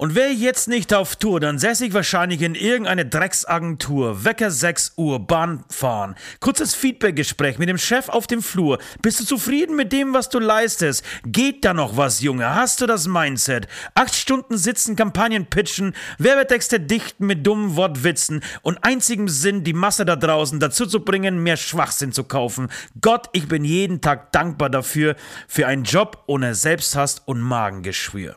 Und wäre ich jetzt nicht auf Tour, dann säße ich wahrscheinlich in irgendeine Drecksagentur. Wecker 6 Uhr, Bahn fahren. Kurzes Feedbackgespräch mit dem Chef auf dem Flur. Bist du zufrieden mit dem, was du leistest? Geht da noch was, Junge? Hast du das Mindset? Acht Stunden sitzen, Kampagnen pitchen, Werbetexte dichten mit dummen Wortwitzen und einzigem Sinn, die Masse da draußen dazu zu bringen, mehr Schwachsinn zu kaufen. Gott, ich bin jeden Tag dankbar dafür, für einen Job ohne Selbsthass und Magengeschwür.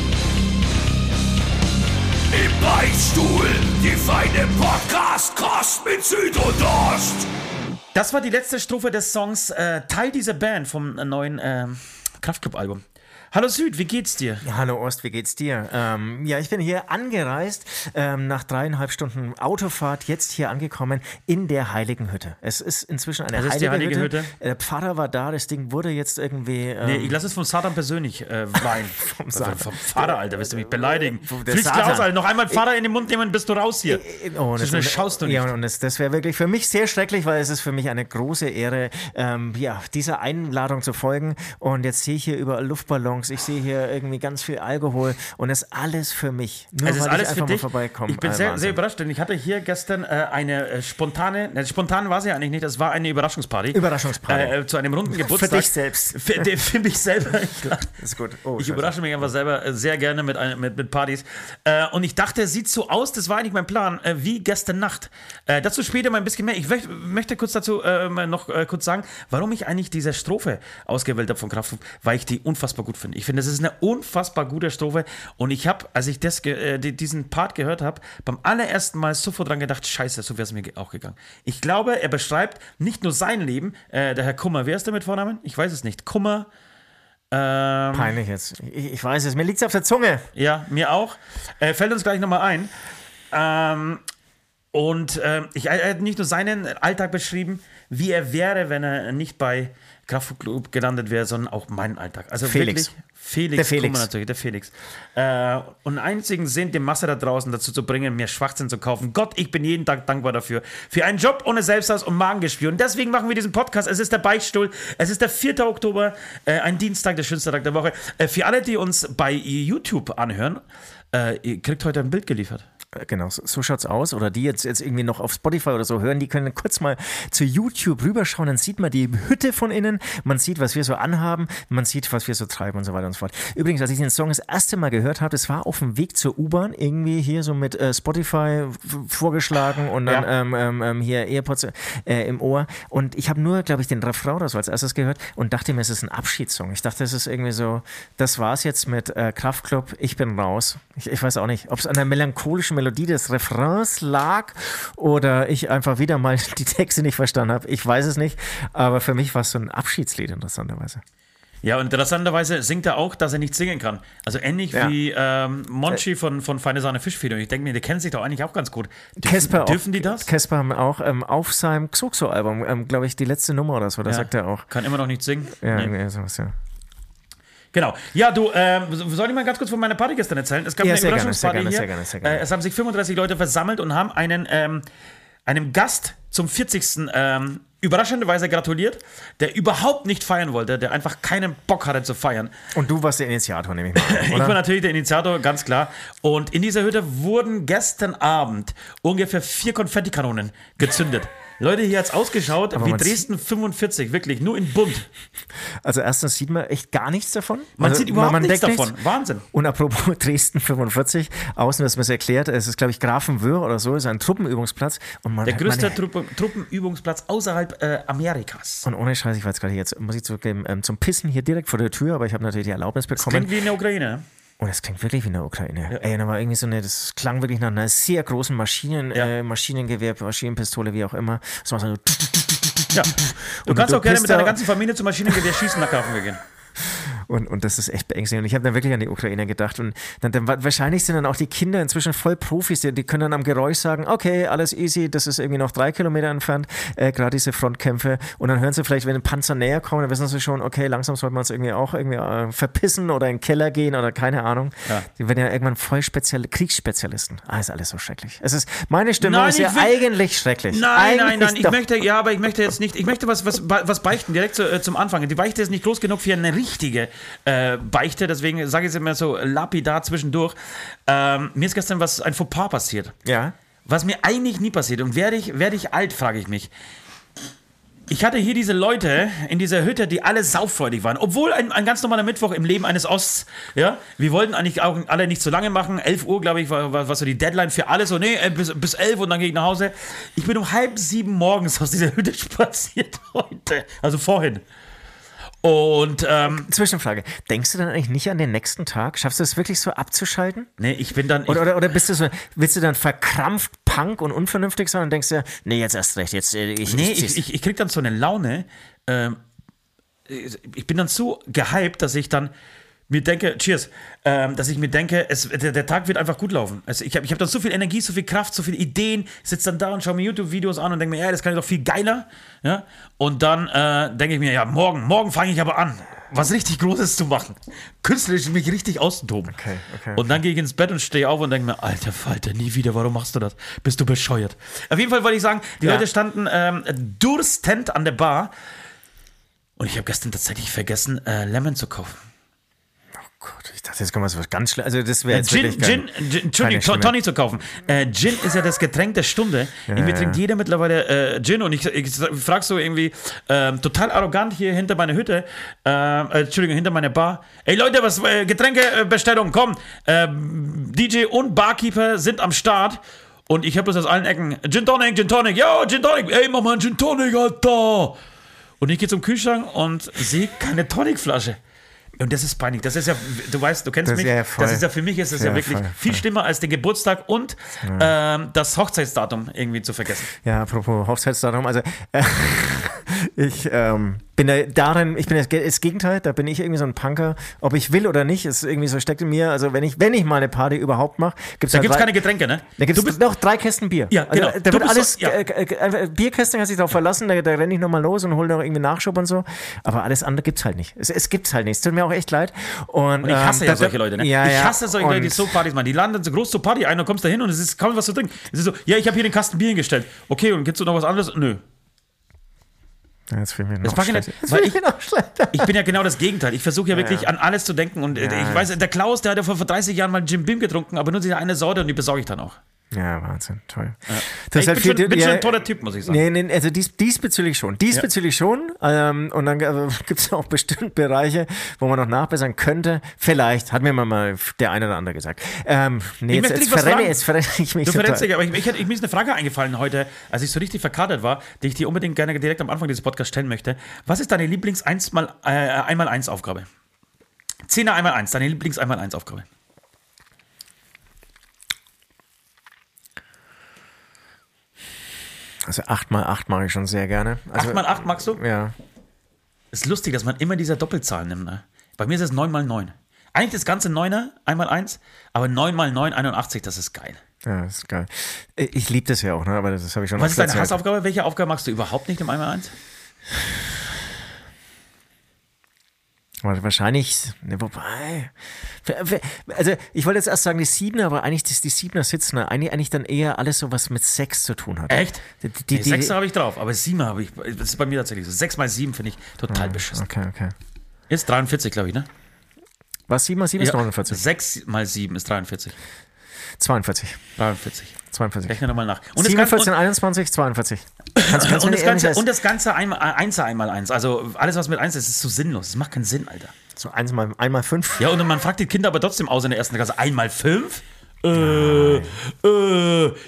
Im Beichtstuhl, die feine Podcast-Kost mit Süd und Ost. Das war die letzte Strophe des Songs äh, Teil dieser Band vom neuen äh, Kraftclub-Album. Hallo Süd, wie geht's dir? Ja, hallo Ost, wie geht's dir? Ähm, ja, ich bin hier angereist, ähm, nach dreieinhalb Stunden Autofahrt, jetzt hier angekommen in der Heiligen Hütte. Es ist inzwischen eine Was ist heilige, die Heilige Hütte. Hütte? Der Pfarrer war da, das Ding wurde jetzt irgendwie. Ähm, Nee, ich lasse es vom Satan persönlich äh, weinen. vom, Satan. vom Vater, Alter, wirst du mich beleidigen. Der Fliegst Satan. raus, Alter. Noch einmal Vater in den Mund nehmen, bist du raus hier. Oh, so schnell schaust du nicht. Ja, und das, das wäre wirklich für mich sehr schrecklich, weil es ist für mich eine große Ehre, ähm, ja, dieser Einladung zu folgen. Und jetzt sehe ich hier überall Luftballons, ich sehe hier irgendwie ganz viel Alkohol und das ist alles für mich. Nur Es ist weil alles ich für dich. vorbeikomme. Ich bin Ah, sehr, sehr überrascht, denn ich hatte hier gestern äh, eine äh, spontane, ne, spontan war sie ja eigentlich nicht, das war eine Überraschungsparty. Überraschungsparty. Äh, zu einem runden Geburtstag. dich selbst. Für, de- für mich selber. Ich, ist gut. Oh, ich scheiße. überrasche mich einfach selber äh, sehr gerne mit, mit, mit Partys. Äh, und ich dachte, es sieht so aus, das war eigentlich mein Plan, äh, wie gestern Nacht. Äh, dazu später mal ein bisschen mehr. Ich möcht, möchte kurz dazu äh, noch äh, kurz sagen, warum ich eigentlich diese Strophe ausgewählt habe von Kraftwerk, weil ich die unfassbar gut finde. Ich finde, das ist eine unfassbar gute Strophe. Und ich habe, als ich das, äh, die, diesen Part gehört habe, beim allerersten Mal sofort dran gedacht, scheiße, so wäre es mir auch gegangen. Ich glaube, er beschreibt nicht nur sein Leben, äh, der Herr Kummer, wer ist der mit Vornamen? Ich weiß es nicht. Kummer, ähm, Peinlich jetzt. Ich, ich weiß es, mir liegt's auf der Zunge. ja, mir auch. Äh, fällt uns gleich nochmal ein. Ähm, und ähm, ich, er hat nicht nur seinen Alltag beschrieben, wie er wäre, wenn er nicht bei Kraftclub gelandet wäre, sondern auch meinen Alltag. Also Felix. Felix, Der Felix. Natürlich, der Felix. Äh, und einzigen Sinn, die Masse da draußen dazu zu bringen, mehr Schwachsinn zu kaufen. Gott, ich bin jeden Tag dankbar dafür. Für einen Job ohne Selbsthass und Magengeschwür. Und deswegen machen wir diesen Podcast. Es ist der Beichtstuhl. Es ist der 4. Oktober, äh, ein Dienstag, der schönste Tag der Woche. Äh, für alle, die uns bei YouTube anhören, äh, ihr kriegt heute ein Bild geliefert. Äh, Genau, so, schaut's aus. Oder die jetzt, jetzt irgendwie noch auf Spotify oder so hören, die können kurz mal zu YouTube rüberschauen, dann sieht man die Hütte von innen, man sieht, was wir so anhaben, man sieht, was wir so treiben und so weiter und so fort. Übrigens, als ich den Song das erste Mal gehört habe, das war auf dem Weg zur U-Bahn, irgendwie hier so mit äh, Spotify vorgeschlagen und dann Ja. ähm, ähm, ähm, hier Airpods äh, im Ohr. Und ich habe nur, glaube ich, den Refrain oder so als erstes gehört und dachte mir, es ist ein Abschiedssong. Ich dachte, es ist irgendwie so, das war's jetzt mit äh, Kraftklub, ich bin raus. Ich, ich weiß auch nicht, ob es an der melancholischen Melodie des Refrains lag oder ich einfach wieder mal die Texte nicht verstanden habe. Ich weiß es nicht, aber für mich war es so ein Abschiedslied interessanterweise. Ja, und interessanterweise singt er auch, dass er nicht singen kann. Also ähnlich Ja. wie ähm, Monchi von, von Feine Sahne Fischfeder. Ich denke mir, der kennt sich doch eigentlich auch ganz gut. Dürfen, auch- dürfen die das? Casper haben auch ähm, auf seinem Xuxo-Album, ähm, glaube ich, die letzte Nummer oder so, da Ja. sagt er auch. Kann immer noch nicht singen. Ja, Nee. irgendwie sowas, ja. Genau. Ja, du, ähm, soll ich mal ganz kurz von meiner Party gestern erzählen? Es gab Ja, eine Überraschungsparty gerne, hier. sehr gerne, sehr gerne. Äh, es haben sich 35 Leute versammelt und haben einen, ähm, einem Gast zum 40. Ähm, überraschenderweise gratuliert, der überhaupt nicht feiern wollte, der einfach keinen Bock hatte zu feiern. Und du warst der Initiator, nehme ich mal an, Ich war natürlich der Initiator, ganz klar. Und in dieser Hütte wurden gestern Abend ungefähr vier Konfettikanonen gezündet. Leute, hier hat's ausgeschaut Aber wie man Dresden 45, wirklich, nur in bunt. Also erstens sieht man echt gar nichts davon. Man also, sieht überhaupt nichts deckt davon. Wahnsinn. Und apropos Dresden 45, außen ist mir es erklärt, es ist, glaube ich, Grafenwöhr oder so, ist ein Truppenübungsplatz. Und man, Der größte man, Truppen, Truppenübungsplatz außerhalb äh, Amerikas. und ohne Scheiß, ich jetzt gerade hier, jetzt muss ich zugeben, ähm, zum Pissen hier direkt vor der Tür, aber ich habe natürlich die Erlaubnis bekommen. Klingt wie in der Ukraine. Und das klingt wirklich wie in der Ukraine. Ey, da war irgendwie so eine, das klang wirklich nach einer sehr großen Maschinen, Ja. äh, Maschinengewehr, Maschinenpistole, wie auch immer. Das war so, Ja. Du kannst du auch gerne mit deiner ganzen Familie zum Maschinengewehr schießen nach Grafenwöhr gehen. Und, und das ist echt beängstigend. Und ich habe dann wirklich an die Ukrainer gedacht. Und dann, dann wahrscheinlich sind dann auch die Kinder inzwischen voll Profis. Die, die können dann am Geräusch sagen, okay, alles easy, das ist irgendwie noch drei Kilometer entfernt, äh, gerade diese Frontkämpfe. Und dann hören sie vielleicht, wenn ein Panzer näher kommt, dann wissen sie schon, okay, langsam sollte man uns irgendwie auch irgendwie äh, verpissen oder in den Keller gehen oder keine Ahnung. Ja. Die werden ja irgendwann voll spezielle Kriegsspezialisten. Ah, ist alles so schrecklich. Es ist, meine Stimme Nein, ist ja ich will- eigentlich schrecklich. Nein, nein, Eigentlich nein, ich doch. möchte, ja, aber ich möchte jetzt nicht, ich möchte was, was, was beichten, direkt zu, äh, zum Anfang. Die Beichte ist nicht groß genug für eine richtige äh, Beichte, deswegen sage ich es immer so lapidar zwischendurch. Ähm, mir ist gestern was, ein Fauxpas passiert. Ja. Was mir eigentlich nie passiert. Und werde ich, werde ich alt, frage ich mich. Ich hatte hier diese Leute in dieser Hütte, die alle sauffreudig waren. Obwohl ein, ein ganz normaler Mittwoch im Leben eines Osts, ja. Wir wollten eigentlich auch alle nicht so lange machen. 11 Uhr, glaube ich, war, war, war so die Deadline für alles. So, nee, äh, bis, bis 11 und dann gehe ich nach Hause. Ich bin um halb sieben morgens aus dieser Hütte spaziert heute. Also vorhin. Und, ähm, Zwischenfrage. Denkst du dann eigentlich nicht an den nächsten Tag? Schaffst du es wirklich so abzuschalten? nee, ich bin dann. Ich, Oder, oder, oder bist du so, willst du dann verkrampft, punk und unvernünftig sein und denkst dir, nee, jetzt erst recht, jetzt, äh, ich, Nee, zieh's. ich, ich, ich krieg dann so eine Laune. Ähm, ich bin dann so gehypt, dass ich dann mir denke, cheers, ähm, dass ich mir denke, es, der, der Tag wird einfach gut laufen. Also ich habe ich hab dann so viel Energie, so viel Kraft, so viele Ideen, sitze dann da und schaue mir YouTube-Videos an und denke mir, ja, das kann ich doch viel geiler. Ja? Und dann äh, denke ich mir, ja, morgen, morgen fange ich aber an, was richtig Großes zu machen. Künstlerisch mich richtig auszutoben. Okay, okay, Und dann gehe ich ins Bett und stehe auf und denke mir, alter Falter, nie wieder, warum machst du das? Bist du bescheuert? Auf jeden Fall wollte ich sagen, die Ja. Leute standen ähm, durstend an der Bar und ich habe gestern tatsächlich vergessen, äh, Lemon zu kaufen. Gott, ich dachte, jetzt kommt was ganz schlimm. Also, das wäre jetzt Gin, wirklich Gin, kein- Gin, Entschuldigung, keine To- Tonic zu kaufen. Äh, Gin ist ja das Getränk der Stunde. irgendwie ja. trinkt jeder mittlerweile äh, Gin und ich, ich frage so irgendwie ähm, total arrogant hier hinter meiner Hütte, ähm, äh, Entschuldigung, hinter meiner Bar. Ey Leute, was äh, Getränkebestellung, komm. Ähm, DJ und Barkeeper sind am Start. Und ich habe das aus allen Ecken. Gin Tonic, Gin Tonic, yo, Gin Tonic, ey, mach mal einen Gin Tonic, Alter. Und ich gehe zum Kühlschrank und sehe keine Tonicflasche. Und das ist peinlich. Das ist ja, du weißt, du kennst Das- mich. ja, voll. das ist ja für mich ist es ja, Ja, wirklich voll, viel voll. schlimmer als den Geburtstag und ähm, das Hochzeitsdatum irgendwie zu vergessen. Ja, apropos Hochzeitsdatum, also äh, ich ähm, bin da darin, ich bin das, Ge- das Gegenteil, da bin ich irgendwie so ein Punker, ob ich will oder nicht, ist irgendwie so steckt in mir, also wenn ich, wenn ich mal eine Party überhaupt mache, gibt's Da ja gibt es drei- keine Getränke, ne? Da gibt Du es bist- noch drei Kästen Bier. Ja, also, genau. Da Du wird alles, so- ja. äh, Bierkästen hat sich darauf verlassen, da, da renne ich nochmal los und hole noch irgendwie Nachschub und so. Aber alles andere gibt's halt nicht. Es, es gibt's halt nicht. Es tut mir auch echt leid. Und, Und ich hasse ähm, ja da- solche Leute, ne? Ja, ich hasse solche Leute, die so Partys machen. Die laden dann so groß zur Party ein und kommst da hin und es ist kaum was zu trinken. Es ist so, ja, ich habe hier den Kasten Bier hingestellt. Okay, und gibt's du noch was anderes? Nö. Jetzt fühle ich mich Das noch nicht, schlechter. Jetzt weil ich- ich noch schlechter. Ich bin ja genau das Gegenteil. Ich versuche ja wirklich Ja. an alles zu denken. Und Ja. ich weiß, der Klaus, der hat ja vor, vor 30 Jahren mal Jim Beam getrunken, aber nur diese eine Sorte und die besorge ich dann auch. Ja, Wahnsinn, toll. Ja. Das ich bin, schon, bin ja, schon ein toller Typ, muss ich sagen. Nee, nee, also dies, diesbezüglich schon. Diesbezüglich ja. schon. Ähm, und dann äh, gibt es auch bestimmt Bereiche, wo man noch nachbessern könnte. Vielleicht, hat mir mal der eine oder andere gesagt. Ähm, nee, ich jetzt, jetzt, verrenne, jetzt verrenne ich mich. Du verrennst dich, aber ich, ich, ich, mir ist eine Frage eingefallen heute, als ich so richtig verkadert war, die ich dir unbedingt gerne direkt am Anfang dieses Podcasts stellen möchte. Was ist deine Lieblings-1x1-Aufgabe? Äh, 10er 1x1, deine Lieblings-1x1-Aufgabe? Also 8x8 mache ich schon sehr gerne. Also, 8 mal 8 magst du? Ja. Ist lustig, dass man immer diese Doppelzahlen nimmt. Ne? Bei mir ist es 9 mal 9. Eigentlich das ganze 9er, einmal 1, aber 9 mal 9, 81, das ist geil. Ja, das ist geil. Ich liebe das ja auch, ne? aber das habe ich schon Was ist deine. Hassaufgabe? Welche Aufgabe magst du überhaupt nicht im einmal 1? Aber Wahrscheinlich, ne, wobei. Also, ich wollte jetzt erst sagen, die Siebener, aber eigentlich die, die Siebener sitzen eigentlich, eigentlich dann eher alles so, was mit Sex zu tun hat. Echt? Die, Die, nee, 6 habe ich drauf, aber 7 habe ich. Das ist bei mir tatsächlich so. 6 mal 7 finde ich total beschissen. Okay, okay. Ist 43, glaube ich, ne? Was? 7 mal 7 ist 49. 6 mal 7 ist 43. 42. 43. 42. Rechne nochmal nach. Und das, 7, Gan- 14, 21, 42. Kannst, kannst und, das Ganze, und das Ganze einmal, Einser einmal eins. Also alles, was mit eins ist, ist so sinnlos. Das macht keinen Sinn, Alter. so eins mal, einmal 5. Ja, und man fragt die Kinder aber trotzdem aus in der ersten Klasse. Einmal fünf? Äh, äh,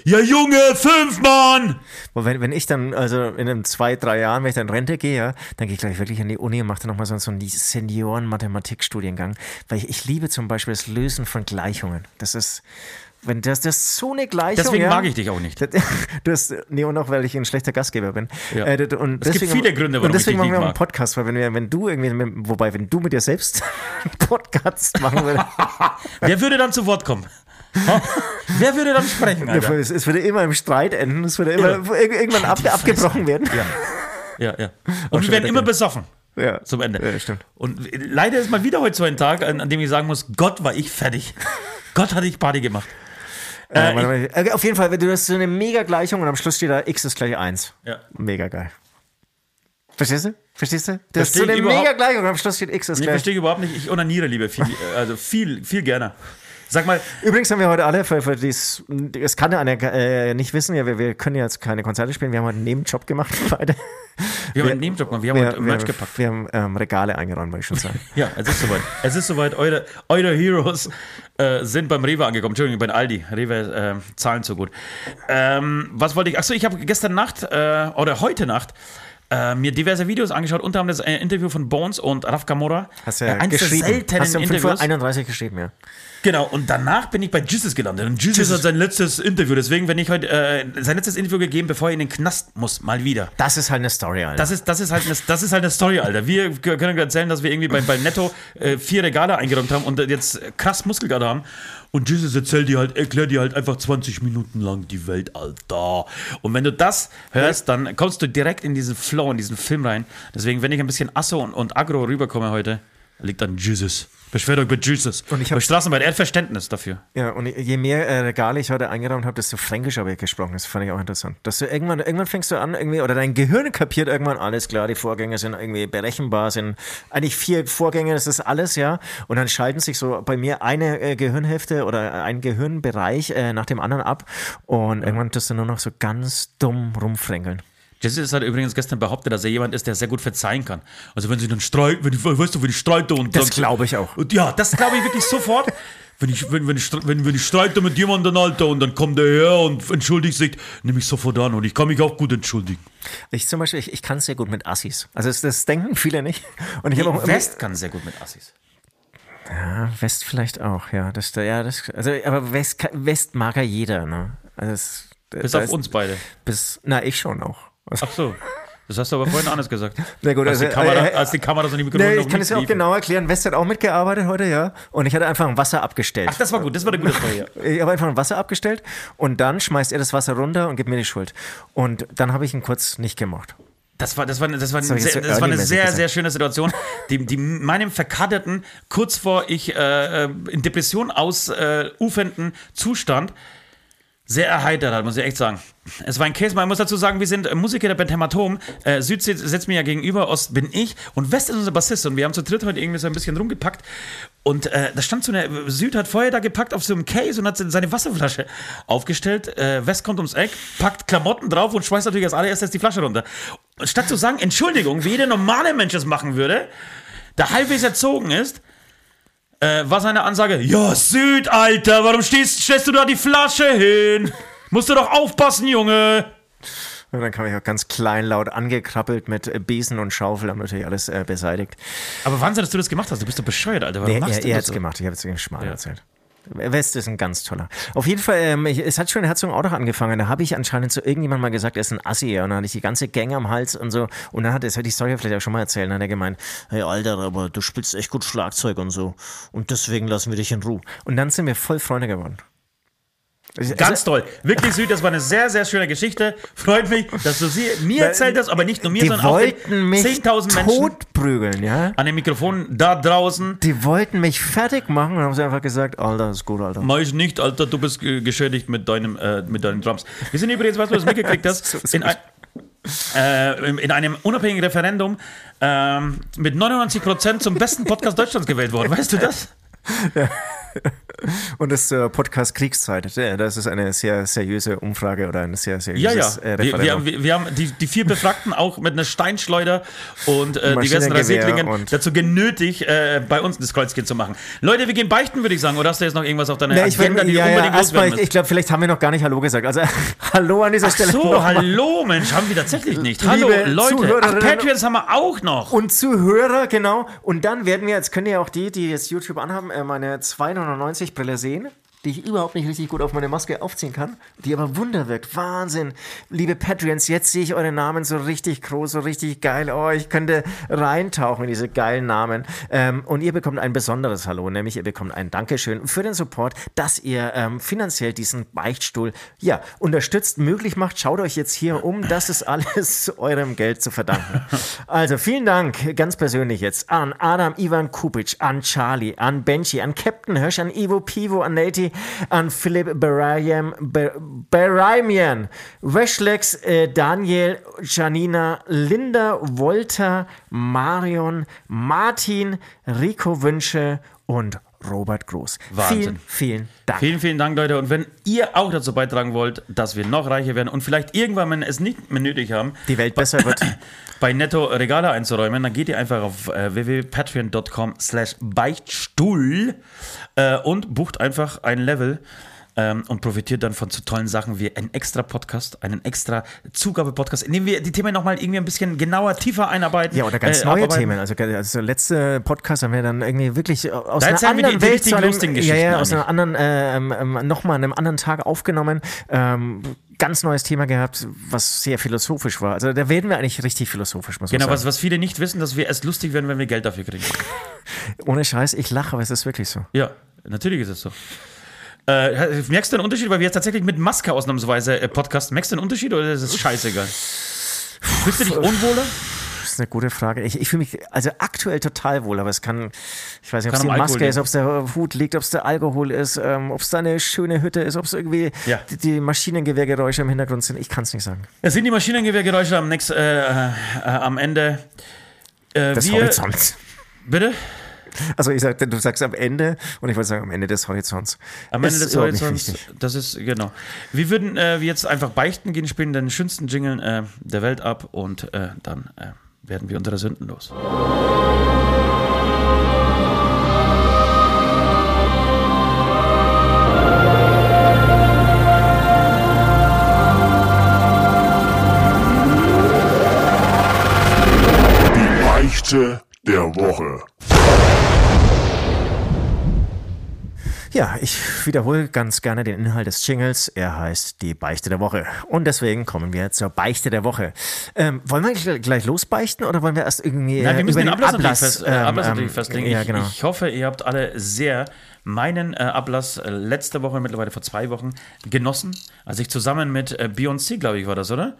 ja Junge, fünf, Mann! Wenn, wenn ich dann, also in einem zwei, drei Jahren, wenn ich dann in Rente gehe, ja, dann gehe ich gleich wirklich an die Uni und mache dann nochmal so, so einen Senioren-Mathematik-Studiengang. Weil ich, ich liebe zum Beispiel das Lösen von Gleichungen. Das ist, Wenn das, das ist so eine Gleichung. Deswegen ja. mag ich dich auch nicht. Du hast, nee, und auch, weil ich ein schlechter Gastgeber bin. Ja. Äh, und Es gibt viele Gründe, warum Und deswegen ich dich machen wir auch nicht einen mag. Podcast, weil wenn, wir, wenn du irgendwie, mit, wobei, wenn du mit dir selbst einen Podcast machen würdest, Wer würde dann zu Wort kommen? Wer würde dann sprechen, Alter? es, es würde immer im Streit enden, es würde immer Ja. ir- irgendwann ab, abgebrochen werden. Ja, ja. Und wir werden immer besoffen. Ja. Zum Ende. Ja, stimmt. Und leider ist mal wieder heute so ein Tag, an, an dem ich sagen muss: Gott, war ich fertig. Gott hatte ich Party gemacht. Äh, Äh, mal. Äh, auf jeden Fall, du hast so eine mega Gleichung und am Schluss steht da x ist gleich 1. Ja. Mega geil. Verstehst du? Verstehst du? Das ist so ich eine überhaupt- mega Gleichung und am Schluss steht x ist Ich gleich. verstehe überhaupt nicht, ich onaniere lieber viel, äh, also viel, viel gerne. Sag mal, Übrigens haben wir heute alle, für, für dies, das kann ja einer äh, nicht wissen, ja, wir, wir können ja jetzt keine Konzerte spielen, wir haben heute einen Nebenjob gemacht, beide. wir haben einen Nebenjob gemacht, wir haben Wir, heute wir, Merch gepackt. wir haben ähm, Regale eingeräumt, wollte ich schon sagen. Ja, es ist soweit. Es ist soweit. Eure, eure Heroes äh, sind beim Rewe angekommen. Entschuldigung, bei Aldi. Rewe äh, zahlen so gut. Ähm, was wollte ich? Achso, ich habe gestern Nacht äh, oder heute Nacht äh, mir diverse Videos angeschaut, unter anderem das äh, Interview von Bones und Raf Kamora. Hast du Äh, ja eines der geschrieben. seltenen Hast du um Interviews. 5.31 Uhr geschrieben, ja. Genau, und danach bin ich bei Jesus gelandet. Und Jesus, hat sein letztes Interview. Deswegen, wenn ich heute äh, sein letztes Interview gegeben, bevor er in den Knast muss, mal wieder. Das ist halt eine Story, Alter. Das ist, das, ist halt eine, das ist halt eine Story, Alter. Wir können erzählen, dass wir irgendwie bei, bei Netto äh, vier Regale eingeräumt haben und jetzt krass Muskelkater haben. Und Jesus erzählt dir halt, erklärt dir halt einfach 20 Minuten lang die Welt, Alter. Und wenn du das hörst, dann kommst du direkt in diesen Flow, in diesen Film rein. Deswegen, wenn ich ein bisschen Asso und, und Agro rüberkomme heute, liegt an Jesus. Beschwert euch bei Jesus. Und ich hab- bei Straßenbahn, er hat Verständnis dafür. Ja, und je mehr äh, Regale ich heute eingeräumt habe, desto fränkisch habe ich gesprochen. Das fand ich auch interessant. Dass du irgendwann, irgendwann fängst du an, irgendwie, oder dein Gehirn kapiert irgendwann, alles klar, die Vorgänge sind irgendwie berechenbar, sind eigentlich vier Vorgänge, das ist alles, ja. Und dann schalten sich so bei mir eine äh, Gehirnhälfte oder ein Gehirnbereich äh, nach dem anderen ab. Und irgendwann tust du nur noch so ganz dumm rumfränkeln. Jesus hat übrigens gestern behauptet, dass er jemand ist, der sehr gut verzeihen kann. Also wenn sie dann streiten, wenn ich, weißt du, wenn ich streite und Das glaube ich auch. Und ja, das glaube ich wirklich sofort. Wenn ich, wenn, wenn, ich, wenn, wenn ich streite mit jemandem, Alter, und dann kommt der her und entschuldigt sich, nehme ich sofort an und ich kann mich auch gut entschuldigen. Ich zum Beispiel, ich, ich kann sehr gut mit Assis. Also das, das denken viele nicht. Und ich habe auch West kann sehr gut mit Assis. Ja, West vielleicht auch, ja. Das, ja, das, also, aber West, West mag ja jeder, ne? Also das, Bis da auf ist- uns beide. Bis, na, ich schon auch. Also, Ach so. Das hast du aber vorhin anders gesagt. Na gut, als, die also, Kamera, äh, als die Kamera so die Mikrofone nee, ich kann nicht es ja auch genau erklären. West hat auch mitgearbeitet heute, ja. Und ich hatte einfach ein Wasser abgestellt. Ach, das war gut, das war eine gute. Ja. Ich habe einfach ein Wasser abgestellt und dann schmeißt er das Wasser runter und gibt mir die Schuld. Und dann habe ich ihn kurz nicht gemacht. Das war, das war, das war, ich jetzt sehr, das war eine sehr, sehr schöne Situation, die, die meinem verkaterten, kurz vor ich äh, äh, in Depression ausufernden Zustand sehr erheitert hat, muss ich echt sagen. Es war ein Case, man muss dazu sagen, wir sind äh, Musiker der Band Hämatom. Äh, Süd sitzt mir ja gegenüber, Ost bin ich und West ist unser Bassist. Und wir haben zu dritt heute irgendwie so ein bisschen rumgepackt. Und äh, da stand so eine, Süd hat vorher da gepackt auf so einem Case und hat seine Wasserflasche aufgestellt. Äh, West kommt ums Eck, packt Klamotten drauf und schmeißt natürlich als allererstes die Flasche runter. Und statt zu sagen, Entschuldigung, wie jeder normale Mensch es machen würde, der halbwegs erzogen ist, äh, war seine Ansage, ja, Süd, Alter, warum stehst, stellst du da die Flasche hin? Musst du doch aufpassen, Junge. Und dann kam ich auch ganz kleinlaut angekrabbelt mit Besen und Schaufel, haben natürlich alles äh, beseitigt. Aber Wahnsinn, dass du das gemacht hast. Du bist doch bescheuert, Alter. Warum Nee, machst er, du er das es so? gemacht. Ich habe jetzt den Schmarrn Ja. erzählt. West ist ein ganz toller. Auf jeden Fall, ähm, ich, es hat schon in Herzog auch noch angefangen. Da habe ich anscheinend zu irgendjemandem mal gesagt, er ist ein Assi. Und dann hatte ich die ganze Gang am Hals und so. Und dann hat er, das hätte ich Story vielleicht auch schon mal erzählt, dann hat er gemeint, hey Alter, aber du spielst echt gut Schlagzeug und so. Und deswegen lassen wir dich in Ruhe. Und dann sind wir voll Freunde geworden. Ganz toll. Wirklich, Süd, das war eine sehr, sehr schöne Geschichte. Freut mich, dass du sie mir erzählt hast, aber nicht nur mir, die sondern auch wollten mich 10.000 Menschen totprügeln, ja? an den Mikrofonen da draußen. Die wollten mich fertig machen und haben sie einfach gesagt, Alter, ist gut, Alter. Mach ich nicht, Alter, du bist äh, geschädigt mit, deinem, äh, mit deinen Drums. Wir sind übrigens, was du das mitgekriegt hast, in, ein, äh, in einem unabhängigen Referendum ähm, mit 99% zum besten Podcast Deutschlands gewählt worden. Weißt du das? Und das zur Podcast Kriegszeit. Das ist eine sehr seriöse Umfrage oder eine sehr seriöses ja, ja. Äh, wir, wir, wir, haben die, die, vier Befragten auch mit einer Steinschleuder und äh, diversen Rasierklingen dazu genötigt, äh, bei uns das Kreuzkind zu machen. Leute, wir gehen beichten, würde ich sagen. Oder hast du jetzt noch irgendwas auf deiner nee, Agenda, ich, die ja, du unbedingt ja, erstmal, Ich, ich glaube, vielleicht haben wir noch gar nicht Hallo gesagt. Also Hallo an dieser Ach Stelle. so, Hallo, Mensch, haben wir tatsächlich nicht. Hallo, Liebe Leute. Ach, Patreons haben wir auch noch. Und Zuhörer, genau. Und dann werden wir, jetzt können ja auch die, die jetzt YouTube anhaben, äh, meine 200 1999 Brille sehen? Die ich überhaupt nicht richtig gut auf meine Maske aufziehen kann, die aber Wunder wirkt. Wahnsinn. Liebe Patreons, jetzt sehe ich eure Namen so richtig groß, so richtig geil. Oh, ich könnte reintauchen in diese geilen Namen. Ähm, und ihr bekommt ein besonderes Hallo, nämlich ihr bekommt ein Dankeschön für den Support, dass ihr ähm, finanziell diesen Beichtstuhl ja, unterstützt, möglich macht. Schaut euch jetzt hier um. Das ist alles eurem Geld zu verdanken. Also vielen Dank, ganz persönlich jetzt, an Adam Ivan Kupic, an Charlie, an Benji, an Captain Hirsch, an Ivo Pivo, an Nati, an Philipp Berayam, Ber- Beraymian, Weshlex, äh, Daniel, Janina, Linda, Wolter, Marion, Martin, Rico Wünsche und Robert Groß. Wahnsinn. Vielen, vielen Dank. Vielen, vielen Dank, Leute. Und wenn ihr auch dazu beitragen wollt, dass wir noch reicher werden und vielleicht irgendwann, wenn wir es nicht mehr nötig haben, Die Welt besser wird. bei Netto Regale einzuräumen, dann geht ihr einfach auf äh, www.patreon.com slash Beichtstuhl äh, und bucht einfach ein Level ähm, und profitiert dann von so tollen Sachen wie einen extra Podcast, einen extra Zugabe-Podcast, in dem wir die Themen nochmal irgendwie ein bisschen genauer, tiefer einarbeiten. Ja, oder ganz äh, neue abarbeiten. Themen. Also, also letzte Podcast haben wir dann irgendwie wirklich aus Da einer wir anderen die Welt einem, ja, ja, aus einer anderen, äh, ähm, ähm, nochmal einem anderen Tag aufgenommen. Ähm, ganz neues Thema gehabt, was sehr philosophisch war. Also da werden wir eigentlich richtig philosophisch, muss Genau, man was, sagen. was viele nicht wissen, dass wir erst lustig werden, wenn wir Geld dafür kriegen. Ohne Scheiß, ich lache, aber es ist wirklich so. Ja, natürlich ist es so. Äh, merkst du einen Unterschied, weil wir jetzt tatsächlich mit Maske ausnahmsweise äh, Podcast, merkst du einen Unterschied oder ist es scheißegal? Fühlst du dich unwohler? Das ist eine gute Frage. Ich, ich fühle mich also aktuell total wohl, aber es kann, ich weiß nicht, ob es die am Alkohol Maske ist, ob es der Hut liegt, ob es der Alkohol ist, ähm, ob es da eine schöne Hütte ist, ob es irgendwie Ja. die, die Maschinengewehrgeräusche im Hintergrund sind. Ich kann es nicht sagen. Es sind die Maschinengewehrgeräusche am, nächsten, äh, äh, am Ende. Äh, Des wir, Horizonts. Bitte? Also ich sagte, du sagst am Ende und ich wollte sagen am Ende des Horizonts. Am Ende des Horizonts. Das ist, genau. Wir würden äh, jetzt einfach beichten gehen, spielen den schönsten Jingle äh, der Welt ab und äh, dann äh, werden wir unsere Sünden los. Die Beichte der Woche. Ja, ich wiederhole ganz gerne den Inhalt des Jingles. Er heißt die Beichte der Woche. Und deswegen kommen wir zur Beichte der Woche. Ähm, wollen wir gleich- losbeichten oder wollen wir erst irgendwie Nein, äh, wir müssen über den Ablass, natürlich, Ablass, fest, äh, ähm, Ablass ähm, natürlich festlegen. Ja, ich, genau. ich hoffe, ihr habt alle sehr meinen äh, Ablass äh, letzte Woche, mittlerweile vor zwei Wochen, genossen. Als ich zusammen mit äh, Beyoncé, glaube ich, war das, oder?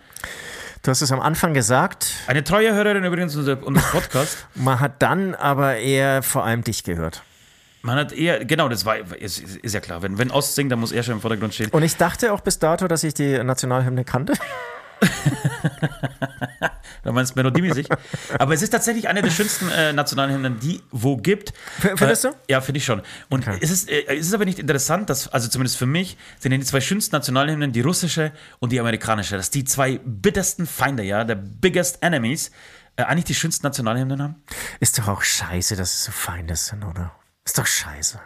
Du hast es am Anfang gesagt, Eine treue Hörerin übrigens unseres unseres Podcasts. man hat dann aber eher vor allem dich gehört. Man hat eher, genau, das war, ist, ist ja klar, wenn, wenn Ost singt, dann muss er schon im Vordergrund stehen. Und ich dachte auch bis dato, dass ich die Nationalhymne kannte. Da meinst melodiemäßig. Aber es ist tatsächlich eine der schönsten äh, Nationalhymnen, die wo gibt. F- findest äh, du? Ja, finde ich schon. Und Okay. es, ist, äh, es ist aber nicht interessant, dass, also zumindest für mich, sind ja die zwei schönsten Nationalhymnen die russische und die amerikanische. Dass die zwei bittersten Feinde, ja, der biggest enemies, äh, eigentlich die schönsten Nationalhymnen haben. Ist doch auch scheiße, dass es so Feinde sind, oder? Ist doch scheiße.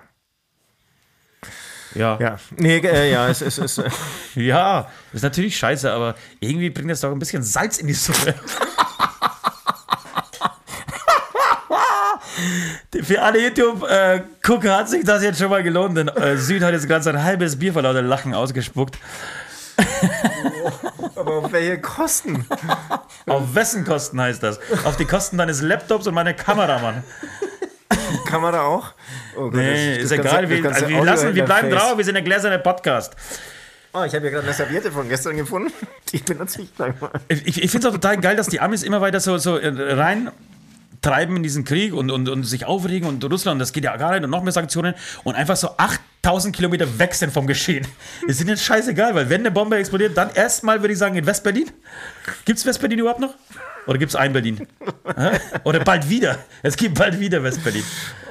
Ja. Ja, nee, äh, ja, es ist. Äh, Ja, ist natürlich scheiße, aber irgendwie bringt das doch ein bisschen Salz in die Suppe. Für alle YouTube-Gucker hat sich das jetzt schon mal gelohnt, denn äh, Süd hat jetzt gerade ein halbes Bier vor lauter Lachen ausgespuckt. aber auf welche Kosten? Auf wessen Kosten heißt das? Auf die Kosten deines Laptops und meiner Kamera, Mann. Kann man da auch? Oh Gott, Nee, das- ist das ganze- egal, das wir, also wir, lassen, wir bleiben drauf, wir sind der gläserne Podcast. Oh, ich habe hier gerade eine Serviette von gestern gefunden. Die benutze ich gleich mal. Ich, ich finde es auch total geil, dass die Amis immer weiter so, so äh, rein treiben in diesen Krieg und, und, und sich aufregen und Russland, das geht ja gar nicht und noch mehr Sanktionen und einfach so 8000 Kilometer weg sind vom Geschehen. Ist ihnen scheißegal, weil wenn eine Bombe explodiert, dann erstmal würde ich sagen in Westberlin. Gibt es Westberlin überhaupt noch? Oder gibt es ein Berlin? Oder bald wieder. Es gibt bald wieder Westberlin.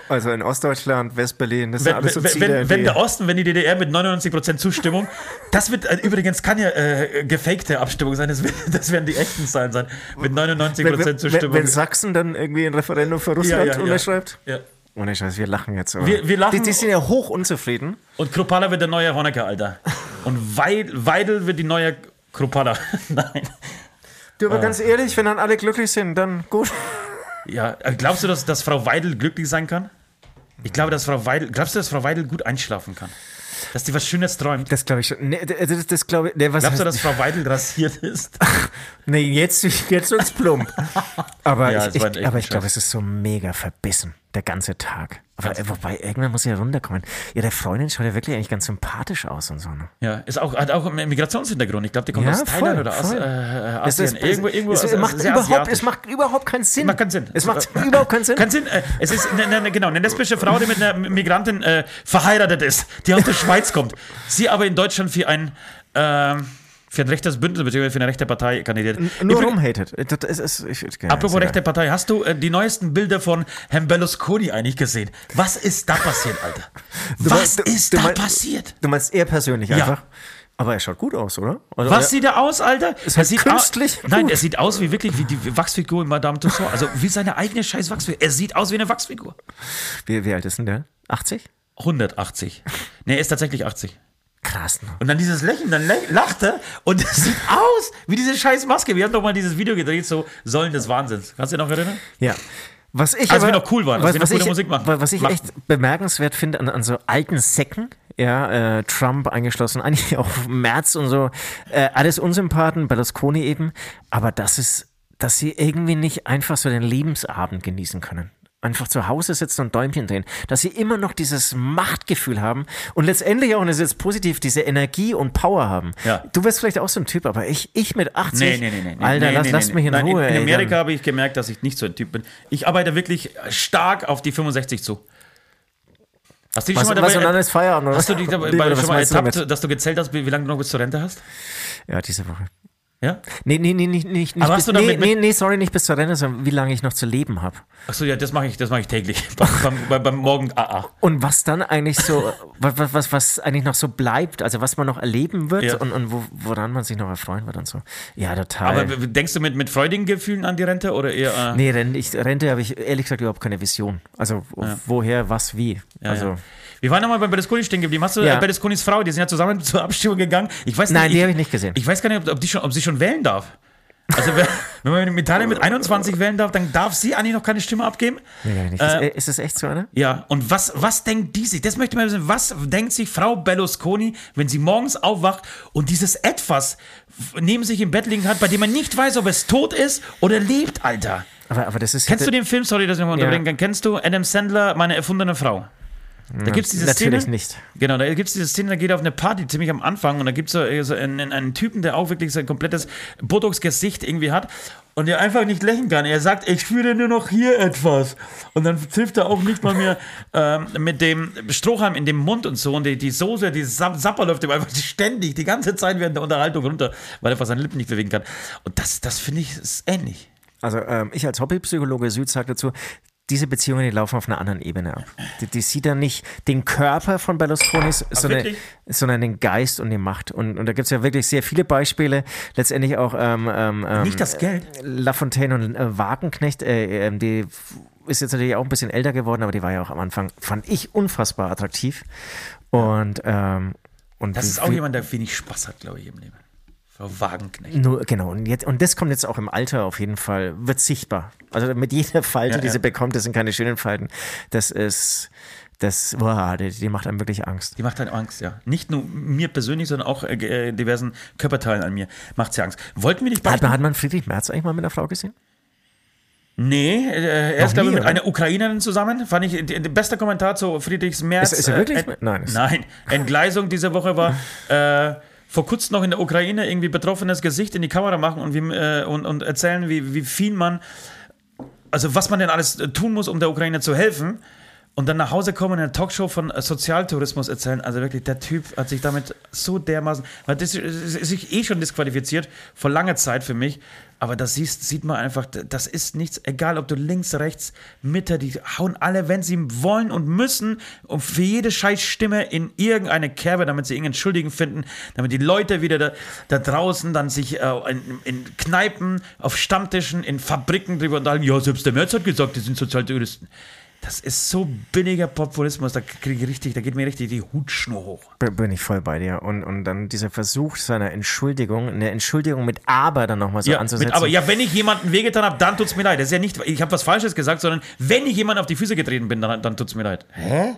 Also in Ostdeutschland, Westberlin, das sind Wenn, alles so Ziele. wenn, wenn der Osten, wenn die DDR mit 99% Zustimmung, das wird äh, übrigens kann ja äh, gefakte Abstimmung sein, das, wird, das werden die echten Zahlen sein. Mit 99% wenn, wenn, Zustimmung. wenn, Sachsen dann irgendwie ein Referendum für Russland unterschreibt. Ja. Ohne Scheiß, wir lachen jetzt. Aber Wir- wir lachen- Die, die sind ja hoch unzufrieden. Und Kropala wird der neue Honecker, Alter. Und Weid, Weidel wird die neue Kropala. Nein. Du, aber ganz ehrlich, wenn dann alle glücklich sind, dann gut. Ja, äh, glaubst du, dass, dass Frau Weidel glücklich sein kann? Ich glaube, dass Frau Weidel, glaubst du, dass Frau Weidel gut einschlafen kann? Dass die was Schönes träumt. Das glaube ich schon. Nee, das, das, glaube ich. Nee, was Glaubst du, dass Frau Weidel rasiert ist? Nee, jetzt, jetzt wird's plump. Aber Ja, ich, ich, aber ich glaube, es ist so mega verbissen, der ganze Tag. Aber, äh, wobei, irgendwann muss sie ja runterkommen. Ihre Freundin schaut ja wirklich eigentlich ganz sympathisch aus und so. Ne? Ja, ist auch, hat auch einen Migrationshintergrund. Ich glaube, die kommt Ja, aus Thailand voll, oder aus äh, äh, Es, Asien. ist, irgendwo, irgendwo es, aus- macht sehr überhaupt, es macht überhaupt keinen Sinn. Macht keinen Sinn. Es macht überhaupt keinen Sinn. Keinen Sinn. Äh, Es ist eine, eine, genau, eine lesbische Frau, die mit einer Migrantin äh, verheiratet ist, die aus der Schweiz kommt. Sie aber in Deutschland für ein, ähm, für ein rechtes Bündnis bzw. für eine rechte Partei kandidiert. Nur Übrig- rumhatet. Das ist, ich, ich, ja, Apropos rechte Partei, hast du äh, die neuesten Bilder von Herrn Berlusconi eigentlich gesehen? Was ist da passiert, Alter? Du Was meinst- du- ist du da meinst- passiert? Du meinst er persönlich Ja. einfach? Aber er schaut gut aus, oder? Also, Was sieht er aus, Alter? Ist er sieht künstlich Aus, nein, er sieht aus wie wirklich wie die Wachsfigur in Madame Tussauds. Also wie seine eigene scheiß Wachsfigur. Er sieht aus wie eine Wachsfigur. wie, wie alt ist denn der? 80? 180. Nee, er ist tatsächlich 80. Krass. Ne? Und dann dieses Lächeln, dann lä- lacht er und es sieht aus wie diese scheiß Maske. Wir haben doch mal dieses Video gedreht, so Säulen des Wahnsinns. Kannst du dich noch erinnern? Ja. Was ich Als aber, noch cool waren, was, wir noch was gute ich, Musik machen. Was ich echt bemerkenswert finde an, an so alten Säcken, ja, äh, Trump eingeschlossen, eigentlich auch Merz und so, äh, alles Unsympathen, Berlusconi eben, aber das ist, dass sie irgendwie nicht einfach so den Lebensabend genießen können. Einfach zu Hause sitzen und Däumchen drehen, dass sie immer noch dieses Machtgefühl haben und letztendlich auch, und das ist jetzt positiv, diese Energie und Power haben. Ja. Du wirst vielleicht auch so ein Typ, aber ich, ich mit 80, Nee, nee, nee, nee. Alter, nee, lass, nee, lass nee, mich in Nein, Ruhe. In, ey, Amerika habe ich gemerkt, dass ich nicht so ein Typ bin. Ich arbeite wirklich stark auf die 65 zu. Hast du dich was, schon mal was dabei, und dann ist Feierabend, oder? hast du dich dabei was schon mal ertappt, dass du gezählt hast, wie, wie lange du noch bis zur Rente hast? Ja, diese Woche. Ja? Nee, nee, nee, nicht, nicht, nicht bis, nee, nee, nee, sorry, nicht bis zur Rente, sondern wie lange ich noch zu leben habe. Achso, ja, das mache ich, das mache ich täglich. beim, beim, beim, Morgen AA. Und was dann eigentlich so, was, was, was eigentlich noch so bleibt, also was man noch erleben wird Ja. und, und wo, woran man sich noch erfreuen wird und so. Ja, total. Aber denkst du mit, mit freudigen Gefühlen an die Rente oder eher. Äh, nee, Rente, Rente habe ich ehrlich gesagt überhaupt keine Vision. Also woher, was, wie. Ja, also, ja. Wir waren nochmal bei Berlusconi stehen geblieben. Hast du Ja. Berlusconis Frau, die sind ja zusammen zur Abstimmung gegangen. Ich weiß Nein, nicht, die habe ich nicht gesehen. Ich weiß gar nicht, ob, ob, die schon, ob sie schon wählen darf. Also, wenn man in Italien mit 21 wählen darf, dann darf sie eigentlich noch keine Stimme abgeben. nicht. Äh, ist, das echt so eine? Ja, und was, was denkt die sich? Das möchte ich mal wissen. Was denkt sich Frau Berlusconi, wenn sie morgens aufwacht und dieses Etwas neben sich im Bett liegen hat, bei dem man nicht weiß, ob es tot ist oder lebt, Alter? Aber, aber das ist Kennst du den Film? Sorry, dass ich nochmal Ja. unterbrechen kann. Kennst du Adam Sandler, meine erfundene Frau? Da gibt es diese Natürlich Szene. nicht. Genau, da gibt es diese Szene, da geht er auf eine Party ziemlich am Anfang und da gibt es so, so einen, einen Typen, der auch wirklich sein komplettes Botox-Gesicht irgendwie hat und der einfach nicht lächeln kann. Er sagt, ich fühle nur noch hier etwas. Und dann trifft er auch nicht mal mehr ähm, mit dem Strohhalm in dem Mund und so. Und die, die Soße, die Sa- Sapper läuft ihm einfach ständig, die ganze Zeit während der Unterhaltung runter, weil er fast seine Lippen nicht bewegen kann. Und das, das finde ich ist ähnlich. Also ähm, ich als Hobbypsychologe Süd sage dazu, diese Beziehungen, die laufen auf einer anderen Ebene ab. Die, die sieht dann nicht den Körper von Berlusconi, sondern, sondern den Geist und die Macht. Und, und da gibt es ja wirklich sehr viele Beispiele, letztendlich auch ähm, ähm, ähm, Nicht das Geld. Lafontaine und äh, Wagenknecht, äh, ähm, die ist jetzt natürlich auch ein bisschen älter geworden, aber die war ja auch am Anfang, fand ich, unfassbar attraktiv. Und, ähm, und Das ist auch jemand, der wenig Spaß hat, glaube ich, im Leben. Frau Wagenknecht. nur, genau, und, jetzt, und das kommt jetzt auch im Alter auf jeden Fall, wird sichtbar. Also mit jeder Falte, Ja, die ja. sie bekommt, das sind keine schönen Falten. Das ist, das, boah, die, die macht einem wirklich Angst. Die macht halt Angst, ja. Nicht nur mir persönlich, sondern auch äh, äh, diversen Körperteilen an mir macht sie Angst. Wollten wir nicht Hat hat man Friedrich Merz eigentlich mal mit einer Frau gesehen? Nee, äh, er ist, glaube ich, mit oder? einer Ukrainerin zusammen. Fand ich der bester Kommentar zu Friedrichs Merz. Ist- ist er wirklich Äh, Nein, Nein. Entgleisung diese Woche war äh, vor kurzem noch in der Ukraine irgendwie betroffenes Gesicht in die Kamera machen und, wie, äh, und, und erzählen, wie, wie viel man, also was man denn alles tun muss, um der Ukraine zu helfen. Und dann nach Hause kommen und in einer Talkshow von äh, Sozialtourismus erzählen. Also wirklich, der Typ hat sich damit so dermaßen, weil das ist ist sich eh schon disqualifiziert vor langer Zeit für mich. Aber das siehst, sieht man einfach, das ist nichts, egal ob du links, rechts, Mitte, die hauen alle, wenn sie wollen und müssen, und für jede Scheißstimme in irgendeine Kerbe, damit sie irgendeinen Schuldigen finden, damit die Leute wieder da, da draußen dann sich äh, in, in Kneipen, auf Stammtischen, in Fabriken drüber unterhalten. Ja, selbst der Merz hat gesagt, die sind Sozialtouristen. Das ist so billiger Populismus, da kriege ich richtig, da geht mir richtig die Hutschnur hoch. Bin ich voll bei dir. Und, und dann dieser Versuch seiner Entschuldigung, eine Entschuldigung mit Aber dann nochmal so Ja, anzusetzen. mit, aber ja, wenn ich jemanden wehgetan habe, dann tut's mir leid. Das ist ja nicht, ich habe was Falsches gesagt, sondern wenn ich jemand auf die Füße getreten bin, dann, dann tut's mir leid. Hä?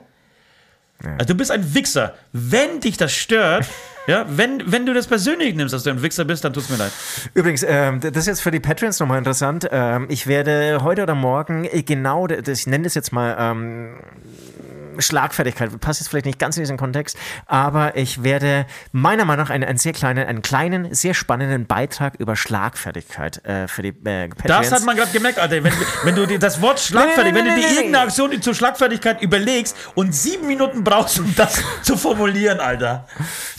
Also du bist ein Wichser. Wenn dich das stört, ja, wenn, wenn du das persönlich nimmst, dass du ein Wichser bist, dann tut's mir leid. Übrigens, ähm, das ist jetzt für die Patreons nochmal interessant. Ähm, ich werde heute oder morgen äh, genau, das, ich nenne das jetzt mal ähm, Schlagfertigkeit, passt jetzt vielleicht nicht ganz in diesen Kontext, aber ich werde meiner Meinung nach einen, einen sehr kleinen, einen kleinen, sehr spannenden Beitrag über Schlagfertigkeit äh, für die äh, Patreons. Das hat man gerade gemerkt, Alter. Wenn, wenn du dir das Wort Schlagfertig, wenn du dir irgendeine Aktion zur Schlagfertigkeit überlegst und sieben Minuten brauchst, um das zu formulieren, Alter.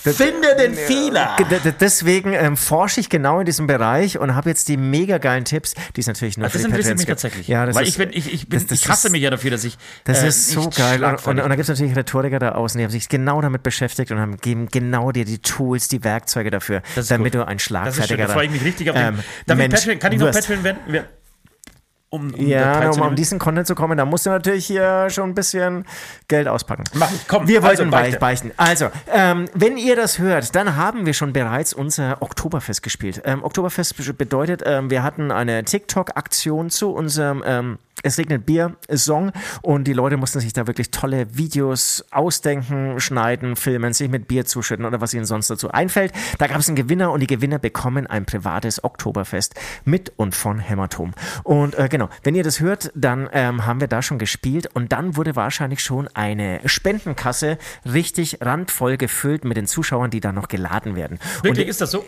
Finde den Fehler. Deswegen ähm, forsche ich genau in diesem Bereich und habe jetzt die mega geilen Tipps, die es natürlich nur Das für die interessiert Patreons mich gibt. tatsächlich. Ja, das Weil ist, ich, bin, ich, ich, bin, das- das ich hasse ist- mich ja dafür, dass ich. Das äh, ist so geil. Und, und, und da gibt es natürlich Rhetoriker da außen, die haben sich genau damit beschäftigt und haben geben genau dir die Tools, die Werkzeuge dafür, Das damit gut. du ein Das ist schön, schlagfertiger da freue ich mich richtig auf den. ähm, Mensch Patreon, kann ich noch. Patreon werden? Um, um Ja, um, um diesen Content zu kommen, da musst du natürlich hier schon ein bisschen Geld auspacken. Mach komm. Wir wollten Also, also, beichte. beichten. Also, ähm, wenn ihr das hört, dann haben wir schon bereits unser Oktoberfest gespielt. Ähm, Oktoberfest be- bedeutet, ähm, wir hatten eine TikTok-Aktion zu unserem ähm, Es regnet Bier-Song und die Leute mussten sich da wirklich tolle Videos ausdenken, schneiden, filmen, sich mit Bier zuschütten oder was ihnen sonst dazu einfällt. Da gab es einen Gewinner und die Gewinner bekommen ein privates Oktoberfest mit und von Hämatom. Und äh, genau, wenn ihr das hört, dann ähm, haben wir da schon gespielt und dann wurde wahrscheinlich schon eine Spendenkasse richtig randvoll gefüllt mit den Zuschauern, die dann noch geladen werden. Wirklich, Und ist das so?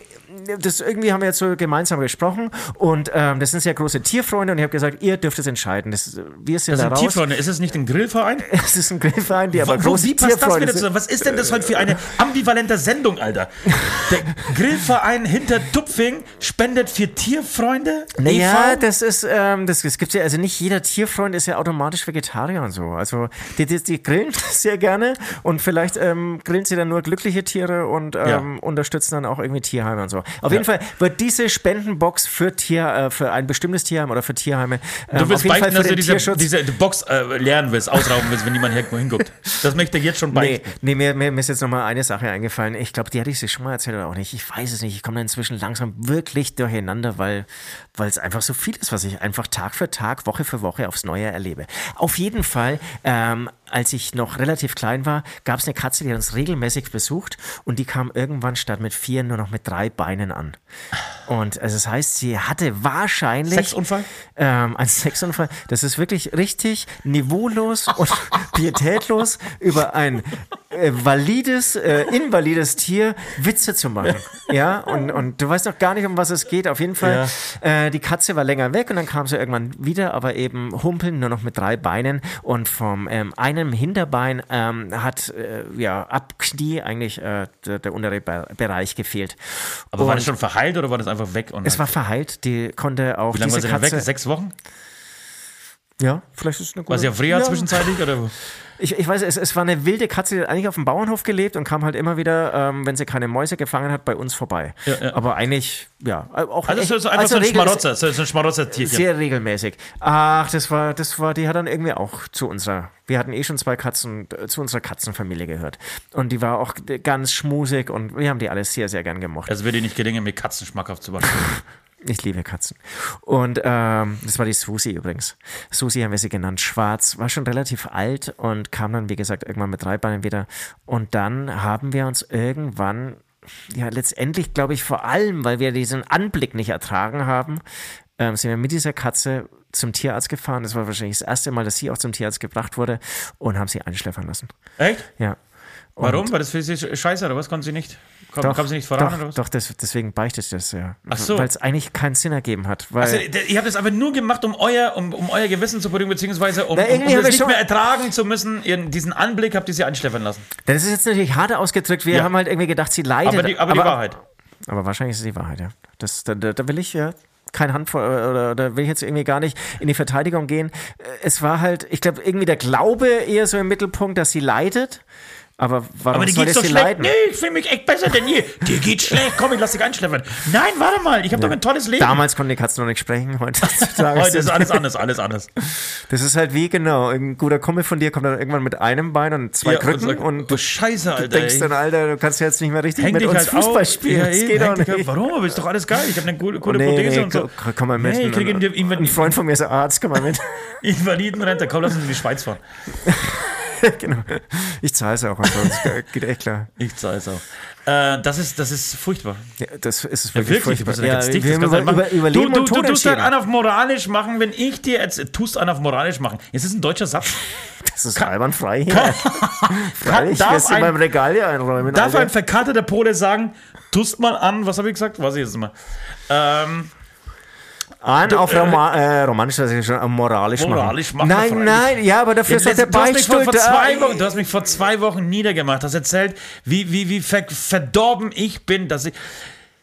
Das irgendwie haben wir jetzt so gemeinsam gesprochen und ähm, das sind sehr große Tierfreunde und ich habe gesagt, ihr dürft es entscheiden. Das, wir sind Das da sind raus. Tierfreunde. Ist es nicht ein Grillverein? Es ist ein Grillverein, die aber Wo, große wie passt das Tierfreunde wieder sind. zusammen? Was ist denn das heute für eine ambivalente Sendung, Alter? Der Grillverein hinter Tupfing spendet für Tierfreunde? Naja, e.V.? das ist, ähm, das, das gibt's ja, also nicht jeder Tierfreund ist ja automatisch Vegetarier und so. Also die, die, die grillen sehr gerne und vielleicht ähm, grillen sie dann nur glückliche Tiere und ähm, Ja. unterstützen dann auch irgendwie Tierheime und so. Auf jeden Fall wird diese Spendenbox für Tier, äh, für ein bestimmtes Tierheim oder für Tierheime ähm, Du willst auf jeden Fall beichten, dass du diese, diese Box äh, lernen willst, ausrauben willst, wenn niemand irgendwo hinguckt. Das möchte ich jetzt schon Nee, beichten. nee mir, mir, mir ist jetzt nochmal eine Sache eingefallen. Ich glaube, die hatte ich sich schon mal erzählt oder auch nicht. Ich weiß es nicht. Ich komme da inzwischen langsam wirklich durcheinander, weil weil es einfach so viel ist, was ich einfach Tag für Tag, Woche für Woche aufs Neue erlebe. Auf jeden Fall, ähm, als ich noch relativ klein war, gab es eine Katze, die hat uns regelmäßig besucht und die kam irgendwann statt mit vier nur noch mit drei Beinen an. Und also das heißt, sie hatte wahrscheinlich Sexunfall? ähm, ein Sexunfall. Das ist wirklich richtig niveaulos und pietätlos über ein äh, valides, äh, invalides Tier Witze zu machen. Ja, und, und du weißt noch gar nicht, um was es geht. Auf jeden Fall, äh, die Katze war länger weg und dann kam sie irgendwann wieder, aber eben humpeln nur noch mit drei Beinen und vom ähm, einem Hinterbein ähm, hat äh, ja ab Knie eigentlich äh, der, der untere Be Bereich gefehlt. Aber war Und das schon verheilt oder war das einfach weg? Und es war verheilt, die konnte auch Wie lange war sie denn Katze. weg? Sechs Wochen? Ja, vielleicht ist es eine gute War sie auf Reha Ja. zwischenzeitlich? Oder? Ich, ich weiß, es, es war eine wilde Katze, die hat eigentlich auf dem Bauernhof gelebt und kam halt immer wieder, ähm, wenn sie keine Mäuse gefangen hat, bei uns vorbei. Ja, ja. Aber eigentlich, ja, auch Also echt- so, so einfach also so ein regel- Schmarotzer, so, so ein Schmarotzer-Tierchen. Sehr regelmäßig. Ach, das war, das war, die hat dann irgendwie auch zu unserer, wir hatten eh schon zwei Katzen, äh, zu unserer Katzenfamilie gehört. Und die war auch ganz schmusig und wir haben die alles sehr, sehr gern gemocht. Also würde nicht gelingen, mir Katzen schmackhaft zu machen. Ich liebe Katzen. Und ähm, das war die Susi übrigens. Susi haben wir sie genannt. Schwarz, war schon relativ alt und kam dann, wie gesagt, irgendwann mit drei Beinen wieder. Und dann haben wir uns irgendwann, ja, letztendlich glaube ich vor allem, weil wir diesen Anblick nicht ertragen haben, ähm, sind wir mit dieser Katze zum Tierarzt gefahren. Das war wahrscheinlich das erste Mal, dass sie auch zum Tierarzt gebracht wurde und haben sie einschläfern lassen. Echt? Ja. Und Warum? War das für sie scheiße oder was? Konnten sie nicht? Kam, Doch, kam sie nicht voran doch, oder was? doch das, deswegen beichtet das ja. Ach so. Weil es eigentlich keinen Sinn ergeben hat. Weil Also, d- ihr habt das aber nur gemacht, um euer, um, um euer Gewissen zu beruhigen, beziehungsweise um, Na, um, um das nicht mehr ertragen zu müssen. Ihren, diesen Anblick habt ihr sie einschläfern lassen. Das ist jetzt natürlich hart ausgedrückt. Wir Ja. haben halt irgendwie gedacht, sie leidet. Aber die, aber die Wahrheit. Aber wahrscheinlich ist es die Wahrheit, ja. Das, da, da, da will ich ja kein Hand vor, oder da will ich jetzt irgendwie gar nicht in die Verteidigung gehen. Äh, Es war halt, ich glaube, irgendwie der Glaube eher so im Mittelpunkt, dass sie leidet. Aber warum Aber soll doch sie schlecht. leiden? Nee, ich fühle mich echt besser denn je. Dir geht's schlecht. Komm, ich lass dich einschläfern. Nein, warte mal. Ich habe doch ein tolles Leben. Damals die Katzen noch nicht sprechen. Heutzutage Heute ist alles anders, alles anders. das ist halt wie, genau, ein guter Kumpel von dir kommt dann irgendwann mit einem Bein und zwei Ja, Krücken und, und, sagt, du Scheiße, Alter. du denkst ey. dann, Alter, du kannst jetzt nicht mehr richtig Häng mit uns halt Fußball auf. spielen. Ja, das geht doch dich halt- nicht. Warum? Aber ist doch alles geil. Ich habe eine coole, coole Nee, Prothese nee, und so. komm, mal mit. Nee, ich ein Freund von mir ist Arzt, komm mal mit. Invalidenrente. Komm, lass uns in die Schweiz fahren. genau. Ich zahle es auch. Das geht echt klar. Ich zahle es auch. Äh, das, ist, das ist furchtbar. Ja, das ist Ja, wirklich, wirklich, furchtbar. ja, ganz dicht, wir das halt über, über du, du, du tust dann entschieden. an auf moralisch machen, wenn ich dir jetzt tust an auf moralisch machen. Jetzt ist ein deutscher Satz. Das ist einwandfrei hier. Freilich, darf wirst du in ein- meinem Regal hier einräumen. Darf Alter. ein verkaterter Pole sagen, tust mal an, was habe ich gesagt? Weiß ich jetzt nicht mehr. Ähm, An auf Roma äh, romanisch, das ist schon äh, moralisch, Moralisch machen. machen, Nein, nein, ja, aber dafür ist der zwei da. Wochen, du hast mich vor zwei Wochen niedergemacht, hast erzählt, wie, wie, wie ver verdorben ich bin, dass ich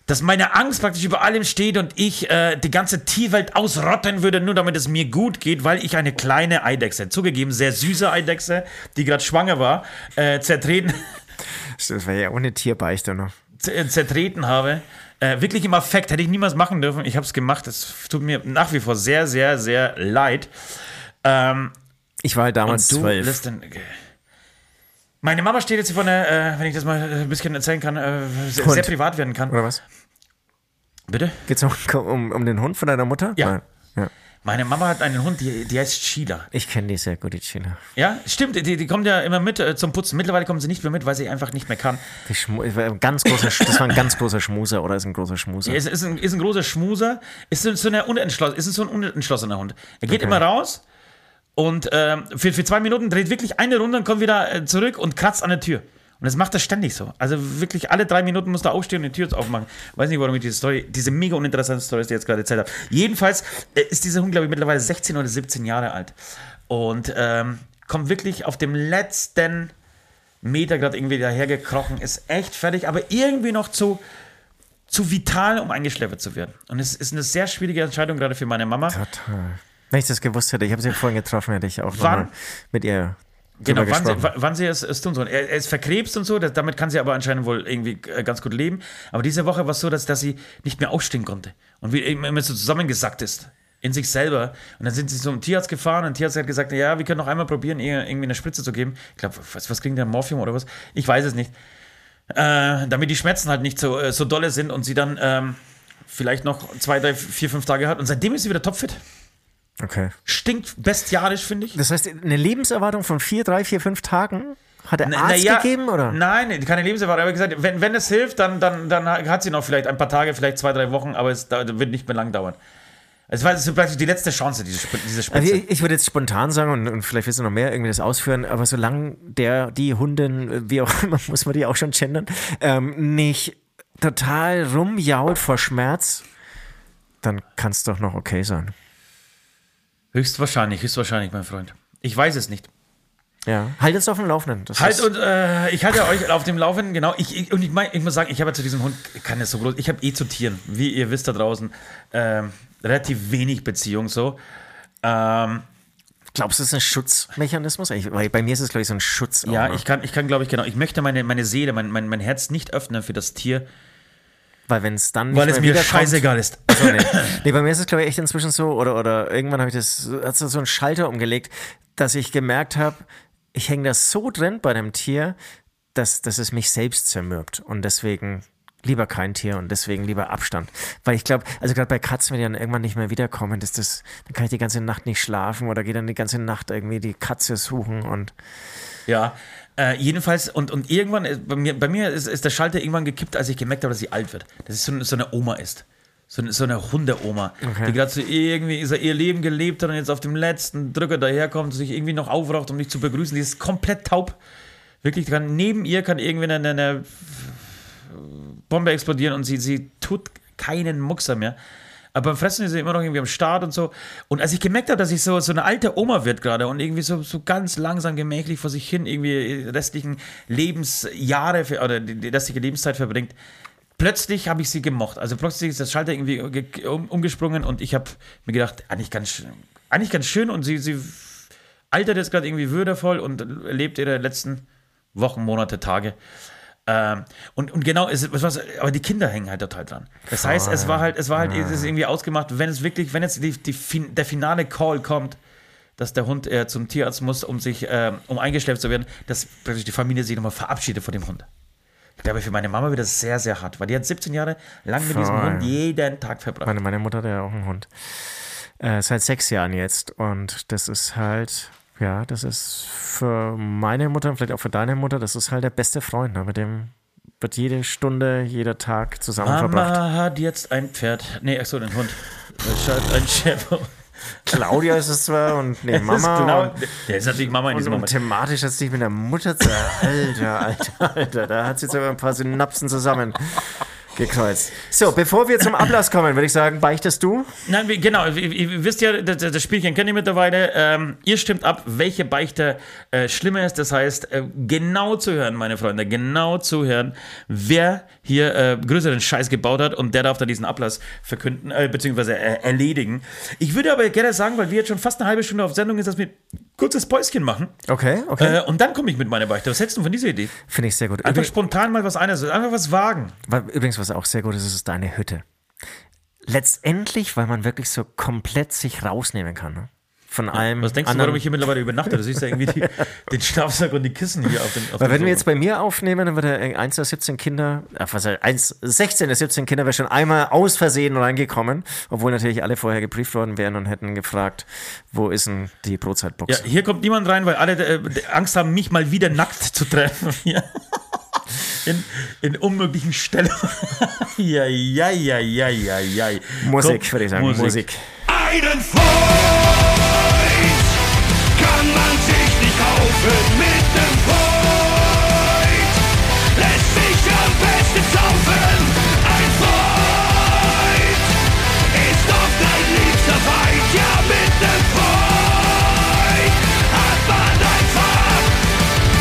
dass meine Angst praktisch über allem steht und ich äh, die ganze Tierwelt ausrotten würde, nur damit es mir gut geht, weil ich eine kleine Eidechse, zugegeben sehr süße Eidechse, die gerade schwanger war, äh, zertreten, Das wäre ja ohne Tierbeichte noch. z- zertreten habe. Äh, wirklich im Affekt, hätte ich niemals machen dürfen. Ich habe es gemacht. Es tut mir nach wie vor sehr, sehr, sehr leid. Ähm, Ich war halt damals du zwölf. meine Mama steht jetzt hier vor einer, äh, wenn ich das mal ein bisschen erzählen kann, äh, sehr, sehr privat werden kann. Oder was? Bitte? Geht's um, um, um den Hund von deiner Mutter? Ja. Ja. Meine Mama hat einen Hund, die, die heißt Sheila. Ich kenne die sehr gut, die China. Ja, stimmt, die, die kommt ja immer mit äh, zum Putzen. Mittlerweile kommt sie nicht mehr mit, weil sie einfach nicht mehr kann. Die Schmu ein ganz großer, das war ein ganz großer Schmuser oder ist ein großer Schmuser? Es ist ein, ist ein großer Schmuser, ist so, eine unentschloss, ist so ein unentschlossener Hund. Er geht immer raus und ähm, für, für zwei Minuten dreht wirklich eine Runde und kommt wieder äh, zurück und kratzt an der Tür. Und das macht er ständig so. Also wirklich alle drei Minuten muss er aufstehen und die Tür aufmachen. Weiß nicht, warum ich diese Story, diese mega uninteressante Story, die ich jetzt gerade erzählt habe. Jedenfalls äh, ist dieser Hund, glaube ich, mittlerweile 16 oder 17 Jahre alt. Und ähm, kommt wirklich auf dem letzten Meter gerade irgendwie dahergekrochen, ist echt fertig, aber irgendwie noch zu, zu vital, um eingeschläfert zu werden. Und es ist eine sehr schwierige Entscheidung gerade für meine Mama. Total. Wenn ich das gewusst hätte, ich habe sie vorhin getroffen, hätte ich auch noch Wann? mal mit ihr Genau, wann sie, wann sie es, es tun soll. Er, er ist verkrebst und so, das, damit kann sie aber anscheinend wohl irgendwie äh, ganz gut leben. Aber diese Woche war es so, dass, dass sie nicht mehr aufstehen konnte und wie immer so zusammengesackt ist in sich selber. Und dann sind sie zum Tierarzt gefahren und der Tierarzt hat gesagt, ja, wir können noch einmal probieren, ihr irgendwie eine Spritze zu geben. Ich glaube, was, was kriegen die, Morphium oder was? Ich weiß es nicht. Äh, damit die Schmerzen halt nicht so, äh, so dolle sind und sie dann ähm, vielleicht noch zwei, drei, vier, fünf Tage hat. Und seitdem ist sie wieder topfit. Okay. Stinkt bestialisch, finde ich. Das heißt, eine Lebenserwartung von vier, drei, vier, fünf Tagen hat der Na- Arzt na ja, gegeben, oder? Nein, keine Lebenserwartung. Aber gesagt, wenn, wenn es hilft, dann, dann, dann hat sie noch vielleicht ein paar Tage, vielleicht zwei, drei Wochen, aber es wird nicht mehr lang dauern. Es war praktisch die letzte Chance, diese, Spr- diese Spritze. Also ich, würde jetzt spontan sagen, und, und vielleicht willst du noch mehr irgendwie das ausführen, aber solange der, die Hundin, wie auch immer, muss man die auch schon gendern, ähm, nicht total rumjault vor Schmerz, dann kann es doch noch okay sein. Höchstwahrscheinlich, höchstwahrscheinlich, mein Freund. Ich weiß es nicht. Ja. Halt uns auf dem Laufenden. Das Halt und äh, ich halte euch auf dem Laufenden, genau. Ich, ich, und ich, mein, ich muss sagen, ich habe ja zu diesem Hund keine so groß. Ich habe eh zu Tieren, wie ihr wisst da draußen, ähm, relativ wenig Beziehung so. Ähm, Glaubst du, es ist ein Schutzmechanismus? Ich, weil bei mir ist es, glaube ich, so ein Schutz. ja, ne? ich kann, ich kann glaube ich, genau. Ich möchte meine, meine Seele, mein, mein, mein Herz nicht öffnen für das Tier, Weil wenn es dann nicht weil es mir scheißegal ist. So, nee. nee, bei mir ist es, glaube ich, echt inzwischen so, oder, oder irgendwann habe ich das, hat so einen Schalter umgelegt, dass ich gemerkt habe, ich hänge da so drin bei dem Tier, dass, dass es mich selbst zermürbt. Und deswegen lieber kein Tier und deswegen lieber Abstand. Weil ich glaube, also gerade bei Katzen, wenn die dann irgendwann nicht mehr wiederkommen, ist das, dann kann ich die ganze Nacht nicht schlafen oder gehe dann die ganze Nacht irgendwie die Katze suchen und Ja, äh, jedenfalls, und, und irgendwann, ist, bei mir, bei mir ist, ist der Schalter irgendwann gekippt, als ich gemerkt habe, dass sie alt wird. Dass es so, eine- so eine Oma ist. So eine, so eine Hundeoma, die gerade so irgendwie so ihr Leben gelebt hat und jetzt auf dem letzten Drücker daherkommt, sich irgendwie noch aufraucht, um dich zu begrüßen. Die ist komplett taub. Wirklich, kann, neben ihr kann irgendwie eine, eine Bombe explodieren und sie, sie tut keinen Muckser mehr. Aber beim Fressen ist sie immer noch irgendwie am Start und so. Und als ich gemerkt habe, dass ich so, so eine alte Oma wird gerade und irgendwie so, so ganz langsam gemächlich vor sich hin irgendwie restlichen Lebensjahre oder die, restliche Lebenszeit verbringt, plötzlich habe ich sie gemocht. Also plötzlich ist das Schalter irgendwie ge- um, umgesprungen und ich habe mir gedacht, eigentlich ganz, schön- eigentlich ganz schön und sie, sie altert jetzt gerade irgendwie würdevoll und lebt ihre letzten Wochen, Monate, Tage. Ähm, und, und genau, es, was, aber die Kinder hängen halt total dran. Das heißt, es war halt, es war halt es ist irgendwie ausgemacht, wenn es wirklich, wenn jetzt die, die, der finale Call kommt, dass der Hund äh, zum Tierarzt muss, um sich, ähm, um eingeschleppt zu werden, dass praktisch die Familie sich nochmal verabschiedet von dem Hund. Ich glaube, für meine Mama wird das sehr, sehr hart, weil die hat 17 Jahre lang mit diesem. Hund jeden Tag verbracht. meine, meine Mutter hat ja auch einen Hund. Äh, seit sechs Jahren jetzt und das ist halt, Ja, das ist für meine Mutter und vielleicht auch für deine Mutter, das ist halt der beste Freund. Ne? Mit dem wird jede Stunde, jeder Tag zusammen Mama verbracht. hat jetzt ein Pferd. Nee, achso, den Hund. Ein Schäfer. Claudia ist es zwar und nee, Mama. genau, und, der ist natürlich Mama in und, diesem und Moment. thematisch hat sich mit der Mutter zu. Alter, Alter, Alter. Da hat sie jetzt aber ein paar Synapsen zusammen gekreuzt. So, bevor wir zum Ablass kommen, würde ich sagen, beichtest du? Nein, wie- genau, ihr, ihr wisst ja, das, das Spielchen kennt ihr mittlerweile. Ähm, ihr stimmt ab, welche Beichte äh, schlimmer ist. Das heißt, äh, genau zu hören, meine Freunde, genau zu hören, wer hier äh, größeren Scheiß gebaut hat und der darf dann diesen Ablass verkünden, äh, beziehungsweise äh, erledigen. Ich würde aber gerne sagen, weil wir jetzt schon fast eine halbe Stunde auf Sendung sind, dass wir ein kurzes Päuschen machen Okay, okay. äh, und dann komme ich mit meiner Beichte. Was hältst du von dieser Idee? Finde ich sehr gut. Einfach Übrig- spontan mal was eines, einfach was wagen. Wa- Übrigens, was auch sehr gut ist, ist deine Hütte. Letztendlich, weil man wirklich so komplett sich rausnehmen kann. Ne? Von allem. Was denkst du, anderen- warum ich hier mittlerweile übernachte? Du siehst ja irgendwie die, den Schlafsack und die Kissen hier auf dem auf Weil wenn wir Sofa. jetzt bei mir aufnehmen, dann wird er 1 der 17 Kinder, äh, was 1, 16 der 17 Kinder wäre schon einmal aus Versehen reingekommen, obwohl natürlich alle vorher gebrieft worden wären und hätten gefragt, wo ist denn die Ja, Brotzeitbox? hier kommt niemand rein, weil alle äh, Angst haben, mich mal wieder nackt zu treffen. Hier. In, in unmöglichen Stellungen. ja, ja, ja, ja, ja, ja. Musik, Komm, würde ich sagen. Musik. Einen Freund kaufen mit nem Freund. Lässt sich am besten saufen. Ein Freund ist oft ein liebster Feind. Ja, mit nem Freund hat man einfach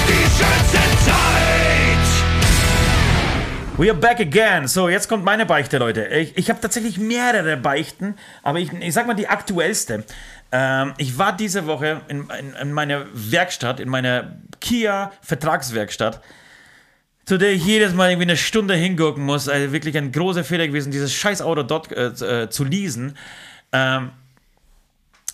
die schönste Zeit. We are back again. So, jetzt kommt meine Beichte, Leute. Ich, ich habe tatsächlich mehrere Beichten, aber ich, ich sag mal die aktuellste. Ähm, ich war diese Woche in, in, in meiner Werkstatt, in meiner Kia Vertragswerkstatt, zu der ich jedes Mal irgendwie eine Stunde hingucken muss. Also wirklich ein großer Fehler gewesen, dieses scheiß Auto dort äh, äh, zu leasen. Ähm,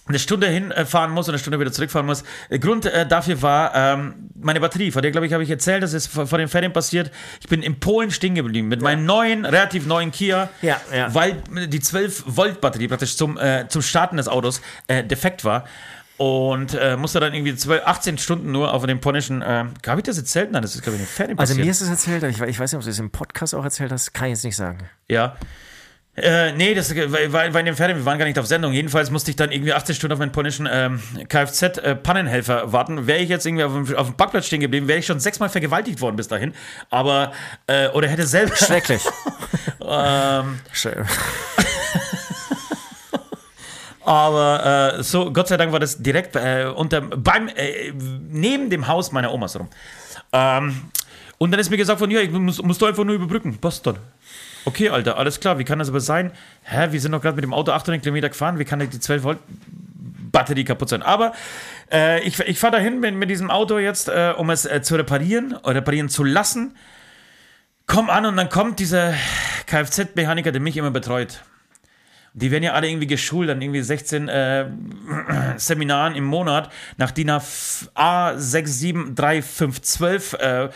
eine Stunde hinfahren muss und eine Stunde wieder zurückfahren muss. Der Grund äh, dafür war ähm, meine Batterie. Von der, glaube ich, habe ich erzählt, das ist vor, den Ferien passiert. Ich bin in Polen stehen geblieben mit meinem neuen, relativ neuen Kia, Ja, ja. weil die 12-Volt-Batterie praktisch zum, äh, zum Starten des Autos äh, defekt war. Und äh, musste dann irgendwie 12, 18 Stunden nur auf dem polnischen. Äh, habe ich das erzählt? Nein, das ist, glaube ich, in den Ferien Also passiert. mir ist es erzählt, ich, ich weiß nicht, ob du es im Podcast auch erzählt hast, kann ich jetzt nicht sagen. Ja. Äh, nee, das war, war in den Ferien, wir waren gar nicht auf Sendung. Jedenfalls musste ich dann irgendwie 18 Stunden auf meinen polnischen ähm, Kfz-Pannenhelfer warten. Wäre ich jetzt irgendwie auf dem, auf dem Parkplatz stehen geblieben, wäre ich schon sechsmal vergewaltigt worden bis dahin. Aber, äh, oder hätte selber. Schrecklich. ähm, Schre- aber äh, so, Gott sei Dank war das direkt äh, unter, beim, äh, neben dem Haus meiner Omas rum. Ähm, und dann ist mir gesagt von, ja, ich muss, musst du einfach nur überbrücken. Passt dann. Okay, Alter, alles klar. Wie kann das aber sein? Hä, wir sind doch gerade mit dem Auto 800 Kilometer gefahren. Wie kann die 12 Volt Batterie kaputt sein? Aber äh, ich, ich fahre dahin mit, mit diesem Auto jetzt, äh, um es äh, zu reparieren oder reparieren zu lassen. Komm an und dann kommt dieser Kfz-Mechaniker, der mich immer betreut. Die werden ja alle irgendwie geschult an irgendwie 16 äh, Seminaren im Monat nach DIN A6735512 äh,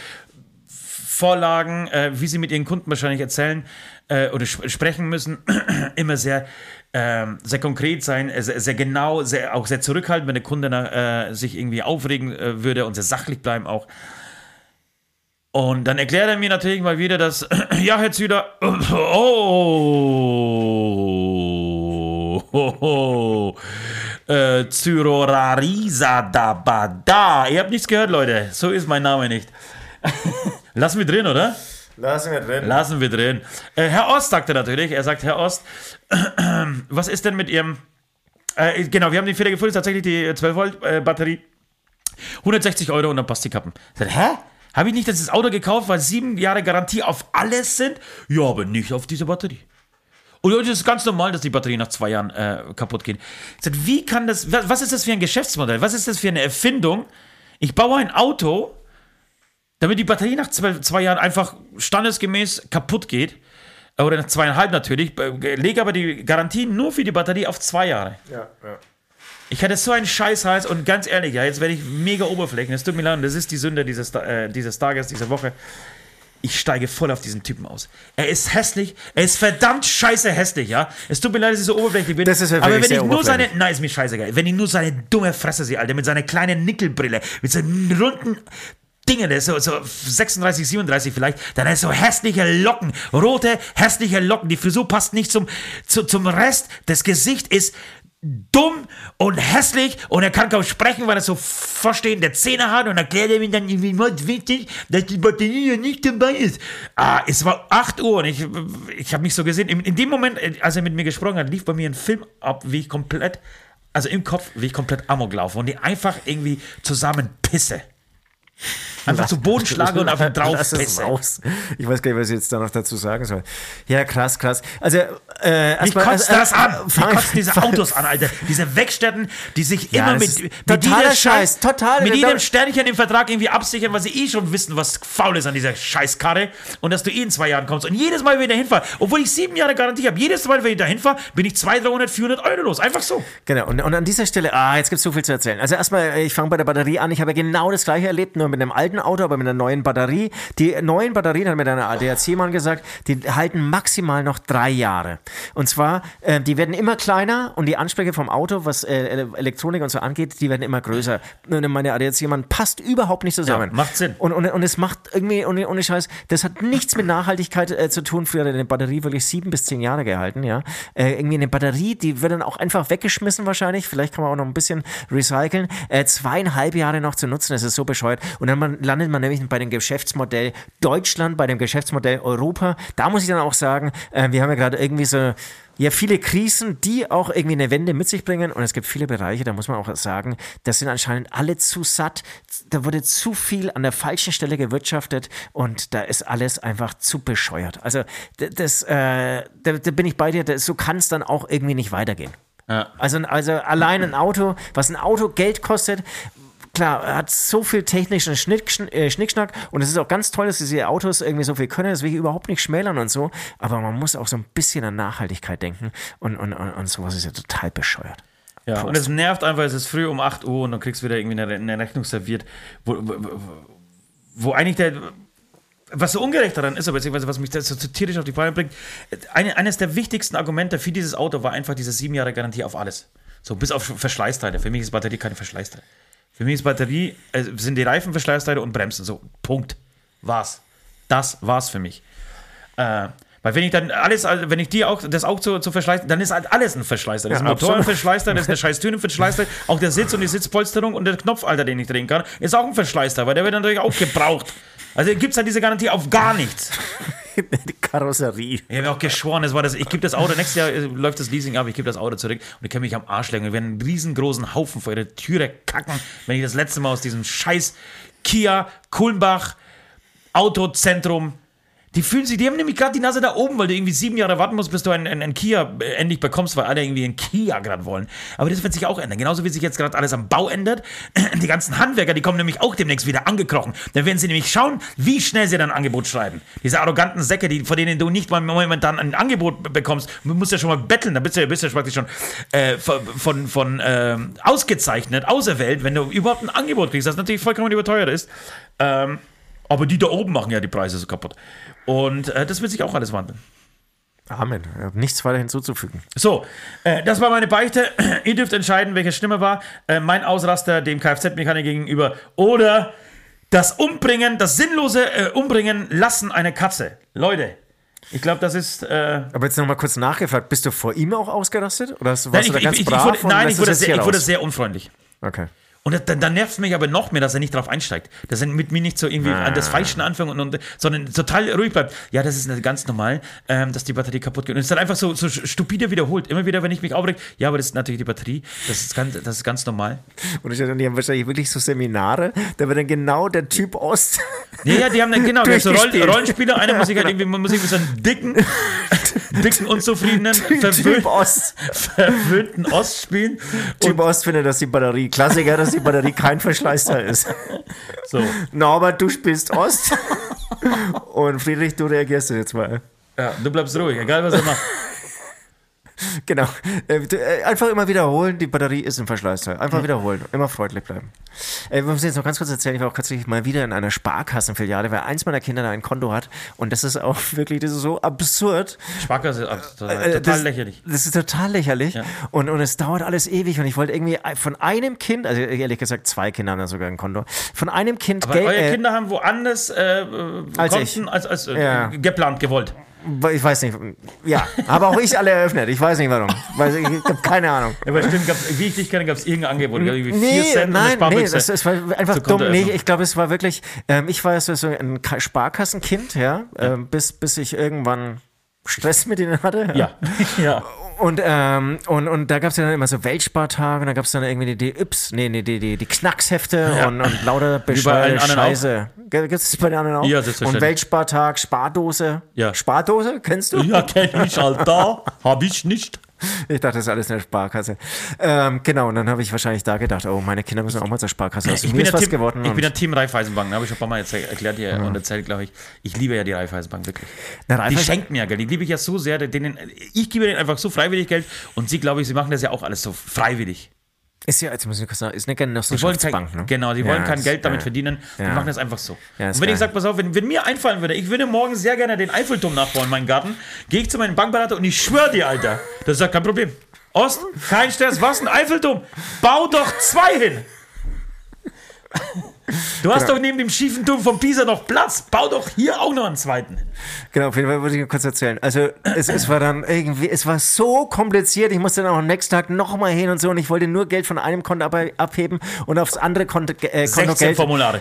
Vorlagen, äh, wie sie mit ihren Kunden wahrscheinlich erzählen äh, oder sp sprechen müssen, immer sehr, ähm, sehr konkret sein, äh, sehr, sehr genau, sehr, auch sehr zurückhaltend, wenn der Kunde äh, sich irgendwie aufregen äh, würde und sehr sachlich bleiben auch. Und dann erklärt er mir natürlich mal wieder, dass, ja, Herr Züder, oh, oh, oh, äh, Zyrorarisa da bada. Ihr habt nichts gehört, Leute. So ist mein Name nicht. Lassen wir drin, oder? Lassen wir drin. Lassen wir drin. Äh, Herr Ost sagte natürlich, er sagt, Herr Ost, was ist denn mit Ihrem, äh, genau, wir haben den Fehler gefunden, ist tatsächlich die 12 Volt äh, Batterie. 160 Euro und dann passt die Kappen. Ich sag, hä? Habe ich nicht das Auto gekauft, weil sieben Jahre Garantie auf alles sind? Ja, aber nicht auf diese Batterie. Und es ist ganz normal, dass die Batterie nach zwei Jahren äh, kaputt geht. Ich sag, wie kann das, wa- was ist das für ein Geschäftsmodell? Was ist das für eine Erfindung? Ich baue ein Auto, damit die Batterie nach zwei, zwei Jahren einfach standesgemäß kaputt geht. Äh, Oder nach zweieinhalb natürlich. äh, Lege aber die Garantie nur für die Batterie auf zwei Jahre. Ja, ja. Ich hatte so einen Scheißhals und ganz ehrlich, ja, jetzt werde ich mega oberflächlich. Es tut mir leid, und das ist die Sünde dieses, äh, dieses Tages, dieser Woche. ich steige voll auf diesen Typen aus. Er ist hässlich, er ist verdammt scheiße hässlich, ja. Es tut mir leid, dass ich so oberflächlich bin. Das ist aber wenn ich nur seine, nein, ist mir scheißegal. Wenn ich nur seine dumme Fresse sehe, Alter, mit seiner kleinen Nickelbrille, mit seinen runden Dingen, der ist so, so 36, 37 vielleicht, dann hat er so hässliche Locken, rote, hässliche Locken. Die Frisur passt nicht zum, zu, zum Rest. Das Gesicht ist dumm und hässlich und er kann kaum sprechen, weil er so verstehende Zähne hat und erklärt er mir dann mal wichtig, dass die Batterie ja nicht dabei ist. Ah, es war 8 Uhr und ich, ich habe mich so gesehen, in, in dem Moment, als er mit mir gesprochen hat, lief bei mir ein Film ab, wie ich komplett, also im Kopf, wie ich komplett Amok laufe und die einfach irgendwie zusammen pisse. Einfach zu Boden schlage und ihn drauf pisse. raus. Ich weiß gar nicht, was ich jetzt da noch dazu sagen soll. Ja, krass, krass. Also, äh, erstmal- kotzt äh, das an. äh, fang- kotzt diese Autos an, Alter. Diese Werkstätten, die sich Ja, immer mit, mit jeder Scheiß, total. mit jedem Sternchen im Vertrag irgendwie absichern, weil sie eh schon wissen, was faul ist an dieser Scheißkarre und dass du eh in zwei Jahren kommst. Und jedes Mal, wenn ich da hinfahre, obwohl ich sieben Jahre Garantie habe, jedes Mal, wenn ich da hinfahre, bin ich 200, 300, 400 Euro los. Einfach so. Genau, und, und an dieser Stelle, ah, jetzt gibt es so viel zu erzählen. Also erstmal, äh, ich fange bei der Batterie an. Ich habe ja genau das gleiche erlebt, nur mit einem alten Auto, aber mit einer neuen Batterie. Die neuen Batterien, hat mir der ADAC-Mann gesagt, die halten maximal noch drei Jahre. Und zwar, äh, die werden immer kleiner und die Ansprüche vom Auto, was äh, Ele- Elektronik und so angeht, die werden immer größer. Und meine ADAC-Mann passt überhaupt nicht zusammen. Ja, macht Sinn. Und, und, und es macht irgendwie, ohne, ohne Scheiß, das hat nichts mit Nachhaltigkeit äh, zu tun. Früher hat eine Batterie wirklich sieben bis zehn Jahre gehalten, ja. Äh, irgendwie eine Batterie, die wird dann auch einfach weggeschmissen wahrscheinlich. Vielleicht kann man auch noch ein bisschen recyceln. Äh, zweieinhalb Jahre noch zu nutzen, das ist so bescheuert. Und dann man, landet man nämlich bei dem Geschäftsmodell Deutschland, bei dem Geschäftsmodell Europa. Da muss ich dann auch sagen, äh, wir haben ja gerade irgendwie so ja, viele Krisen, die auch irgendwie eine Wende mit sich bringen. Und es gibt viele Bereiche, da muss man auch sagen, das sind anscheinend alle zu satt. Da wurde zu viel an der falschen Stelle gewirtschaftet und da ist alles einfach zu bescheuert. Also, das, äh, da, da bin ich bei dir, das, so kann es dann auch irgendwie nicht weitergehen. Ja. Also, also allein ein Auto, was ein Auto Geld kostet, klar, er hat so viel technischen Schnick, äh, Schnickschnack und es ist auch ganz toll, dass diese Autos irgendwie so viel können, das will ich überhaupt nicht schmälern und so, aber man muss auch so ein bisschen an Nachhaltigkeit denken und, und, und, und sowas ist ja total bescheuert. Ja, Prost. und es nervt einfach, es ist früh um 8 Uhr und dann kriegst du wieder irgendwie eine, eine Rechnung serviert, wo, wo, wo- eigentlich der. Was so ungerecht daran ist, aber beziehungsweise was mich da so, so tierisch auf die Palme bringt, eine, eines der wichtigsten Argumente für dieses Auto war einfach diese sieben Jahre Garantie auf alles. So, bis auf Verschleißteile. Für mich ist Batterie keine Verschleißteile. Für mich ist Batterie, äh, sind die Reifen Verschleißteile und Bremsen. So, Punkt. War's. Das war's für mich. Äh, weil wenn ich dann alles, also wenn ich die auch, das auch zu, zu verschleißen, dann ist halt alles ein Verschleißer. Das Ja, Motor ein absolut. Verschleißer, das ist eine scheiß Tür ein Verschleißer, auch der Sitz und die Sitzpolsterung und der Knopf, Alter, den ich drehen kann, ist auch ein Verschleißer, weil der wird natürlich auch gebraucht. Also gibt es halt diese Garantie auf gar nichts. Die Karosserie. Ich habe auch geschworen, das war das, ich gebe das Auto, nächstes Jahr äh, läuft das Leasing ab, ich gebe das Auto zurück und ich kann mich am Arsch legen. Wir werden einen riesengroßen Haufen vor ihre Türe kacken, wenn ich das letzte Mal aus diesem scheiß Kia, Kulmbach, Autozentrum. Die fühlen sich, die haben nämlich gerade die Nase da oben, weil du irgendwie sieben Jahre warten musst, bis du einen, einen, Kia äh, endlich bekommst, weil alle irgendwie einen Kia gerade wollen. Aber das wird sich auch ändern. Genauso wie sich jetzt gerade alles am Bau ändert. Die ganzen Handwerker, die kommen nämlich auch demnächst wieder angekrochen. Dann werden sie nämlich schauen, wie schnell sie dann ein Angebot schreiben. Diese arroganten Säcke, die, von denen du nicht mal momentan ein Angebot be- bekommst. Du musst ja schon mal betteln, da bist du ja, bist du praktisch schon äh, von, von, von ähm, ausgezeichnet, auserwählt, wenn du überhaupt ein Angebot kriegst, das natürlich vollkommen überteuert ist. Ähm, aber die da oben machen ja die Preise so kaputt. Und äh, das wird sich auch alles wandeln. Amen. Ich habe nichts weiter hinzuzufügen. So, äh, das war meine Beichte. Ihr dürft entscheiden, welche Stimme war. Äh, mein Ausraster dem Kfz-Mechaniker gegenüber oder das Umbringen, das sinnlose äh, Umbringen lassen einer Katze. Leute, ich glaube, das ist. Äh, Aber jetzt nochmal kurz nachgefragt, bist du vor ihm auch ausgerastet? Oder hast, nein, warst ich, du da ganz ich, ich, brav wurde, und nein, ich wurde, sehr, ich wurde sehr unfreundlich. Okay. Und dann, dann nervt es mich aber noch mehr, dass er nicht drauf einsteigt. Dass er mit mir nicht so irgendwie an das Falsche anfängt, und, und, sondern total ruhig bleibt. Ja, das ist ganz normal, ähm, dass die Batterie kaputt geht. Und es ist dann einfach so, so stupide wiederholt. Immer wieder, wenn ich mich aufreg, ja, aber das ist natürlich die Batterie. Das ist ganz, das ist ganz normal. Und ich, die haben wahrscheinlich wirklich so Seminare, da wird dann genau der Typ Ost. Ja, ja, die haben dann, genau, die haben so Roll. Rollenspieler. Einer muss ich halt irgendwie, muss irgendwie so einen dicken, dicken, unzufriedenen, Typ verwöhnt, Ost. verwöhnten Ost spielen. Typ Ost findet, dass die Batterie, Klassiker, dass die Batterie kein Verschleißteil ist. So. Norbert, du spielst Ost. Und Friedrich, du reagierst jetzt mal. Ja, du bleibst ruhig, egal was er macht. Genau. Äh, äh, Einfach immer wiederholen, die Batterie ist im Verschleißteil. Einfach wiederholen, immer freundlich bleiben. Äh, wir müssen jetzt noch ganz kurz erzählen, ich war auch tatsächlich mal wieder in einer Sparkassenfiliale, weil eins meiner Kinder da ein Konto hat und das ist auch wirklich, das ist so absurd. Sparkasse ist total, das, lächerlich. Das ist total lächerlich. Ja. Und, und es dauert alles ewig. Und ich wollte irgendwie von einem Kind, also ehrlich gesagt, zwei Kinder haben da sogar ein Konto, von einem Kind Aber Geld. eure äh, Kinder haben woanders äh, Als Konten als, als Ja. geplant, gewollt. Ich weiß nicht. Ja, aber auch ich alle eröffnet. Ich weiß nicht warum. Weiß, ich habe keine Ahnung. Ja, aber stimmt, gab's, wie ich dich kenne, gab es irgendein Angebot. Irgendwie vier Nee, Cent nein, nee, das, das war einfach dumm. Nee, ich glaube, es war wirklich, ähm, ich war so, ein Ka- Sparkassenkind, ja, Ähm, bis, bis ich irgendwann Stress mit ihnen hatte. ja, ja. Und, ähm, und, und da gab es ja dann immer so Weltspartage und da gab es dann irgendwie die DYPS, nee, nee, die, die, die Knackshefte Ja. und, und lauter bescheuerte Scheiße. Gibt es bei den anderen auch? Ja. Und Weltspartag, Spardose. Ja. Spardose, kennst du? Ja, kenn ich, Alter. Hab ich nicht. Ich dachte, das ist alles eine Sparkasse. Ähm, genau, und dann habe ich wahrscheinlich da gedacht, oh, meine Kinder müssen auch mal zur Sparkasse. Also Ich bin, ja was Team, geworden. ich bin ja Team Raiffeisenbank, ne? habe ich schon ein paar Mal erzählt, erklärt hier und erzählt, glaube ich. Ich liebe ja die Raiffeisenbank, wirklich. Na, Die schenkt mir ja Geld, die liebe ich ja so sehr. Denen, ich gebe denen einfach so freiwillig Geld und sie, glaube ich, sie machen das ja auch alles so freiwillig. Ist ja, jetzt muss ich kurz sagen, ist eine kein, Genossenschaftsbank, ne? Genau, die Ja, wollen kein das- Geld damit ja. verdienen. Die Ja. machen das einfach so. Ja, und wenn ich sage, pass auf, wenn, wenn mir einfallen würde, ich würde morgen sehr gerne den Eiffelturm nachbauen in meinem Garten, gehe ich zu meinem Bankberater und ich schwöre dir, Alter, das ist ja kein Problem. Ost, kein Stress, was ein Eiffelturm? Bau doch zwei hin! Du hast Genau. doch neben dem schiefen Turm von Pisa noch Platz. Bau doch hier auch noch einen zweiten. Genau, auf jeden Fall wollte ich nur kurz erzählen. Also es, es war dann irgendwie, es war so kompliziert. Ich musste dann auch am nächsten Tag nochmal hin und so und ich wollte nur Geld von einem Konto ab, abheben und aufs andere Konto, äh, Konto 16 Geld. Formulare.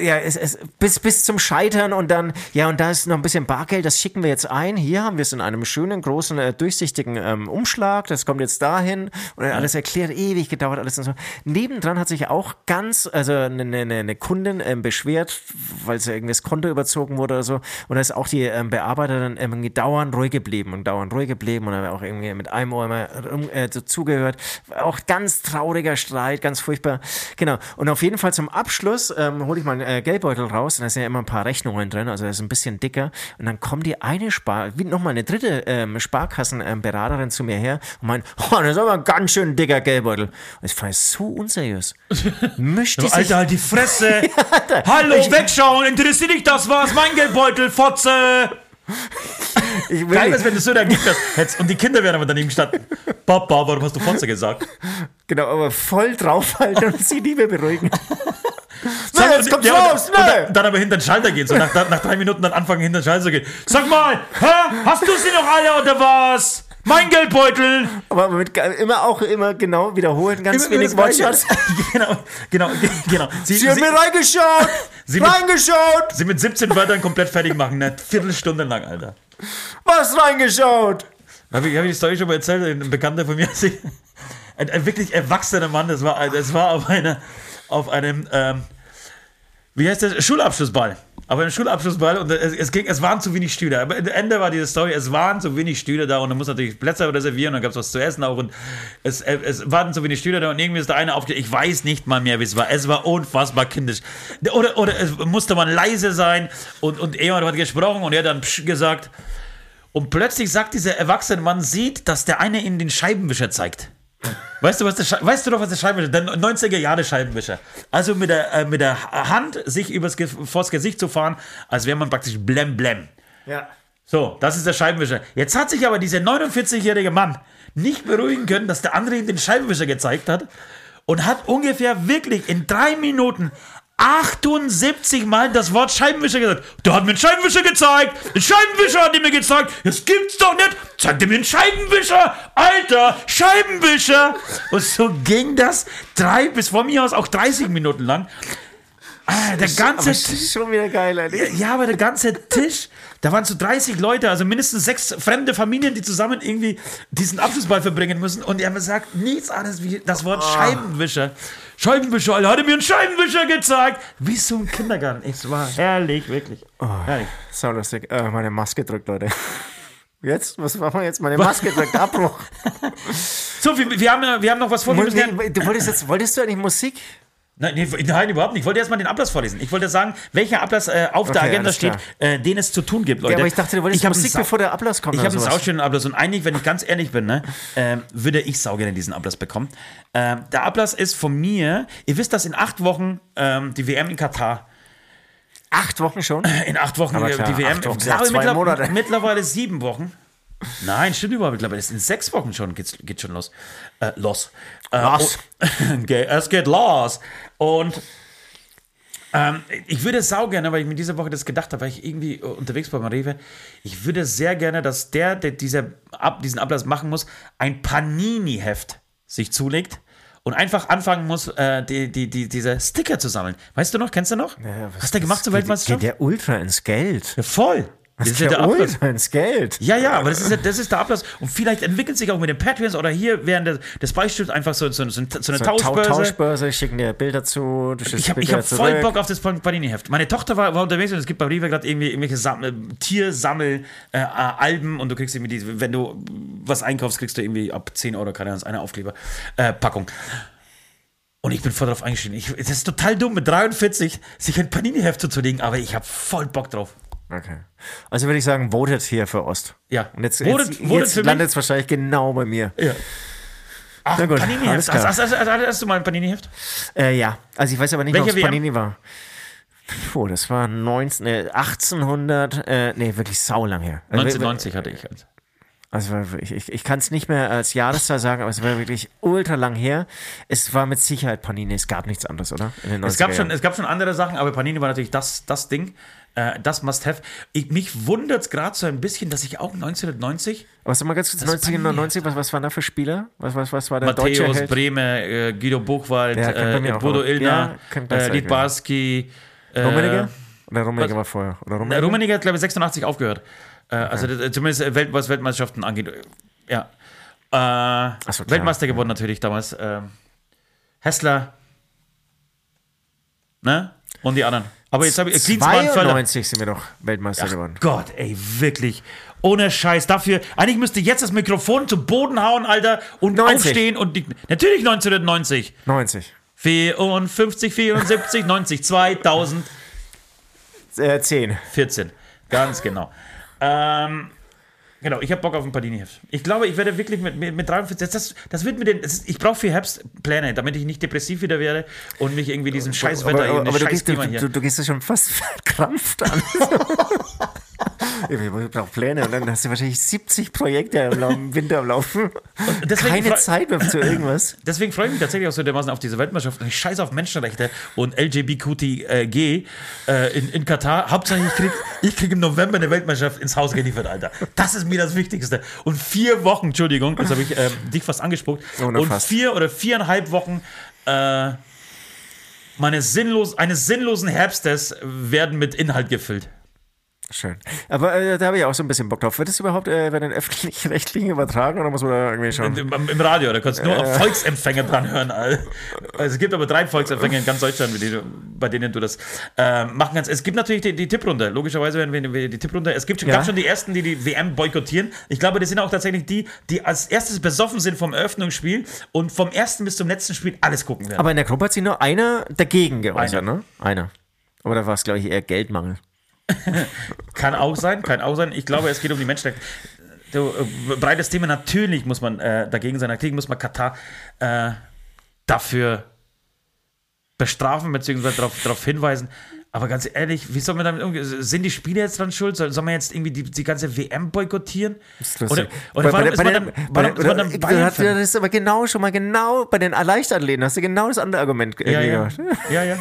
Ja, es, es, bis, bis zum Scheitern und dann, ja, und da ist noch ein bisschen Bargeld, das schicken wir jetzt ein. Hier haben wir es in einem schönen, großen, äh, durchsichtigen ähm, Umschlag. Das kommt jetzt dahin und alles erklärt, ewig gedauert, alles und so. Nebendran hat sich auch ganz, also eine, eine, eine Kundin ähm, beschwert, weil sie irgendwie das Konto überzogen wurde oder so. Und da ist auch die ähm, Bearbeiterin irgendwie dauernd ruhig geblieben und dauernd ruhig geblieben und dann auch irgendwie mit einem Ohr immer äh, so zugehört. Auch ganz trauriger Streit, ganz furchtbar. Genau. Und auf jeden Fall zum Abschluss ähm, hole ich meinen äh, Geldbeutel raus und da sind ja immer ein paar Rechnungen drin, also das ist ein bisschen dicker. Und dann kommt die eine Spar, wie nochmal eine dritte ähm, Sparkassenberaterin zu mir her und meint, oh, das ist aber ein ganz schön dicker Geldbeutel. Und ich fand es so unseriös. Mischt die Alter, halt die Fresse. Hallo, wegschauen. Interessiert dich das was? Mein Geldbeutel, Fotze. ich will Geil ist, wenn du so das hättest. Und die Kinder wären aber daneben gestanden. Papa, warum hast du Fotze gesagt? Genau, aber voll draufhalten und sie nie mehr beruhigen. Sag Nee, jetzt kommt's ja, raus, und nee. dann, dann aber hinter den Schalter gehen. So nach, nach drei Minuten dann anfangen, hinter den Schalter zu gehen. Sag mal, hä? Hast du sie noch alle oder was? Mein Geldbeutel! Aber mit, immer auch immer genau wiederholen, ganz wenig Wortschatz. genau, genau, genau. Sie, Sie haben mir reingeschaut! Sie mit- reingeschaut! sie mit 17 Wörtern komplett fertig machen. Eine Viertelstunde lang, Alter. Was reingeschaut? Habe ich, hab ich die Story schon mal erzählt? Ein Bekannter von mir, ein, ein wirklich erwachsener Mann, das war, das war auf, einer, auf einem, ähm, wie heißt das, Schulabschlussball. Auf einem Schulabschlussball und es, es, ging, es waren zu wenig Stühle. Aber am Ende war diese Story, es waren zu wenig Stühle da und man muss natürlich Plätze reservieren und dann gab es was zu essen auch und es, äh, es waren zu wenig Stühle da und irgendwie ist der eine aufgestanden. Ich weiß nicht mal mehr, wie es war. Es war unfassbar kindisch. Oder, oder es musste man leise sein und, und jemand hat gesprochen und er hat dann gesagt. Und plötzlich sagt dieser erwachsene Mann, sieht, dass der eine ihm den Scheibenwischer zeigt. Weißt du, was der Schei- weißt du doch, was der Scheibenwischer Der 90er Jahre Scheibenwischer. Also mit der, äh, mit der Hand sich übers, Ge- vors Gesicht zu fahren, als wäre man praktisch blem blem. Ja. So, das ist der Scheibenwischer. Jetzt hat sich aber dieser 49-jährige Mann nicht beruhigen können, dass der andere ihm den Scheibenwischer gezeigt hat und hat ungefähr wirklich in drei Minuten 78 Mal das Wort Scheibenwischer gesagt. Der hat mir einen Scheibenwischer gezeigt. Ein Scheibenwischer hat er mir gezeigt. Das gibt's doch nicht. Zeigt er mir einen Scheibenwischer. Alter, Scheibenwischer. Und so ging das drei bis von mir aus auch 30 Minuten lang. Ah, der ganze das ist schon wieder geil, Alter. ja, aber der ganze Tisch, da waren so 30 Leute, also mindestens sechs fremde Familien, die zusammen irgendwie diesen Abschlussball verbringen müssen. Und er sagt nichts anderes wie das Wort Scheibenwischer. Scheibenwischer, Alter, hat er mir einen Scheibenwischer gezeigt. Wie so ein Kindergarten. Es war herrlich, wirklich. Herrlich. So lustig. Äh, meine Maske drückt, Leute. Jetzt? Was machen wir jetzt? Meine Maske drückt Abbruch. So, wir, wir, haben, wir haben noch was vor. Nee, du wolltest jetzt, wolltest du eigentlich Musik? Nein, nee, nein, überhaupt nicht. Ich wollte erstmal den Ablass vorlesen. Ich wollte sagen, welcher Ablass äh, auf der Okay, Agenda alles steht, äh, den es zu tun gibt, Leute. Ja, aber ich dachte, du wolltest ich Musik, Sau- bevor der Ablass kommt. Ich habe einen sauschönen Ablass und eigentlich, wenn ich ganz ehrlich bin, ne, ähm, würde ich saugern diesen Ablass bekommen. Ähm, der Ablass ist von mir, ihr wisst, dass in acht Wochen ähm, die WM in Katar, Acht Wochen schon? in acht Wochen äh, klar, die WM, acht Wochen ja glaube, zwei mittler- Monate. mittlerweile sieben Wochen. Nein, stimmt überhaupt mittlerweile. Es sind sechs Wochen schon, geht's, geht schon los. Äh, los. Äh, Los. und- Ge- es geht los. Und ähm, ich würde sau gerne, weil ich mir diese Woche das gedacht habe, weil ich irgendwie unterwegs war beim Rewe, ich würde sehr gerne, dass der, der dieser Ab, diesen Ablass machen muss, ein Panini-Heft sich zulegt und einfach anfangen muss, äh, die, die, die, diese Sticker zu sammeln. Weißt du noch, kennst du noch? Ja, was- Hast du gemacht zur geht- Weltmeisterschaft? Geht der Ultra ins Geld? Ja, voll. Das ist ja der Ablass. Ins Geld. Ja, ja, aber das ist, ja- das ist der Ablass. Und vielleicht entwickelt sich auch mit den Patreons oder hier während des, des Beistifts einfach so, so, so, eine So, Tau- Tauschbörse. Tauschbörse, schicken dir Bilder zu, du Ich habe ich hab voll Bock auf das Panini-Heft. Meine Tochter war, war unterwegs und es gibt bei Rewe gerade irgendwie irgendwelche Sammel, Tiersammel-Alben und du kriegst irgendwie die, wenn du was einkaufst, kriegst du irgendwie ab 10 Euro, keine Ahnung, eine Aufkleber, äh. Und ich bin voll drauf eingestiegen. Ich, das ist total dumm, mit 43 sich ein Panini-Heft zuzulegen, aber ich habe voll Bock drauf. Okay. Also würde ich sagen, votet hier für Ost. Ja. Und jetzt, Votet- jetzt, votet jetzt landet es wahrscheinlich genau bei mir. Ja. Ach, Na gut, Panini-Heft. Hast, hast, hast, hast du mal ein Panini-Heft? Äh, ja, also ich weiß aber nicht, ob es? Panini war. Puh, das war 19, äh, 1800, äh, nee, wirklich saulang her. Also, 1990 hatte ich eins. Also wirklich- ich, ich kann es nicht mehr als Jahreszahl sagen, aber es war wirklich ultra lang her. Es war mit Sicherheit Panini, es gab nichts anderes, oder? Es gab, 90er schon, es gab schon andere Sachen, aber Panini war natürlich das, das Ding, äh, das Must-Have. Ich- Mich wundert es gerade so ein bisschen, dass ich auch 1990 Aber sag mal ganz kurz, Das ist 1990, was, was waren da für Spieler? Was, was, was war der deutsche Matthäus Held? Brehme, äh, Guido Buchwald, Ja, äh, Bodo. Illner, Ja, äh, gleichzeitig, Liedbarski. Äh, Rummenigge? Oder Rummenigge was? war vorher? Oder äh, Rummenigge? Rummenigge hat, glaube ich, 86 aufgehört. Äh, Also das- zumindest äh, Welt, was Weltmeisterschaften angeht. Ja. Äh, so. Weltmeister geworden natürlich damals. Hessler. Ne? Und die anderen. Aber jetzt habe ich Klinsmann, Völler. 92 sind wir doch Weltmeister geworden. Gott, ey, wirklich. Ohne Scheiß. Dafür, eigentlich müsste jetzt das Mikrofon zum Boden hauen, Alter, und 90. aufstehen und die, natürlich 1990. 90. 54, 74, 90, 2014. Äh, 10. Ganz genau. Ähm, genau, ich habe Bock auf ein Panini-Heft. Ich glaube, ich werde wirklich mit, mit, mit 43, das, das wird mir den, ist, ich brauche für Herbst Pläne, damit ich nicht depressiv wieder werde und mich irgendwie diesem scheiß Wetter, aber, aber, aber du, scheiß gehst, du, Klima hier. du, du gehst das schon fast verkrampft an. Ich brauche Pläne und dann hast du wahrscheinlich 70 Projekte im, Winter am Laufen. Keine Zeit mehr zu irgendwas. Deswegen freue ich mich tatsächlich auch so dermaßen auf diese Weltmeisterschaft. Ich scheiße auf Menschenrechte und LGBTG äh, in, in Katar. Hauptsache, ich krieg, ich krieg im November eine Weltmeisterschaft ins Haus geliefert, Alter. Das ist mir das Wichtigste. Und vier Wochen, Entschuldigung, das habe ich ähm, dich fast angespuckt. Ohne und fast. vier oder viereinhalb Wochen äh, meine sinnlos, eines sinnlosen Herbstes werden mit Inhalt gefüllt. Schön. Aber äh, da habe ich auch so ein bisschen Bock drauf. Wird das überhaupt äh, bei den öffentlich-rechtlichen übertragen oder muss man da irgendwie schon. Im, im Radio, da kannst du nur auf Volksempfänger dran hören. Also es gibt aber drei Volksempfänger in ganz Deutschland, bei denen du das äh, machen kannst. Es gibt natürlich die, die Tipprunde. Logischerweise werden wir wir die Tipprunde. Es gibt schon, Ja. gab schon die ersten, die die WM boykottieren. Ich glaube, das sind auch tatsächlich die, die als erstes besoffen sind vom Eröffnungsspiel und vom ersten bis zum letzten Spiel alles gucken werden. Aber in der Gruppe hat sich nur einer dagegen geäußert, Einer. ne? Einer. Aber da war es, glaube ich, eher Geldmangel. Kann auch sein, kann auch sein. Ich glaube, es geht um die Menschenrechte. Äh, breites Thema, natürlich muss man äh, dagegen sein. Natürlich muss man Katar äh, dafür bestrafen, beziehungsweise darauf hinweisen. Aber ganz ehrlich, wie soll man damit umgehen? Sind die Spieler jetzt dran schuld? Soll, soll man jetzt irgendwie die, die ganze WM boykottieren? ist lustig. Oder, oder Bei- warum bei- ist bei man dann, bei warum ist man dann du Das aber genau schon mal genau bei den Leichtathleten hast du genau das andere Argument äh, ja, ja. gemacht. ja, ja.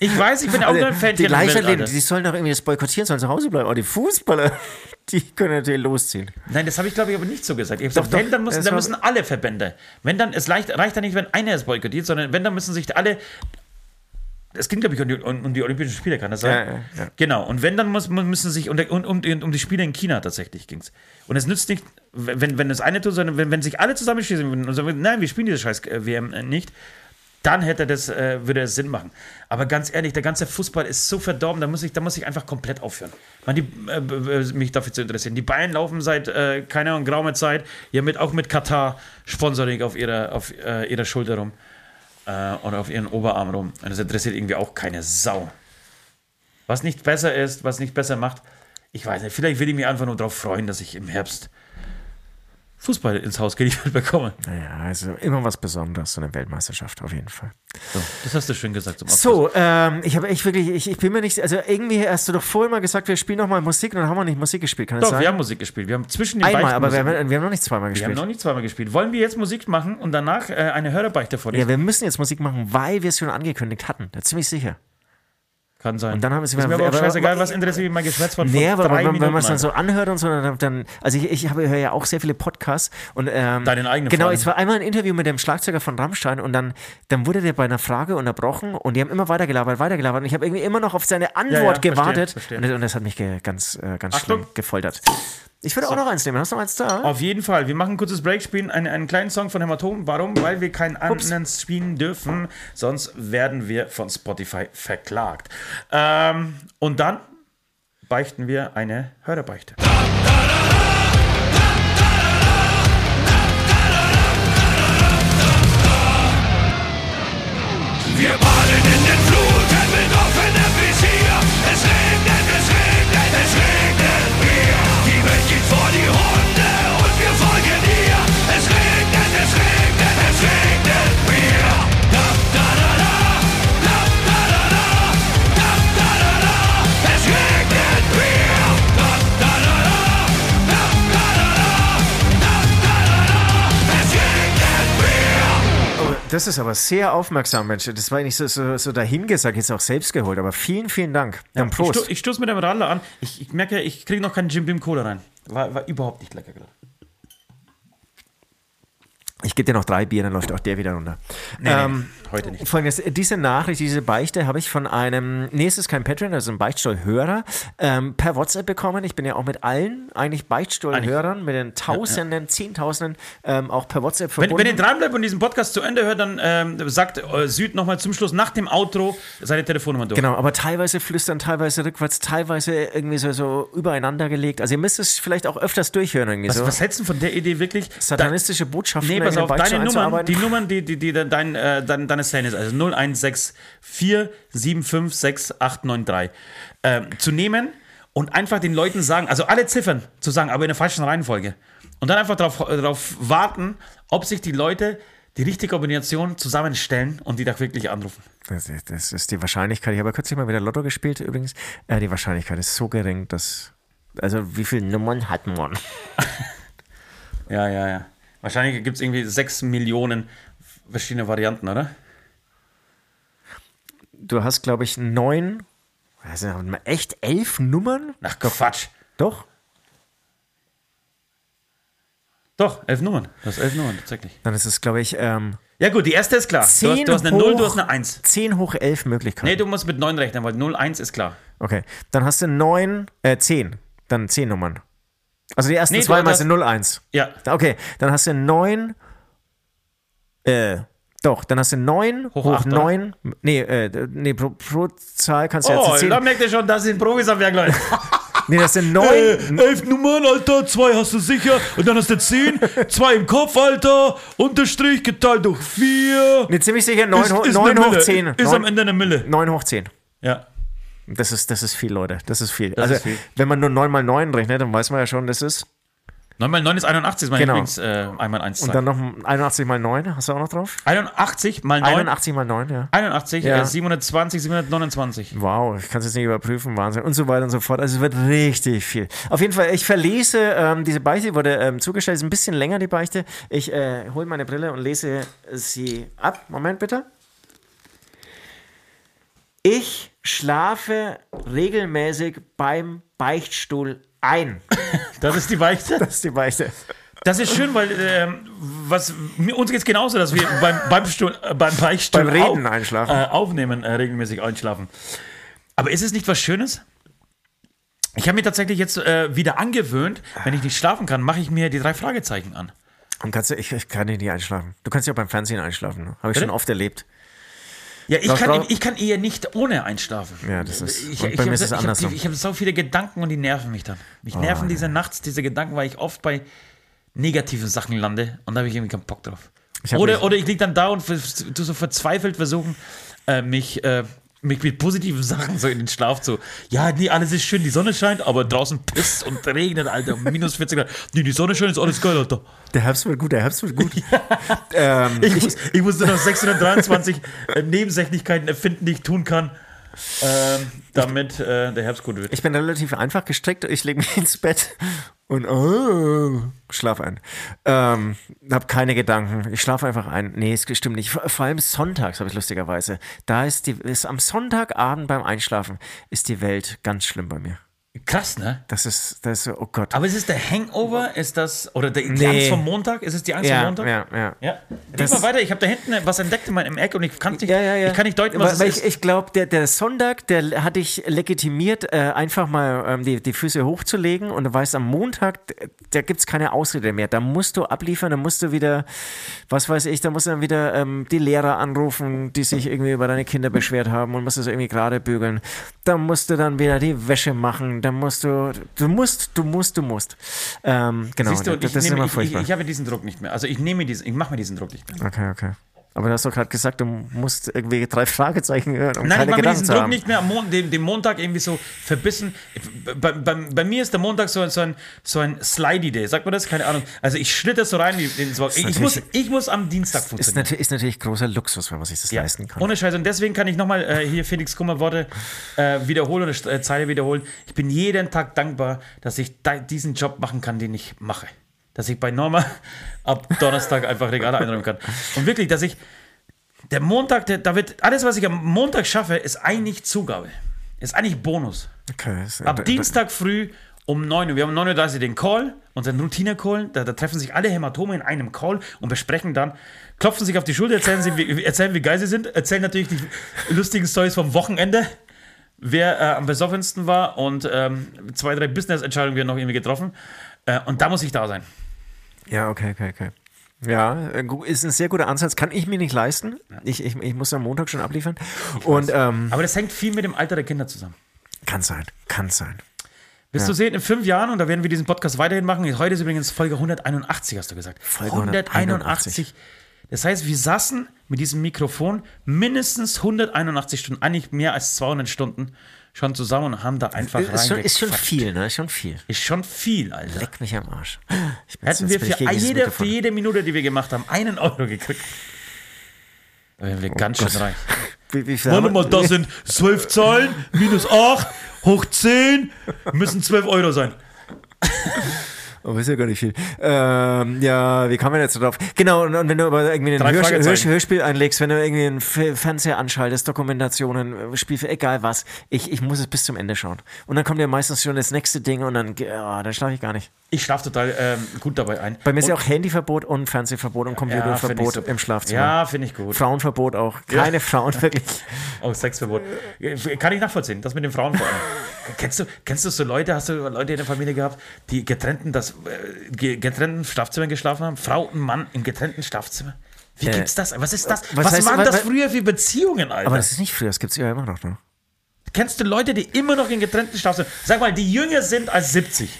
Ich weiß, ich bin auch nur ein Fan die Leichtathleten, die sollen doch irgendwie das boykottieren, sollen zu Hause bleiben. Aber die Fußballer, die können natürlich losziehen. Nein, das habe ich glaube ich aber nicht so gesagt. Ich habe Doch, gesagt, wenn, doch, dann müssen, das dann müssen alle Verbände. Wenn dann, es reicht, reicht ja nicht, wenn einer es boykottiert, sondern wenn, dann müssen sich alle. Es ging, glaube ich, um die, um, die Olympischen Spiele, kann das sein? Ja, ja, ja. Genau. Und wenn, dann muss, müssen sich, und um, um, um die Spiele in China tatsächlich ging es. Und es nützt nicht, wenn, wenn das eine tut, sondern wenn, wenn sich alle zusammenschließen würden und sagen, nein, wir spielen diese scheiß äh, WM nicht, dann hätte das, äh, würde es Sinn machen. Aber ganz ehrlich, der ganze Fußball ist so verdorben, da muss ich, da muss ich einfach komplett aufhören. Man, die, äh, mich dafür zu interessieren. Die Bayern laufen seit, äh, keine Ahnung, geraumer Zeit, ja mit, auch mit Katar Sponsoring auf ihrer, auf, äh, ihrer Schulter rum. Äh, oder auf ihren Oberarm rum. Und das interessiert irgendwie auch keine Sau. Was nicht besser ist, was nicht besser macht, ich weiß nicht. Vielleicht will ich mich einfach nur darauf freuen, dass ich im Herbst Fußball ins Haus geliefert bekomme. Naja, also immer was Besonderes, so eine Weltmeisterschaft, auf jeden Fall. So, das hast du schön gesagt zum Abschluss. So, ähm, ich habe echt wirklich, ich, ich bin mir nicht, also irgendwie hast du doch vorhin mal gesagt, wir spielen noch mal Musik und dann haben wir nicht Musik gespielt, kann das Doch, sein? wir haben Musik gespielt. Wir haben zwischen den Einmal, aber wir haben, wir haben noch nicht zweimal wir haben gespielt. noch nicht zweimal gespielt. Wollen wir jetzt Musik machen und danach äh, eine Hörerbeichte vorlesen? ja, wir müssen jetzt Musik machen, weil wir es schon angekündigt hatten. Da ziemlich sicher. Kann sein. Und dann haben wir- ist mir aber auch scheißegal, was interessiert mich mein Geschwätz von, Nee, aber wenn, wenn man es dann so anhört und so, dann, dann also ich, ich habe höre ja auch sehr viele Podcasts und ähm, Deinen eigenen Genau, es war einmal ein Interview mit dem Schlagzeuger von Rammstein und dann, dann wurde der bei einer Frage unterbrochen und die haben immer weitergelabert, weitergelabert und ich habe irgendwie immer noch auf seine Antwort verstehe, gewartet verstehe. Und, das, und das hat mich ge, ganz, äh, ganz Achtung. schlimm gefoltert. Ich würde auch noch eins nehmen. Hast du noch eins da? Auf jeden Fall. Wir machen ein kurzes Break, spielen einen, einen kleinen Song von Hämatom. Warum? Weil wir keinen anderen spielen dürfen. Sonst werden wir von Spotify verklagt. Ähm, und dann beichten wir eine Hörerbeichte. Wir baden in das ist aber sehr aufmerksam, Mensch. Das war nicht so, so, so dahingesagt, jetzt auch selbst geholt. Aber vielen, vielen Dank. Dann Ich, Prost. sto ich stoße mit dem Radler an. Ich, ich merke, ich kriege noch keinen Jim Beam Cola rein. War, war überhaupt nicht lecker gerade. Ich gebe dir noch drei Bier, dann läuft auch der wieder runter. Nee, Ähm, nee, heute nicht. Folgendes, diese Nachricht, diese Beichte habe ich von einem, nee, es ist kein Patreon, also ein Beichtstuhl-Hörer, ähm, per WhatsApp bekommen. Ich bin ja auch mit allen eigentlich Beichtstuhl-Hörern, mit den Tausenden, Zehntausenden, ähm, auch per WhatsApp Wenn, verbunden. wenn ihr dranbleibt und diesen Podcast zu Ende hört, dann ähm, sagt äh, Süd nochmal zum Schluss nach dem Outro seine Telefonnummer durch. Genau, aber teilweise flüstern, teilweise rückwärts, teilweise irgendwie so, so übereinander gelegt. Also ihr müsst es vielleicht auch öfters durchhören irgendwie Was, so. was hältst du von der Idee wirklich? Satanistische Botschaften Nee, pass auf, deine Nummern, die Nummern, die, die, die dein, äh, dein, deine Szene ist, also 0164756893, ähm, zu nehmen und einfach den Leuten sagen, also alle Ziffern zu sagen, aber in der falschen Reihenfolge. Und dann einfach darauf darauf warten, ob sich die Leute die richtige Kombination zusammenstellen und die da wirklich anrufen. Das ist, das ist die Wahrscheinlichkeit. Ich habe ja kürzlich mal wieder Lotto gespielt übrigens. Äh, die Wahrscheinlichkeit ist so gering, dass. Also, wie viele Nummern hat man? Ja, ja, ja. Wahrscheinlich gibt es irgendwie sechs Millionen verschiedene Varianten, oder? Du hast, glaube ich, neun. Also, echt elf Nummern? Ach, Quatsch. Doch. Doch, elf Nummern. Du hast elf Nummern, tatsächlich. Dann ist es, glaube ich, ähm, Ja gut, die erste ist klar. Du hast, 10 du hast eine hoch, 0, du hast eine 1. 10 hoch 11 Möglichkeiten. Nee, du musst mit 9 rechnen, weil 0, 1 ist klar. Okay. Dann hast du neun, äh, 10. Dann 10 Nummern. Also die ersten Nee, zwei Mal sind 0, 1. Ja. Okay, dann hast du 9. Äh, doch, dann hast du 9 Hoch hoch, acht, oder? 9. Nee, äh, nee pro, pro Zahl kannst du Oh, jetzt 10. da merkt ihr schon, das sind Profis am Werk, Leute. Nee, das sind 9. elf Nummern, Alter, 2 hast du sicher. Und dann hast du 10, 2 im Kopf, Alter. Unterstrich geteilt durch 4. Nee, ziemlich sicher 9, Ist, hoch, ist 9 eine hoch Mille. 10. Ist am 9, Ende eine Mille. 9 hoch 10. Ja. Das ist, das ist viel, Leute. Das ist viel. Das also, ist viel. wenn man nur 9 mal 9 rechnet, dann weiß man ja schon, das ist. 9 mal 9 ist 81, ist mein Genau. Lieblings äh, 1 mal 1 Und dann noch 81 mal 9. Hast du auch noch drauf? 81 mal 9. 81 mal 9, ja. 81, Ja. äh, 720, 729. Wow, ich kann es jetzt nicht überprüfen, Wahnsinn. Und so weiter und so fort. Also es wird richtig viel. Auf jeden Fall, ich verlese ähm, diese Beichte, die wurde ähm, zugestellt, ist ein bisschen länger, die Beichte. Ich äh, hole meine Brille und lese sie ab. Moment bitte. Ich schlafe regelmäßig beim Beichtstuhl ein. Das ist die Beichte. Das ist die Beichte. Das ist schön, weil ähm, was, mir, uns geht es genauso, dass wir beim, beim, Stuhl, äh, beim Beichtstuhl Beim Reden au- einschlafen. Äh, aufnehmen, äh, regelmäßig einschlafen. Aber ist es nicht was Schönes? Ich habe mir tatsächlich jetzt äh, wieder angewöhnt, wenn ich nicht schlafen kann, mache ich mir die drei Fragezeichen an. Und kannst du, ich, ich kann nicht einschlafen. Du kannst ja auch beim Fernsehen einschlafen. Ne? Habe ich Bitte? schon oft erlebt. Ja, ich kann, Frau- ich kann eher nicht ohne einschlafen. Ja, das ist- Ich, ich, bei mir hab- ist es ich hab die- Ich habe so viele Gedanken und die nerven mich dann. Mich Oh, nerven diese nachts, diese Gedanken, weil ich oft bei negativen Sachen lande und da habe ich irgendwie keinen Bock drauf. Ich hab Oder, oder ich liege dann da und vers- tu so verzweifelt versuchen, äh, mich, äh, mich mit positiven Sachen so in den Schlaf zu. Ja, nee, alles ist schön, die Sonne scheint, aber draußen pisst und regnet, Alter. Minus 40 Grad. Nee, die Sonne scheint, ist alles geil, Alter. Der Herbst wird gut, der Herbst wird gut. ähm, Ich, muss, ich musste noch 623 äh, Nebensächlichkeiten erfinden, die ich tun kann, ähm, damit äh, der Herbst gut wird. Ich bin relativ einfach gestrickt. Ich lege mich ins Bett und oh, schlaf ein. Ähm, hab keine Gedanken. Ich schlafe einfach ein. Nee, es stimmt nicht. Vor allem sonntags habe ich lustigerweise. Da ist die, ist am Sonntagabend beim Einschlafen ist die Welt ganz schlimm bei mir. Krass, ne? Das ist, das ist, oh Gott. Aber ist es der Hangover? Ist das, oder der, die Nee. Angst vom Montag? Ist es die Angst ja, vom Montag? ja, ja. Ja. Das mal weiter, ich habe da hinten was entdeckt in meinem Eck und ich kann nicht, Ja, ja, ja. Ich kann nicht deuten, was weil, es ich, ist. ich glaube, der, der Sonntag, der hatte ich legitimiert, äh, einfach mal ähm, die, die Füße hochzulegen und du weißt, am Montag, da gibt es keine Ausrede mehr. Da musst du abliefern, da musst du wieder, was weiß ich, da musst du dann wieder ähm, die Lehrer anrufen, die sich irgendwie über deine Kinder beschwert haben und musst es irgendwie gerade bügeln. Da musst du dann wieder die Wäsche machen, da musst du, du musst, du musst, du musst. Ähm, genau, Siehst du, das, ich, das ist nehme, immer ich, ich, ich habe diesen Druck nicht mehr. Also ich nehme diesen, ich mache mir diesen Druck nicht mehr. okay, okay. Aber du hast doch gerade gesagt, du musst irgendwie drei Fragezeichen hören, um Nein, ich keine mache mir Gedanken diesen zu Druck haben. nicht mehr am Mon dem, dem Montag irgendwie so verbissen. Bei, bei, bei mir ist der Montag so, so ein, so ein Slidey-Day. Sagt man das? Keine Ahnung. Also ich schlitter so rein wie ins Wort. Ich, ich, muss, ich muss am Dienstag Ist, funktionieren. natürlich, ist natürlich großer Luxus, wenn man sich das Ja, leisten kann. ohne Scheiß. Und deswegen kann ich nochmal äh, hier Felix Kummer Worte äh, wiederholen oder äh, Zeile wiederholen. Ich bin jeden Tag dankbar, dass ich da, diesen Job machen kann, den ich mache. Dass ich bei Norma ab Donnerstag einfach Regale einräumen kann. Und wirklich, dass ich der Montag, der, da wird alles, was ich am Montag schaffe, ist eigentlich Zugabe. Ist eigentlich Bonus. Okay, Ab Dienstag früh um 9 Uhr. Wir haben um 9.30 Uhr den Call, unseren Routine-Call. Da, da treffen sich alle Hämatome in einem Call und besprechen dann, klopfen sich auf die Schulter, erzählen, sie, wie, erzählen wie geil sie sind, erzählen natürlich die lustigen Stories vom Wochenende, wer äh, am besoffensten war und ähm, zwei, drei Business-Entscheidungen wir noch irgendwie getroffen. Äh, und da muss ich da sein. Ja, okay, okay, okay. Ja, äh, ist ein sehr guter Ansatz. Kann ich mir nicht leisten. Ich, ich, ich muss am Montag schon abliefern. Und ähm, Aber das hängt viel mit dem Alter der Kinder zusammen. kann sein, kann sein. Wirst du sehen, in fünf Jahren, und da werden wir diesen Podcast weiterhin machen, heute ist übrigens Folge 181, hast du gesagt. Folge 181. Das heißt, wir saßen mit diesem Mikrofon mindestens 181 Stunden, eigentlich mehr als 200 Stunden schon zusammen und haben da einfach Ist schon, ist schon viel, ne? Ist schon viel. Ist schon viel, Alter. Leck mich am Arsch. Hätten wir für jede, für jede Minute, die wir gemacht haben, einen Euro gekriegt. Da wären wir ganz Oh Gott. schön reich. Wie, wie Warte mal, das sind zwölf Zahlen, minus 8, hoch 10, müssen 12 Euro sein. Oh, ist ja gar nicht viel. Ähm, ja, wie kam man jetzt drauf? Genau, und, und wenn du aber irgendwie ein Hörspiel, Fragezeichen. Hörspiel, einlegst, wenn du irgendwie einen Fernseher anschaltest, Dokumentationen, Spielfilm, egal was, ich, ich muss es bis zum Ende schauen. Und dann kommt ja meistens schon das nächste Ding und dann, ja, dann schlafe ich gar nicht. Ich schlafe total ähm, gut dabei ein. Bei mir ist Und- ja auch Handyverbot und Fernsehverbot und Ja, Computerverbot super. im Schlafzimmer. Ja, finde ich gut. Frauenverbot auch. Keine Frauen, wirklich. Oh, Sexverbot. Kann ich nachvollziehen, das mit den Frauen vor allem. kennst, du, kennst du so Leute, hast du Leute in der Familie gehabt, die getrennten, das, ge- getrennten Schlafzimmern geschlafen haben? Frau und Mann im getrennten Schlafzimmer? Wie Äh, gibt's das? Was ist das? was Was, heißt- waren wa- das früher für Beziehungen, Alter? Aber das ist nicht früher, das gibt es ja immer noch. Ne? Kennst du Leute, die immer noch in getrennten Schlafzimmern, sag mal, die jünger sind als 70?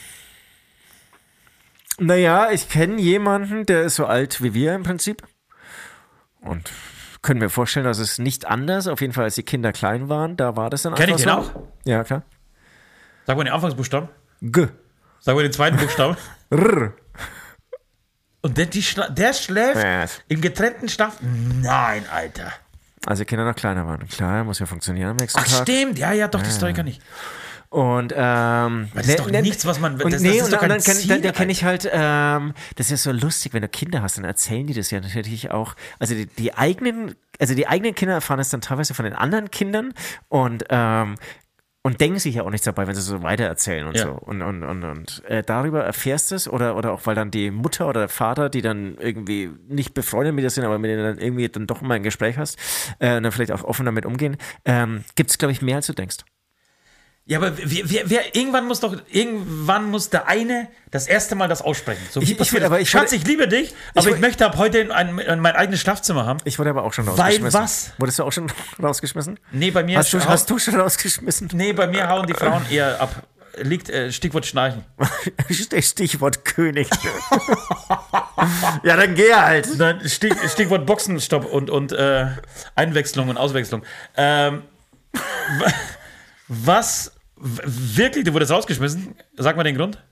Naja, ich kenne jemanden, der ist so alt wie wir im Prinzip. Und können mir vorstellen, dass es nicht anders, auf jeden Fall als die Kinder klein waren, da war das dann Kenn einfach ich den so. auch? Ja, klar. Sag mal den Anfangsbuchstaben. G. Sag mal den zweiten Buchstaben. R. Und der, die der schläft Ja. im getrennten Schlaf? Nein, Alter. Als die Kinder noch kleiner waren. Klar, muss ja funktionieren am nächsten Ach, Tag. stimmt. Ja, ja, doch, die Story kann ich. Und ähm, das ist doch nichts, was man- Und, das- das nee, ist und, doch kein dann Ziel, dann, dann kenne ich halt, ähm, das ist ja so lustig, wenn du Kinder hast, dann erzählen die das ja natürlich auch. Also die, die eigenen, also die eigenen Kinder erfahren es dann teilweise von den anderen Kindern und ähm, und denken sich ja auch nichts dabei, wenn sie so weitererzählen und Ja. so. Und, und, und, und äh, darüber erfährst du es oder, oder auch weil dann die Mutter oder der Vater, die dann irgendwie nicht befreundet mit dir sind, aber mit denen dann irgendwie dann doch mal ein Gespräch hast äh, und dann vielleicht auch offen damit umgehen, ähm, gibt es, glaube ich, mehr als du denkst. Ja, aber wer, wer, wer, irgendwann muss doch, irgendwann muss der eine das erste Mal das aussprechen. So, Ich- ich will- aber ich Schatz, ich liebe dich, aber ich, möchte ab heute ein, ein, mein eigenes Schlafzimmer haben. Ich wurde aber auch schon Weil rausgeschmissen. was? Wurdest du auch schon rausgeschmissen? Nee, bei mir Hast du, hast du schon rausgeschmissen? Nee, bei mir hauen die Frauen eher ab. Liegt äh, Stichwort Schnarchen. Stichwort König. ja, dann geh halt. Nein, Stich, Stichwort Boxenstopp und, und äh, Einwechslung und Auswechslung. Ähm, wa- was wirklich, du wurdest rausgeschmissen? Sag mal den Grund.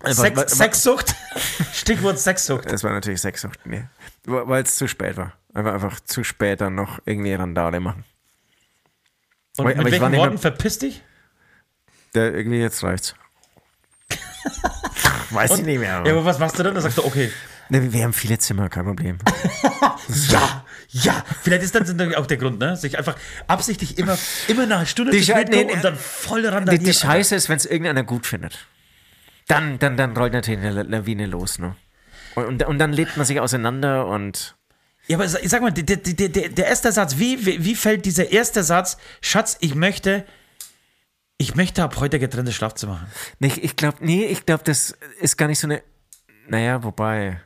wa- Sex, Sexsucht? Stichwort Sexsucht. Das war natürlich Sexsucht, nee. Weil es zu spät war. Einfach, einfach zu spät dann noch irgendwie Randale machen. Und Aber mit war welchen Worten mehr- verpiss dich? Der, irgendwie jetzt reicht's. Weiß ich nicht mehr. Ja, aber was machst du dann? Da sagst du, okay. Ne, wir haben viele Zimmer, kein Problem. Ja, ja. Vielleicht ist das auch der Grund, ne? Sich einfach absichtlich immer, immer nach einer Stunde Die zu nee, und dann voll Die, randalieren. die Scheiße ist, wenn es irgendeiner gut findet. Dann, dann, dann rollt natürlich eine Lawine los, ne? Und, und, und dann lebt man sich auseinander und. Ja, aber sag mal, der, der, der, der erste Satz, wie, wie, wie fällt dieser erste Satz, Schatz, ich möchte, ich möchte ab heute getrennte Schlafzimmer haben. Nee, ich, ich glaube, nee, ich glaube, das ist gar nicht so eine. Naja, wobei.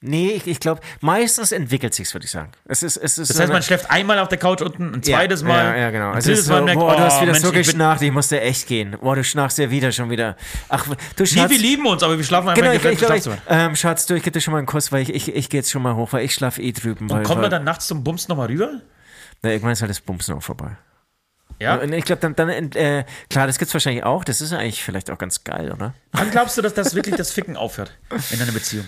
Nee, ich, ich glaube, meistens entwickelt sich's, würde ich sagen. Es ist, es ist Das heißt, man schläft einmal auf der Couch unten, ein zweites ja, Mal, Ja, ja genau. ein Es drittes ist so, Mal merkt, boah, du hast oh, wieder Mensch, so ich geschnarcht, ich musste echt gehen. Boah, du schnarchst ja wieder schon wieder. Ach, du Nee, Schatz. wir lieben uns, aber wir schlafen einfach Genau, in ich, ich, ich, ähm, Schatz, du, ich gebe dir schon mal einen Kuss, weil ich, ich, ich gehe jetzt schon mal hoch, weil ich schlafe eh drüben. weil, Kommen wir dann nachts zum Bums nochmal rüber? Na, irgendwann ist halt das Bumsen auch vorbei. Ja? Und ich glaube, dann, dann äh, klar, das gibt's wahrscheinlich auch. Das ist eigentlich vielleicht auch ganz geil, oder? Wann glaubst du, dass das wirklich das Ficken aufhört in einer Beziehung?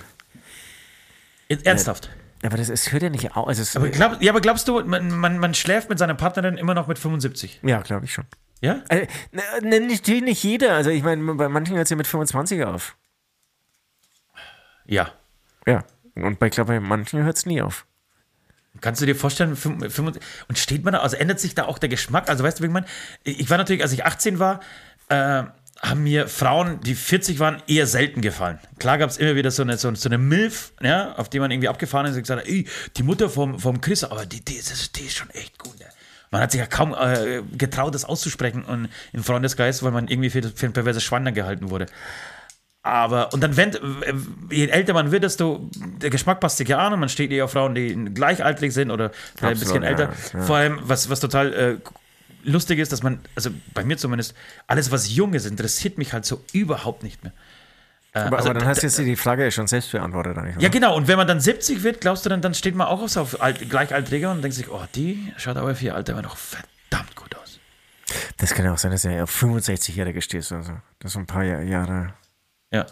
Ernsthaft. Aber das es hört ja nicht auf. Also Aber glaub, ja, aber glaubst du, man, man, man schläft mit seiner Partnerin immer noch mit 75? ja, glaube ich schon. Ja? Äh, ne, natürlich nicht jeder. Also ich meine, bei manchen hört es ja mit 25 auf. Ja. Ja. Und bei, glaube, bei manchen hört es nie auf. Kannst du dir vorstellen, und steht man da, also ändert sich da auch der Geschmack? Also weißt du, wie ich meine? Ich war natürlich, als ich 18 war, äh, haben mir Frauen, die 40 waren, eher selten gefallen. Klar gab es immer wieder so eine, so, so eine Milf, ja, auf die man irgendwie abgefahren ist und gesagt hat, ey, die Mutter vom, vom Chris, aber die, die, ist, die ist schon echt gut. Ne? Man hat sich ja kaum äh, getraut, das auszusprechen und im Freundesgeist, weil man irgendwie für, für ein perverses Schwein dann gehalten wurde. Aber, und dann, wenn, äh, je älter man wird, desto, der Geschmack passt sich ja an und man steht eher auf Frauen, die gleichaltrig sind oder vielleicht ein bisschen Absolut, älter. ja, ja. Vor allem, was, was total äh, lustig ist, dass man, also bei mir zumindest, alles, was jung ist, interessiert mich halt so überhaupt nicht mehr. Äh, Aber, also aber dann hast du jetzt die Frage ja schon selbst beantwortet. Eigentlich, ja, oder? genau. Und wenn man dann 70 wird, glaubst du dann, dann steht man auch auf, auf alt, Gleichaltrige und denkt sich, oh, die schaut aber für ihr Alter immer noch verdammt gut aus. Das kann ja auch sein, dass er auf 65-Jährige stehst. Also. Das sind ein paar Jahr- Jahre. Ja.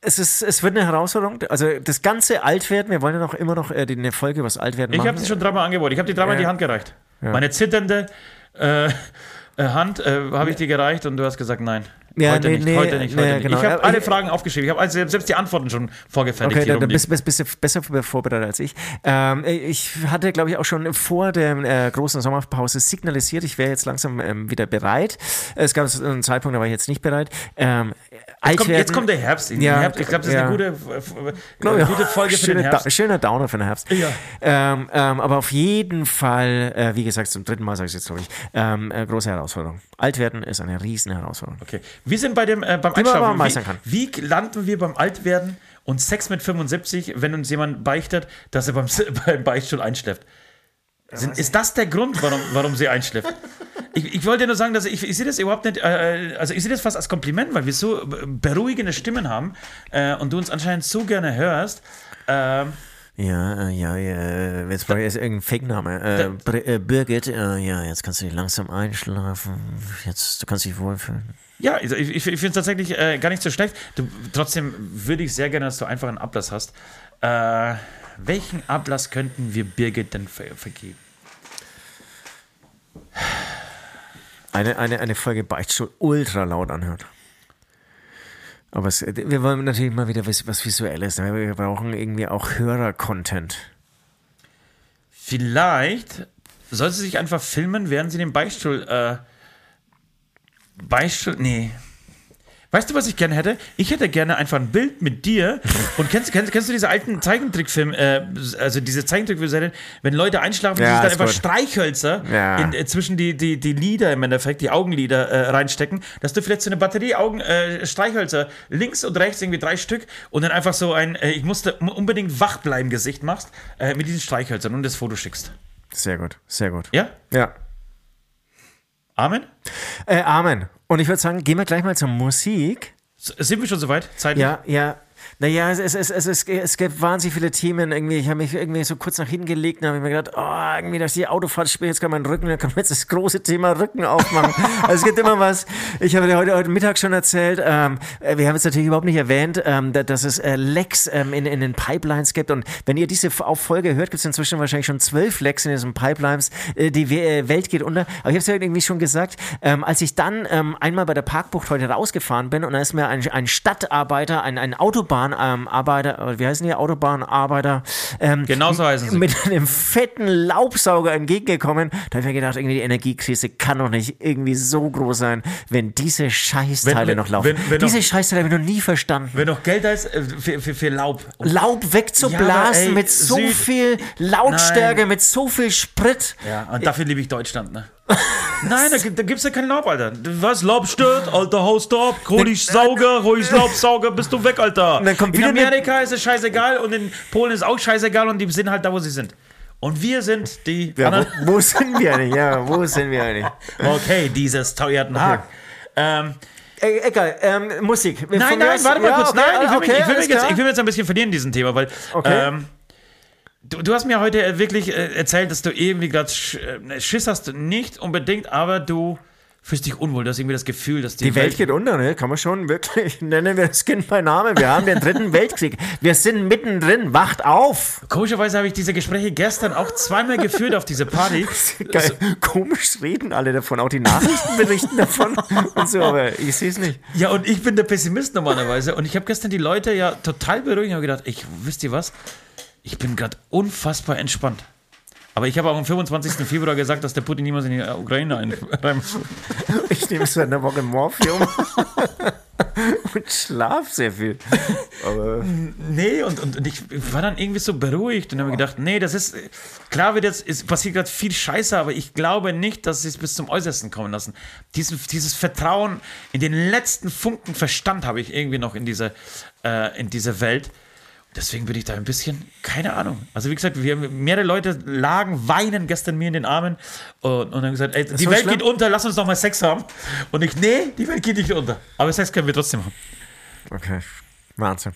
Es, ist, es wird eine Herausforderung. Also das ganze Altwerden, wir wollen ja noch immer noch äh, eine Folge über das Altwerden Ich machen. habe sie schon dreimal angeboten. Ich habe die dreimal Ja. die Hand gereicht. Meine zitternde äh, äh, Hand äh, habe ich dir gereicht und du hast gesagt, nein. Ja, heute nee, nicht, nee, heute nicht, heute nee, nicht. genau. Ich habe alle ich- Fragen aufgeschrieben. Ich habe also selbst die Antworten schon vorgefertigt. Okay, dann, bist du besser vorbereitet als ich. Ähm, ich hatte, glaube ich, auch schon vor der äh, großen Sommerpause signalisiert, ich wäre jetzt langsam ähm, wieder bereit. Es gab einen Zeitpunkt, da war ich jetzt nicht bereit. Ähm, Jetzt kommt, jetzt kommt der Herbst. Ja, Herbst. Ich glaube, das ist ja. eine gute, äh, Glaub äh, gute auch. Folge für Schöne den Herbst. Da, schöner Downer für den Herbst. Ja. Ähm, ähm, aber auf jeden Fall, äh, wie gesagt, zum dritten Mal sage ich jetzt, glaube ich, ähm, äh, große Herausforderung. Altwerden ist eine riesen Herausforderung. Okay. Wir sind bei dem, äh, beim Einschlafen. Wie, wie landen wir beim Altwerden und Sex mit 75, wenn uns jemand beichtet, dass er beim, beim Beichtstuhl einschläft? Sind, ist das der Grund, warum, warum sie einschläft? Ich, ich wollte nur sagen, dass ich, ich sehe das überhaupt nicht, äh, also ich sehe das fast als Kompliment, weil wir so beruhigende Stimmen haben äh, und du uns anscheinend so gerne hörst. Ähm, Ja, äh, ja, ja, jetzt brauche ich jetzt irgendeinen Fake-Name. Äh, äh, Birgit, äh, ja, jetzt kannst du langsam einschlafen. Jetzt, du kannst dich wohlfühlen. Ja, also ich, ich, ich finde es tatsächlich äh, gar nicht so schlecht. Du, trotzdem würde ich sehr gerne, dass du einfach einen Ablass hast. Äh, welchen Ablass könnten wir Birgit denn ver vergeben? Eine, eine, eine Folge Beichtstuhl ultra laut anhört. Aber es, wir wollen natürlich mal wieder was, was Visuelles. Ne? Wir brauchen irgendwie auch Hörer-Content. Vielleicht soll sie sich einfach filmen, während sie den Beichtstuhl. Äh, Beichtstuhl. Nee. Weißt du, was ich gerne hätte? Ich hätte gerne einfach ein Bild mit dir. Und kennst, kennst, kennst du diese alten Zeichentrickfilme, äh, also diese Zeichentrickfilme, wenn Leute einschlafen, Ja, sich dann einfach gut. Streichhölzer Ja. in, äh, zwischen die, die, die Lider im Endeffekt, die Augenlider äh, reinstecken, dass du vielleicht so eine Batterie Augen, äh, Streichhölzer links und rechts irgendwie drei Stück und dann einfach so ein, äh, ich musste unbedingt wach bleiben Gesicht machst äh, mit diesen Streichhölzern und das Foto schickst. Sehr gut, sehr gut. Ja? Ja. Amen? Äh, Amen. Und ich würde sagen, gehen wir gleich mal zur Musik. Sind wir schon soweit? Zeit? Ja, ja. Naja, es, es, es, es, es, es gibt wahnsinnig viele Themen. Irgendwie. Ich habe mich irgendwie so kurz nach hinten gelegt und habe mir gedacht, oh, irgendwie, dass die Autofahrt spielt, jetzt kann mein Rücken, dann kann man jetzt das große Thema Rücken aufmachen. also es gibt immer was. Ich habe dir heute, heute Mittag schon erzählt, ähm, äh, wir haben es natürlich überhaupt nicht erwähnt, ähm, dass es äh, Lecks ähm, in, in den Pipelines gibt. Und wenn ihr diese Folge hört, gibt es inzwischen wahrscheinlich schon zwölf Lecks in diesen Pipelines. Äh, die äh, Welt geht unter. Aber ich habe es ja irgendwie schon gesagt, ähm, als ich dann ähm, einmal bei der Parkbucht heute rausgefahren bin und da ist mir ein, ein Stadtarbeiter, ein, ein Autobahn ähm, Arbeiter, wie heißen die, Autobahnarbeiter, ähm, genau so heißen sie. mit einem fetten Laubsauger entgegengekommen. Da habe ich mir gedacht, irgendwie die Energiekrise kann doch nicht irgendwie so groß sein, wenn diese Scheißteile wenn, noch laufen. Wenn, wenn diese noch, Scheißteile habe ich noch nie verstanden. Wenn noch Geld da ist äh, für, für, für Laub. Laub wegzublasen ja, ey, mit so Süd, viel Lautstärke, nein. mit so viel Sprit. Ja, und dafür liebe ich Deutschland, ne? Nein, da, da gibt es ja kein Laub, Alter. Was? Laub stört, Alter, haust du ab. Hol Sauger, hol Laubsauger, bist du weg, Alter. in Amerika ist es scheißegal und in Polen ist es auch scheißegal und die sind halt da, wo sie sind. Und wir sind die. Ja, wo, wo, sind wir eigentlich? Ja, wo sind wir eigentlich? Okay, dieses teuerten Haken. Okay. Ähm, e egal, ähm, Musik. Nein, nein, warte mal ja, kurz. Okay, nein, ich will, okay, mich, ich, will jetzt, ich will jetzt ein bisschen verlieren in diesem Thema, weil. Okay. Ähm, Du, du, hast mir heute wirklich äh, erzählt, dass du irgendwie gerade äh, Schiss hast, nicht unbedingt, aber du fühlst dich unwohl. Du hast irgendwie das Gefühl, dass die, die Welt, Welt geht unter, ne? Kann man schon wirklich nennen wir das Kind bei Namen. Wir haben den dritten Weltkrieg. Wir sind mittendrin. Wacht auf! Komischerweise habe ich diese Gespräche gestern auch zweimal geführt auf diese Party. Geil. Also, Komisch reden alle davon. Auch die Nachrichten berichten davon und so, aber ich sehe es nicht. Ja, und ich bin der Pessimist normalerweise. Und ich habe gestern die Leute ja total beruhigt und habe gedacht, ich wisst ihr was? Ich bin gerade unfassbar entspannt. Aber ich habe auch am 25. Februar gesagt, dass der Putin niemals in die Ukraine einreimt. Ich nehme seit einer Woche Morphium und schlaf sehr viel. Aber nee, und, und, und, ich war dann irgendwie so beruhigt und habe mir gedacht, nee, das ist, klar wird jetzt, es passiert gerade viel Scheiße, aber ich glaube nicht, dass sie es bis zum Äußersten kommen lassen. Dieses, dieses Vertrauen in den letzten Funken Verstand habe ich irgendwie noch in diese, äh, in diese Welt. Deswegen bin ich da ein bisschen, keine Ahnung. Also wie gesagt, wir, mehrere Leute lagen, weinen gestern mir in den Armen und, und haben gesagt, ey, die Welt schlimm? geht unter, lass uns doch mal Sex haben. Und ich, nee, die Welt geht nicht unter. Aber Sex können wir trotzdem haben. Okay, Wahnsinn.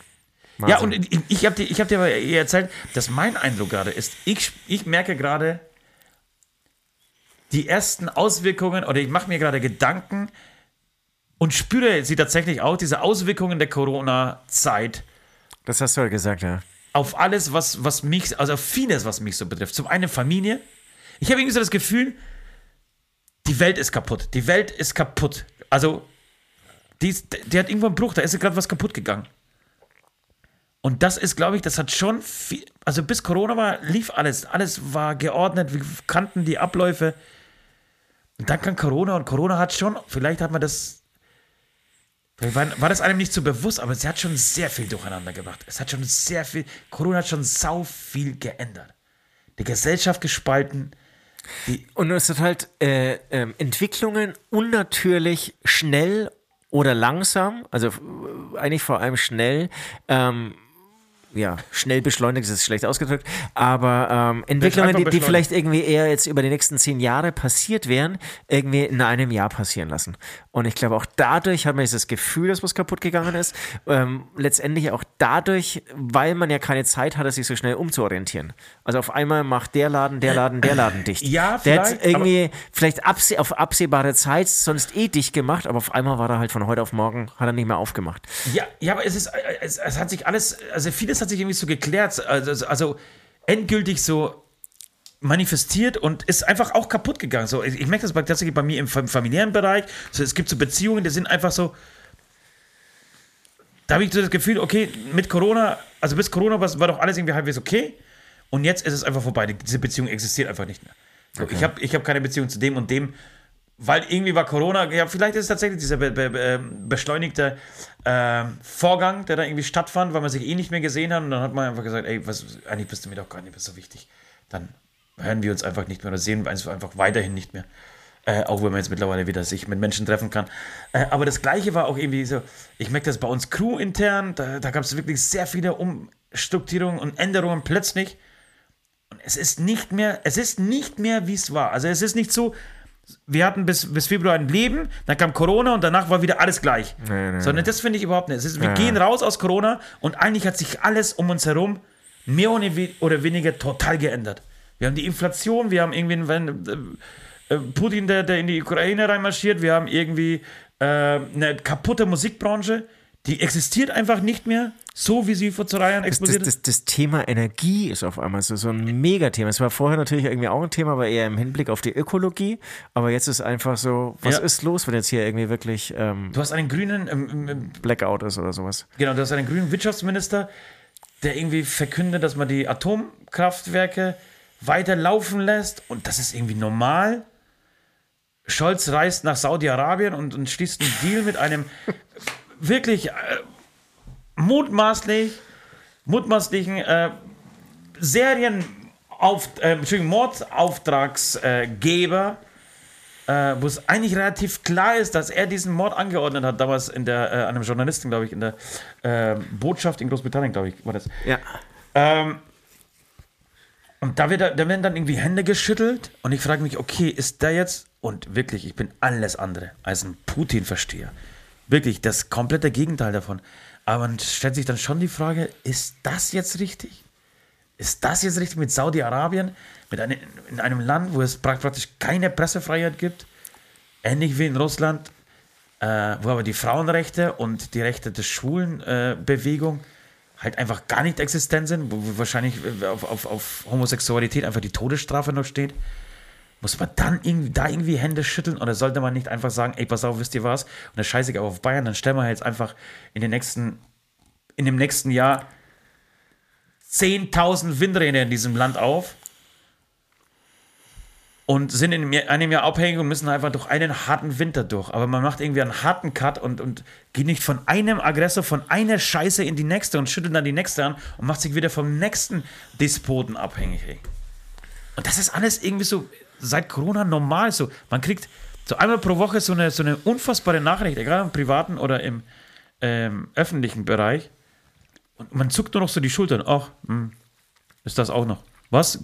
Wahnsinn. Ja, und ich, ich habe dir, hab dir aber erzählt, dass mein Eindruck gerade ist, ich, ich merke gerade die ersten Auswirkungen oder ich mache mir gerade Gedanken und spüre sie tatsächlich auch, diese Auswirkungen der Corona-Zeit das hast du ja gesagt, ja. Auf alles, was, was mich, also auf vieles, was mich so betrifft. Zum einen Familie. Ich habe irgendwie so das Gefühl, die Welt ist kaputt. Die Welt ist kaputt. Also, die, ist, die hat irgendwo einen Bruch, da ist gerade was kaputt gegangen. Und das ist, glaube ich, das hat schon viel, also bis Corona war, lief alles. Alles war geordnet, wir kannten die Abläufe. Und dann kam Corona und Corona hat schon, vielleicht hat man das war, war, das einem nicht so bewusst, aber sie hat schon sehr viel durcheinander gebracht. Es hat schon sehr viel, Corona hat schon sau viel geändert. Die Gesellschaft gespalten. Die und es hat halt äh, äh, Entwicklungen unnatürlich schnell oder langsam, also äh, eigentlich vor allem schnell, ähm, ja, schnell beschleunigt ist schlecht ausgedrückt, aber ähm, Entwicklungen, die, die, vielleicht irgendwie eher jetzt über die nächsten zehn Jahre passiert wären, irgendwie in einem Jahr passieren lassen. Und ich glaube, auch dadurch hat man jetzt das Gefühl, dass was kaputt gegangen ist. Ähm, letztendlich auch dadurch, weil man ja keine Zeit hatte, sich so schnell umzuorientieren. Also auf einmal macht der Laden, der Laden, der Laden dicht. Ja, der vielleicht. Der hat irgendwie vielleicht abseh auf absehbare Zeit sonst eh dicht gemacht, aber auf einmal war er halt von heute auf morgen, hat er nicht mehr aufgemacht. Ja, ja aber es ist, es, es hat sich alles, also vieles hat sich irgendwie so geklärt, also, also endgültig so manifestiert und ist einfach auch kaputt gegangen. So, ich merke das tatsächlich bei mir im familiären Bereich. So, es gibt so Beziehungen, die sind einfach so. Da habe ich so das Gefühl, okay, mit Corona, also bis Corona war, war doch alles irgendwie halbwegs okay. Und jetzt ist es einfach vorbei. Diese Beziehung existiert einfach nicht mehr. So, okay. Ich habe ich hab keine Beziehung zu dem und dem, weil irgendwie war Corona, ja, vielleicht ist es tatsächlich dieser be be ähm, beschleunigte äh, Vorgang, der da irgendwie stattfand, weil man sich eh nicht mehr gesehen hat. Und dann hat man einfach gesagt, ey, was, eigentlich bist du mir doch gar nicht mehr so wichtig. Dann hören wir uns einfach nicht mehr oder sehen wir uns einfach weiterhin nicht mehr. Äh, auch wenn man jetzt mittlerweile wieder sich mit Menschen treffen kann. Äh, aber das Gleiche war auch irgendwie so, ich merke das bei uns Crew intern, da, da gab es wirklich sehr viele Umstrukturierungen und Änderungen plötzlich. Und es ist nicht mehr, es ist nicht mehr, wie es war. Also es ist nicht so, wir hatten bis, bis Februar ein Leben, dann kam Corona und danach war wieder alles gleich. Nee, nee, Sondern das finde ich überhaupt nicht. Ist, wir Ja. gehen raus aus Corona und eigentlich hat sich alles um uns herum mehr oder weniger total geändert. Wir haben die Inflation, wir haben irgendwie einen, äh, äh, Putin, der, der in die Ukraine reinmarschiert, wir haben irgendwie äh, eine kaputte Musikbranche, die existiert einfach nicht mehr, so wie sie vor zwei Jahren explodiert das, das, das Thema Energie ist auf einmal so, so ein Megathema. Es war vorher natürlich irgendwie auch ein Thema, aber eher im Hinblick auf die Ökologie. Aber jetzt ist einfach so, was Ja. ist los, wenn jetzt hier irgendwie wirklich ähm, Du hast einen grünen, ähm, ähm, Blackout ist oder sowas? Genau, du hast einen grünen Wirtschaftsminister, der irgendwie verkündet, dass man die Atomkraftwerke weiter laufen lässt und das ist irgendwie normal. Scholz reist nach Saudi-Arabien und, und schließt einen Deal mit einem wirklich äh, mutmaßlich, mutmaßlichen äh, Serien auf, äh, Mordauftragsgeber, äh, wo es eigentlich relativ klar ist, dass er diesen Mord angeordnet hat, damals in der, äh, an einem Journalisten, glaube ich, in der äh, Botschaft in Großbritannien, glaube ich, war das. Ja. Ähm, und da, wird, da werden dann irgendwie Hände geschüttelt und ich frage mich, okay, ist der jetzt, und wirklich, ich bin alles andere als ein Putin-Versteher. Wirklich, das komplette Gegenteil davon. Aber man stellt sich dann schon die Frage, ist das jetzt richtig? Ist das jetzt richtig mit Saudi-Arabien, mit einem, in einem Land, wo es pra- praktisch keine Pressefreiheit gibt? Ähnlich wie in Russland, äh, wo aber die Frauenrechte und die Rechte der Schwulenbewegung äh, halt einfach gar nicht existent sind, wo wo wahrscheinlich äh, auf, auf, auf Homosexualität einfach die Todesstrafe noch steht. Muss man dann irgendwie, da irgendwie Hände schütteln oder sollte man nicht einfach sagen, ey, pass auf, wisst ihr was? Und das scheiße ich auf Bayern, dann stellen wir jetzt einfach in den nächsten, in dem nächsten Jahr 10.000 Windräder in diesem Land auf und sind in einem Jahr abhängig und müssen einfach durch einen harten Winter durch. Aber man macht irgendwie einen harten Cut und, und geht nicht von einem Aggressor, von einer Scheiße in die nächste und schüttelt dann die nächste an und macht sich wieder vom nächsten Despoten abhängig. Und das ist alles irgendwie so seit Corona normal so. Man kriegt so einmal pro Woche so eine, so eine unfassbare Nachricht, egal im privaten oder im ähm, öffentlichen Bereich. Und man zuckt nur noch so die Schultern. Ach, hm, ist das auch noch. Was?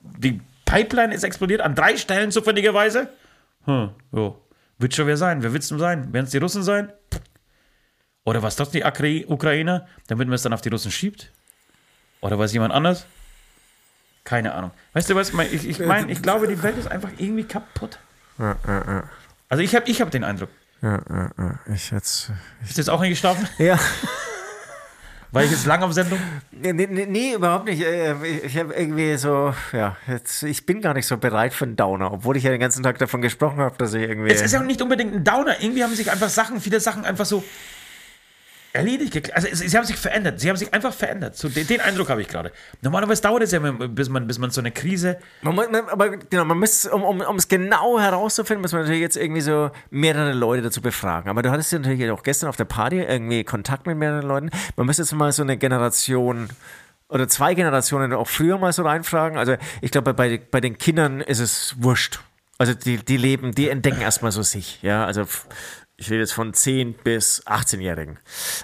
Die Pipeline ist explodiert an drei Stellen zufälligerweise? Hm, jo. Wird schon wer sein. Wer wird es denn sein? Werden es die Russen sein? Oder was das die Ukrainer, damit man es dann auf die Russen schiebt? Oder was jemand anders? Keine Ahnung. Weißt du was? Ich, ich meine, ich glaube, die Welt ist einfach irgendwie kaputt. Ja, ja, ja. Also ich habe ich hab den Eindruck. Ja, ja, ja. Ich jetzt. Bist du jetzt auch eingeschlafen? Ja. War ich jetzt lang auf Sendung? Nee, nee, nee, überhaupt nicht. Äh, Ich, ich habe irgendwie so, ja, jetzt, ich bin gar nicht so bereit für einen Downer, obwohl ich ja den ganzen Tag davon gesprochen habe, dass ich irgendwie. Es ist ja auch nicht unbedingt ein Downer. Irgendwie haben sich einfach Sachen, viele Sachen einfach so erledigt. Also sie haben sich verändert. Sie haben sich einfach verändert. So, den, den Eindruck habe ich gerade. Normalerweise dauert es ja, bis man, bis man so eine Krise. Man, muss- man, aber genau, man muss, um, um, um es genau herauszufinden, muss man natürlich jetzt irgendwie so mehrere Leute dazu befragen. Aber du hattest ja natürlich auch gestern auf der Party irgendwie Kontakt mit mehreren Leuten. Man müsste jetzt mal so eine Generation oder zwei Generationen auch früher mal so reinfragen. Also ich glaube, bei, bei den Kindern ist es wurscht. Also die, die leben, die entdecken erstmal so sich. Ja, also ich rede jetzt von 10 bis 18-Jährigen.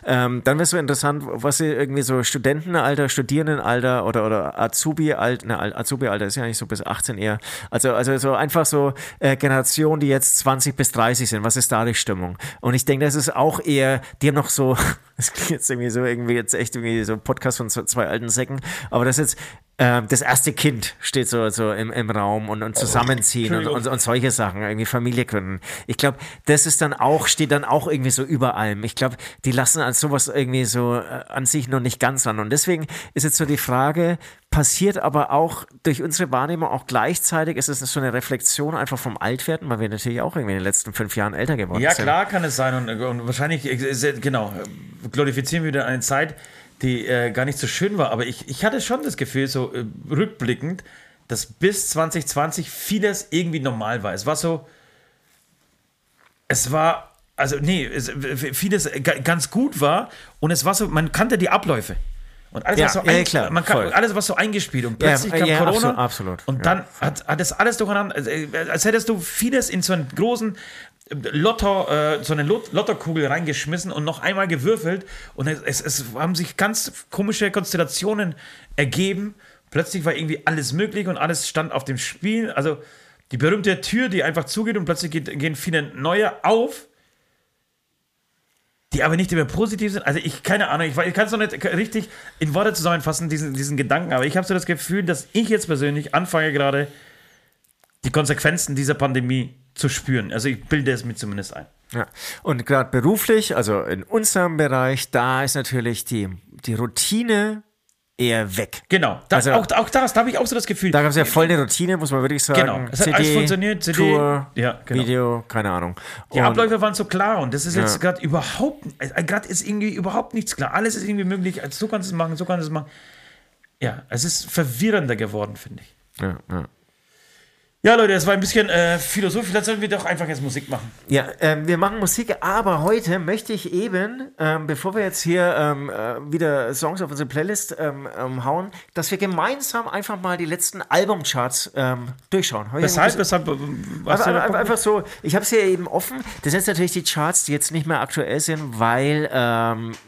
Ähm, dann wäre es so interessant, was sie irgendwie so Studentenalter, Studierendenalter oder, oder Azubi-Alter, ne, Al- Azubi-Alter ist ja nicht so bis 18 eher. Also, also so einfach so äh, Generationen, die jetzt 20 bis 30 sind. Was ist da die Stimmung? Und ich denke, das ist auch eher, die haben noch so, das klingt jetzt irgendwie so, irgendwie jetzt echt irgendwie so ein Podcast von zwei alten Säcken, aber das ist jetzt, ähm, das erste Kind steht so, so im, im Raum und, und zusammenziehen und, und, und solche Sachen, irgendwie Familie gründen. Ich glaube, das ist dann auch, steht dann auch irgendwie so über allem. Ich glaube, die lassen als sowas irgendwie so äh, an sich noch nicht ganz ran. Und deswegen ist jetzt so die Frage, passiert aber auch durch unsere Wahrnehmung auch gleichzeitig, ist es so eine Reflexion einfach vom Altwerden, weil wir natürlich auch irgendwie in den letzten fünf Jahren älter geworden Ja, sind. klar kann es sein. Und, und wahrscheinlich, äh, genau, glorifizieren wir wieder eine Zeit, die äh, gar nicht so schön war. Aber ich, ich hatte schon das Gefühl, so äh, rückblickend, dass bis 2020 vieles irgendwie normal war. Es war so, es war, also nee, es, vieles ga- ganz gut war und es war so, man kannte die Abläufe. Und alles, Ja, was so ja, ein, klar, man kann, voll. alles was so eingespielt und Ja, plötzlich äh, kam ja, Corona absolut, absolut, und ja. dann hat, hat das alles durcheinander, äh, als hättest du vieles in so einen großen Lotto, äh, so eine Lot Lottokugel reingeschmissen und noch einmal gewürfelt und es, es, es haben sich ganz komische Konstellationen ergeben. Plötzlich war irgendwie alles möglich und alles stand auf dem Spiel. Also Die berühmte Tür, die einfach zugeht und plötzlich geht, gehen viele neue auf, die aber nicht immer positiv sind. Also ich, keine Ahnung, ich, ich kann es noch nicht richtig in Worte zusammenfassen, diesen, diesen Gedanken, aber ich habe so das Gefühl, dass ich jetzt persönlich anfange gerade, die Konsequenzen dieser Pandemie zu spüren. Also ich bilde es mir zumindest ein. Ja. Und gerade beruflich, also in unserem Bereich, da ist natürlich die, die Routine eher weg. Genau. Da, Also- auch, auch das, da habe ich auch so das Gefühl. Da gab es ja voll eine Routine, muss man wirklich sagen. Genau. Es hat alles funktioniert, CD, Tour, ja, genau. Video, keine Ahnung. Die Und- Abläufe waren so klar und das ist jetzt Ja. gerade überhaupt, äh, gerade ist irgendwie überhaupt nichts klar. Alles ist irgendwie möglich. Also So kannst du es machen, so kannst du es machen. Ja, es ist verwirrender geworden, finde ich. Ja, ja. Ja, Leute, das war ein bisschen äh, philosophisch. Vielleicht sollten wir doch einfach jetzt Musik machen. Ja, ähm, wir machen Musik, aber heute möchte ich eben, ähm, bevor wir jetzt hier ähm, äh, wieder Songs auf unsere Playlist ähm, ähm, hauen, dass wir gemeinsam einfach mal die letzten Albumcharts ähm, durchschauen. Hab Weshalb, weshalb, äh, was Einfach, einfach, so, ich habe es hier eben offen. Das sind jetzt natürlich die Charts, die jetzt nicht mehr aktuell sind, weil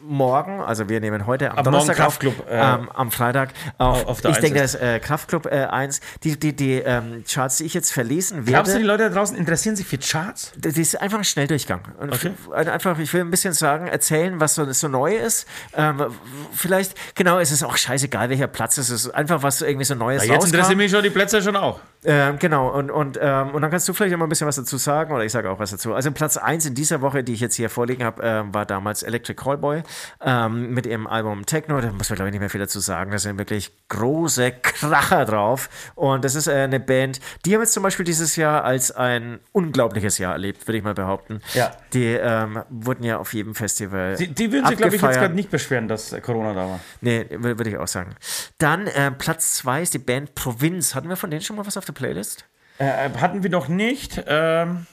morgen, also wir nehmen heute am Ab Donnerstag morgen auf, Kraftclub, äh, am Freitag auf, auf der ich denke, ist. das äh, Kraftclub äh, 1, die, die, die Charts, ich jetzt verlesen Glaubst du, die werde, Leute da draußen interessieren sich für Charts? das ist einfach ein Schnelldurchgang. Okay. Einfach, ich will ein bisschen sagen, erzählen, was so, so neu ist. Ähm, vielleicht, genau, es ist auch scheißegal, welcher Platz es ist. Einfach was irgendwie so Neues Ja, jetzt rauskam. interessieren mich schon die Plätze schon auch. Ähm, genau, und, und, ähm, und dann kannst du vielleicht noch mal ein bisschen was dazu sagen, oder ich sage auch was dazu. Also Platz 1 in dieser Woche, die ich jetzt hier vorliegen habe, ähm, war damals Electric Callboy ähm, mit ihrem Album Techno. Da muss man, glaube ich, nicht mehr viel dazu sagen. Da sind wirklich große Kracher drauf. Und das ist äh, eine Band, die haben jetzt zum Beispiel dieses Jahr als ein unglaubliches Jahr erlebt, würde ich mal behaupten. Ja. Die ähm, wurden ja auf jedem Festival. Die, die würden sich, glaube ich, jetzt gerade nicht beschweren, dass äh, Corona da war. Nee, wür- würde ich auch sagen. Dann äh, Platz 2 ist die Band Provinz. Hatten wir von denen schon mal was auf der Playlist? Äh, hatten wir noch nicht. Ähm,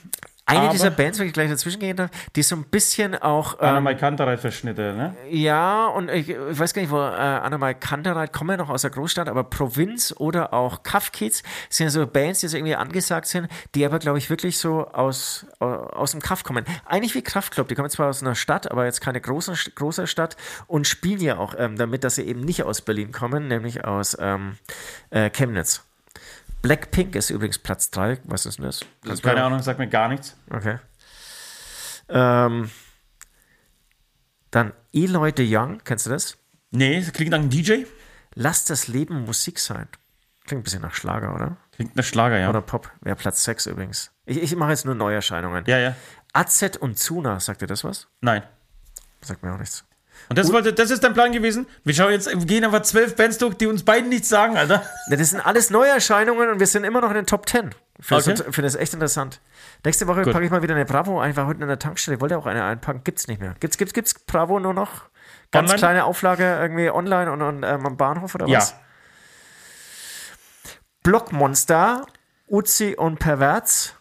Eine Aber- dieser Bands, wenn ich gleich dazwischen gehen darf, die so ein bisschen auch. Ähm, Mai Kantereit-Verschnitte, ne? ja, und ich, ich weiß gar nicht, wo äh, Annemai Kantereit kommen ja noch aus der Großstadt, aber Provinz oder auch Kaff-Kids sind so Bands, die so irgendwie angesagt sind, die aber, glaube ich, wirklich so aus, au- aus dem Kaff kommen. Eigentlich wie Kraftklub, die kommen zwar aus einer Stadt, aber jetzt keine große, große Stadt und spielen ja auch ähm, damit, dass sie eben nicht aus Berlin kommen, nämlich aus ähm, äh, Chemnitz. Blackpink ist übrigens Platz 3. Was ist denn das? Kannst du Keine Ahnung, sagt mir gar nichts. Okay. Ähm, dann Eloy de Young, kennst du das? Nee, das klingt nach einem DJ. Lass das Leben Musik sein. Klingt ein bisschen nach Schlager, oder? Klingt nach Schlager, ja. Oder Pop. Wäre Platz 6 übrigens. Ich, ich mache jetzt nur Neuerscheinungen. Ja, ja. AZ und Zuna, sagt dir das was? Nein. Sagt mir auch nichts. Und das, wollte, das ist dein Plan gewesen? Wir schauen jetzt, wir gehen aber zwölf Bands durch, die uns beiden nichts sagen, Alter. Ja, Das sind alles Neuerscheinungen und wir sind immer noch in den Top 10. Ich finde Okay. das, echt interessant. Nächste Woche packe ich mal wieder eine Bravo ein. War heute in der Tankstelle. Ich wollte auch eine einpacken. Gibt's nicht mehr. Gibt's, gibt's, gibt's Bravo nur noch? Ganz Online? kleine Auflage irgendwie online und, und ähm, am Bahnhof oder Ja. was? Blockmonster, Uzi und Perverz.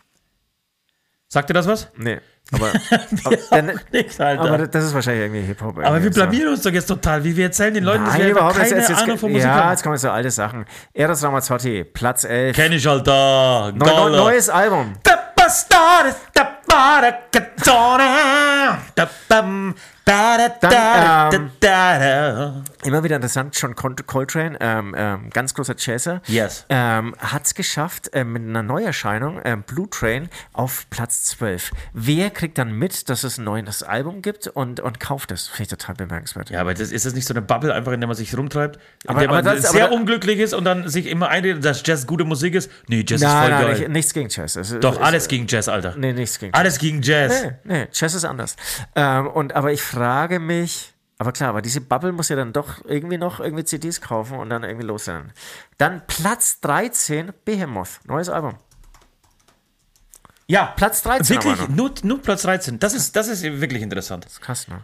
Sagt dir das was? Nee. Aber, aber, Nicht, aber das ist wahrscheinlich irgendwie Hip-Hop. Aber wir irgendwie so. blamieren uns doch jetzt total, wie wir erzählen den Leuten, dass Nein, wir einfach überhaupt keine Jetzt, jetzt, Ahnung von Musik ja, haben. jetzt kommen so alte Sachen. Eros Ramazzotti, Platz 11. Kenn ich, Alter. Neu, neu, neues Album. Da bastarde, da bada, katona, da bam, da da da da ähm. Immer wieder interessant, John Col- Coltrane, ähm, ähm, ganz großer Jazzer, Yes. ähm, hat es geschafft, ähm, mit einer Neuerscheinung, ähm, Blue Train, auf Platz 12. Wer kriegt dann mit, dass es ein neues Album gibt und, und kauft es? Finde ich total bemerkenswert. Ja, aber das, ist das nicht so eine Bubble, einfach in der man sich rumtreibt? In Aber- der man das- sehr aber- unglücklich ist und dann sich immer einredet, dass Jazz gute Musik ist? Nee, Jazz ist Nein, voll nein, geil. nicht, nichts gegen Jazz. Es, Doch, es, alles gegen Jazz, Alter. Nee, nichts gegen Jazz. Alles gegen Jazz. Nee, nee, Jazz ist anders. Ähm, und, aber ich frage mich, aber klar, aber diese Bubble muss ja dann doch irgendwie noch irgendwie CDs kaufen und dann irgendwie losrennen. Dann Platz 13, Behemoth, neues Album. Ja, Platz 13 wirklich, nur, nur Platz 13. Das ist, das ist wirklich interessant. Das ist krass, ne?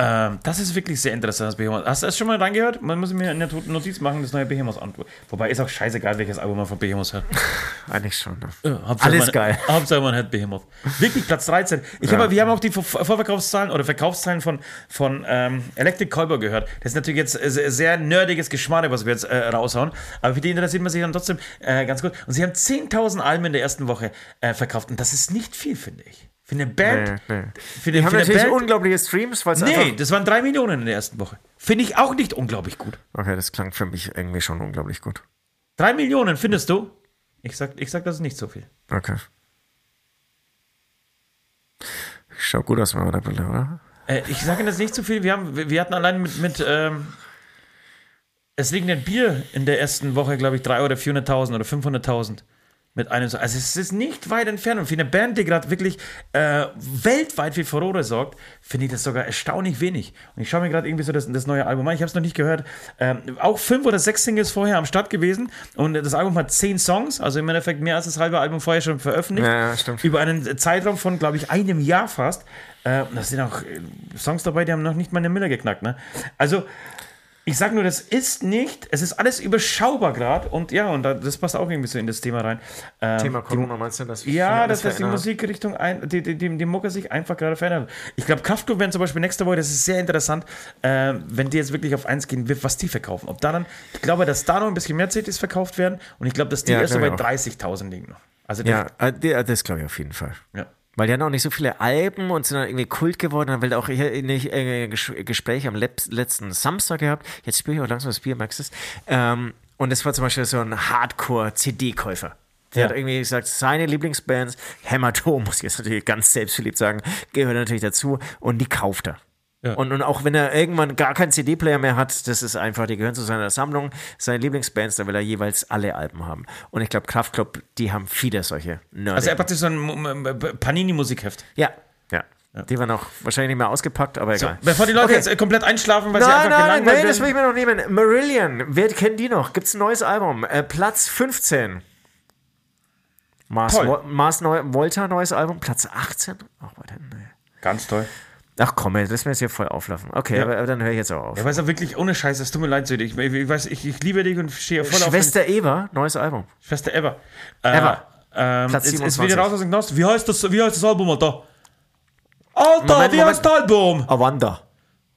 Ähm, das ist wirklich sehr interessant, das Behemoth. Hast du das schon mal reingehört? Man muss mir eine Notiz machen, das neue Behemoth an. Wobei ist auch scheißegal, welches Album man von Behemoth hört. Eigentlich schon. Ne? Ja, Alles man, geil. Hauptsache man hört Behemoth. Wirklich Platz 13. Ich habe, wir haben auch die Vor- Vorverkaufszahlen oder Verkaufszahlen von, von ähm, Electric Callboy gehört. Das ist natürlich jetzt äh, sehr, nerdiges Geschmarre, was wir jetzt äh, raushauen. Aber für die interessiert man sich dann trotzdem äh, ganz gut. Und sie haben 10.000 Alben in der ersten Woche äh, verkauft. Und das ist nicht viel, finde ich. Für eine Band. Nee, nee. Für, Die eine, haben für eine natürlich Band. unglaubliche Streams, weil Nee, das waren drei Millionen in der ersten Woche. Finde ich auch nicht unglaublich gut. Okay, das klang für mich irgendwie schon unglaublich gut. Drei Millionen, findest du? Ich sag, ich sag, das ist nicht so viel. Okay. Schaut gut aus mit meiner Brille, oder? Äh, ich sage das nicht zu viel. Wir, haben, wir hatten allein mit, mit ähm, es liegt ein Bier in der ersten Woche, glaube ich, 300 oder 400.000 oder 500.000 mit einem. Also es ist nicht weit entfernt. Und für eine Band, die gerade wirklich äh, weltweit für Furore sorgt, finde ich das sogar erstaunlich wenig. Und ich schaue mir gerade irgendwie so das, das neue Album an. Ich habe es noch nicht gehört. Ähm, auch fünf oder sechs Singles vorher am Start gewesen. Und das Album hat zehn Songs, also im Endeffekt mehr als das halbe Album vorher schon veröffentlicht. Ja, stimmt. Über einen Zeitraum von, glaube ich, einem Jahr fast. Äh, da sind auch äh, Songs dabei, die haben noch nicht mal eine Miller geknackt. Ne? Also, ich sage nur, das ist nicht, es ist alles überschaubar gerade und ja, und da, das passt auch irgendwie so in das Thema rein. Ähm, Thema Corona meinst du, dass die, Ja, dass, dass die? Musikrichtung, ein, die, die, die, die Mucke sich einfach gerade verändert. Ich glaube, Kraftklub werden zum Beispiel nächste Woche, das ist sehr interessant, äh, wenn die jetzt wirklich auf eins gehen, was die verkaufen. Ob da dann, ich glaube, dass da noch ein bisschen mehr CDs verkauft werden und ich glaube, dass die Ja, erst so bei glaub ich 30.000 liegen noch. Also Ja, äh, die- äh, das glaube ich auf jeden Fall. ja. Weil die haben auch nicht so viele Alben und sind dann irgendwie Kult geworden. Dann will auch hier nicht äh, Ges- Gespräch am letzten Samstag gehabt. Jetzt spüre ich auch langsam das Bier, es? Ähm, und das war zum Beispiel so ein Hardcore-CD-Käufer. Der Ja. hat irgendwie gesagt, seine Lieblingsbands, Hämatom, muss ich jetzt natürlich ganz selbstverliebt sagen, gehört natürlich dazu und die kauft er. Ja. Und, und auch wenn er irgendwann gar keinen CD-Player mehr hat, das ist einfach, die gehören zu seiner Sammlung, seine Lieblingsbands, da will er jeweils alle Alben haben. Und ich glaube, Kraftklub, die haben viele solche Nerds. Also er hat praktisch so ein M- Panini-Musikheft. Ja, ja. Die waren auch wahrscheinlich nicht mehr ausgepackt, aber egal. Bevor die Leute Okay. jetzt äh, komplett einschlafen, weil sie Nein, einfach nein, gelangweilt nein, das will ich mir noch nehmen. Marillion, wer kennt die noch? Gibt's ein neues Album? Äh, Platz 15. Mars, Mars Neu Volta, neues Album. Platz 18? Ach, warte, nee. Ganz toll. Ach komm, ey, das mir jetzt hier voll auflaufen. Okay, Ja. aber, aber dann höre ich jetzt auch auf. Ja, weil es ja wirklich ohne Scheiß, es tut mir leid, Söde. Ich, ich, ich, weiß, ich, ich liebe dich und stehe voll auf Schwester Eva, neues Album. Schwester Ever. Äh, Ever. Ähm, Platz ist, ist 27. wieder raus aus dem Knast. Wie heißt das, wie heißt das Album, Alter? Alter, Moment, wie Moment. heißt das Album? Avanda.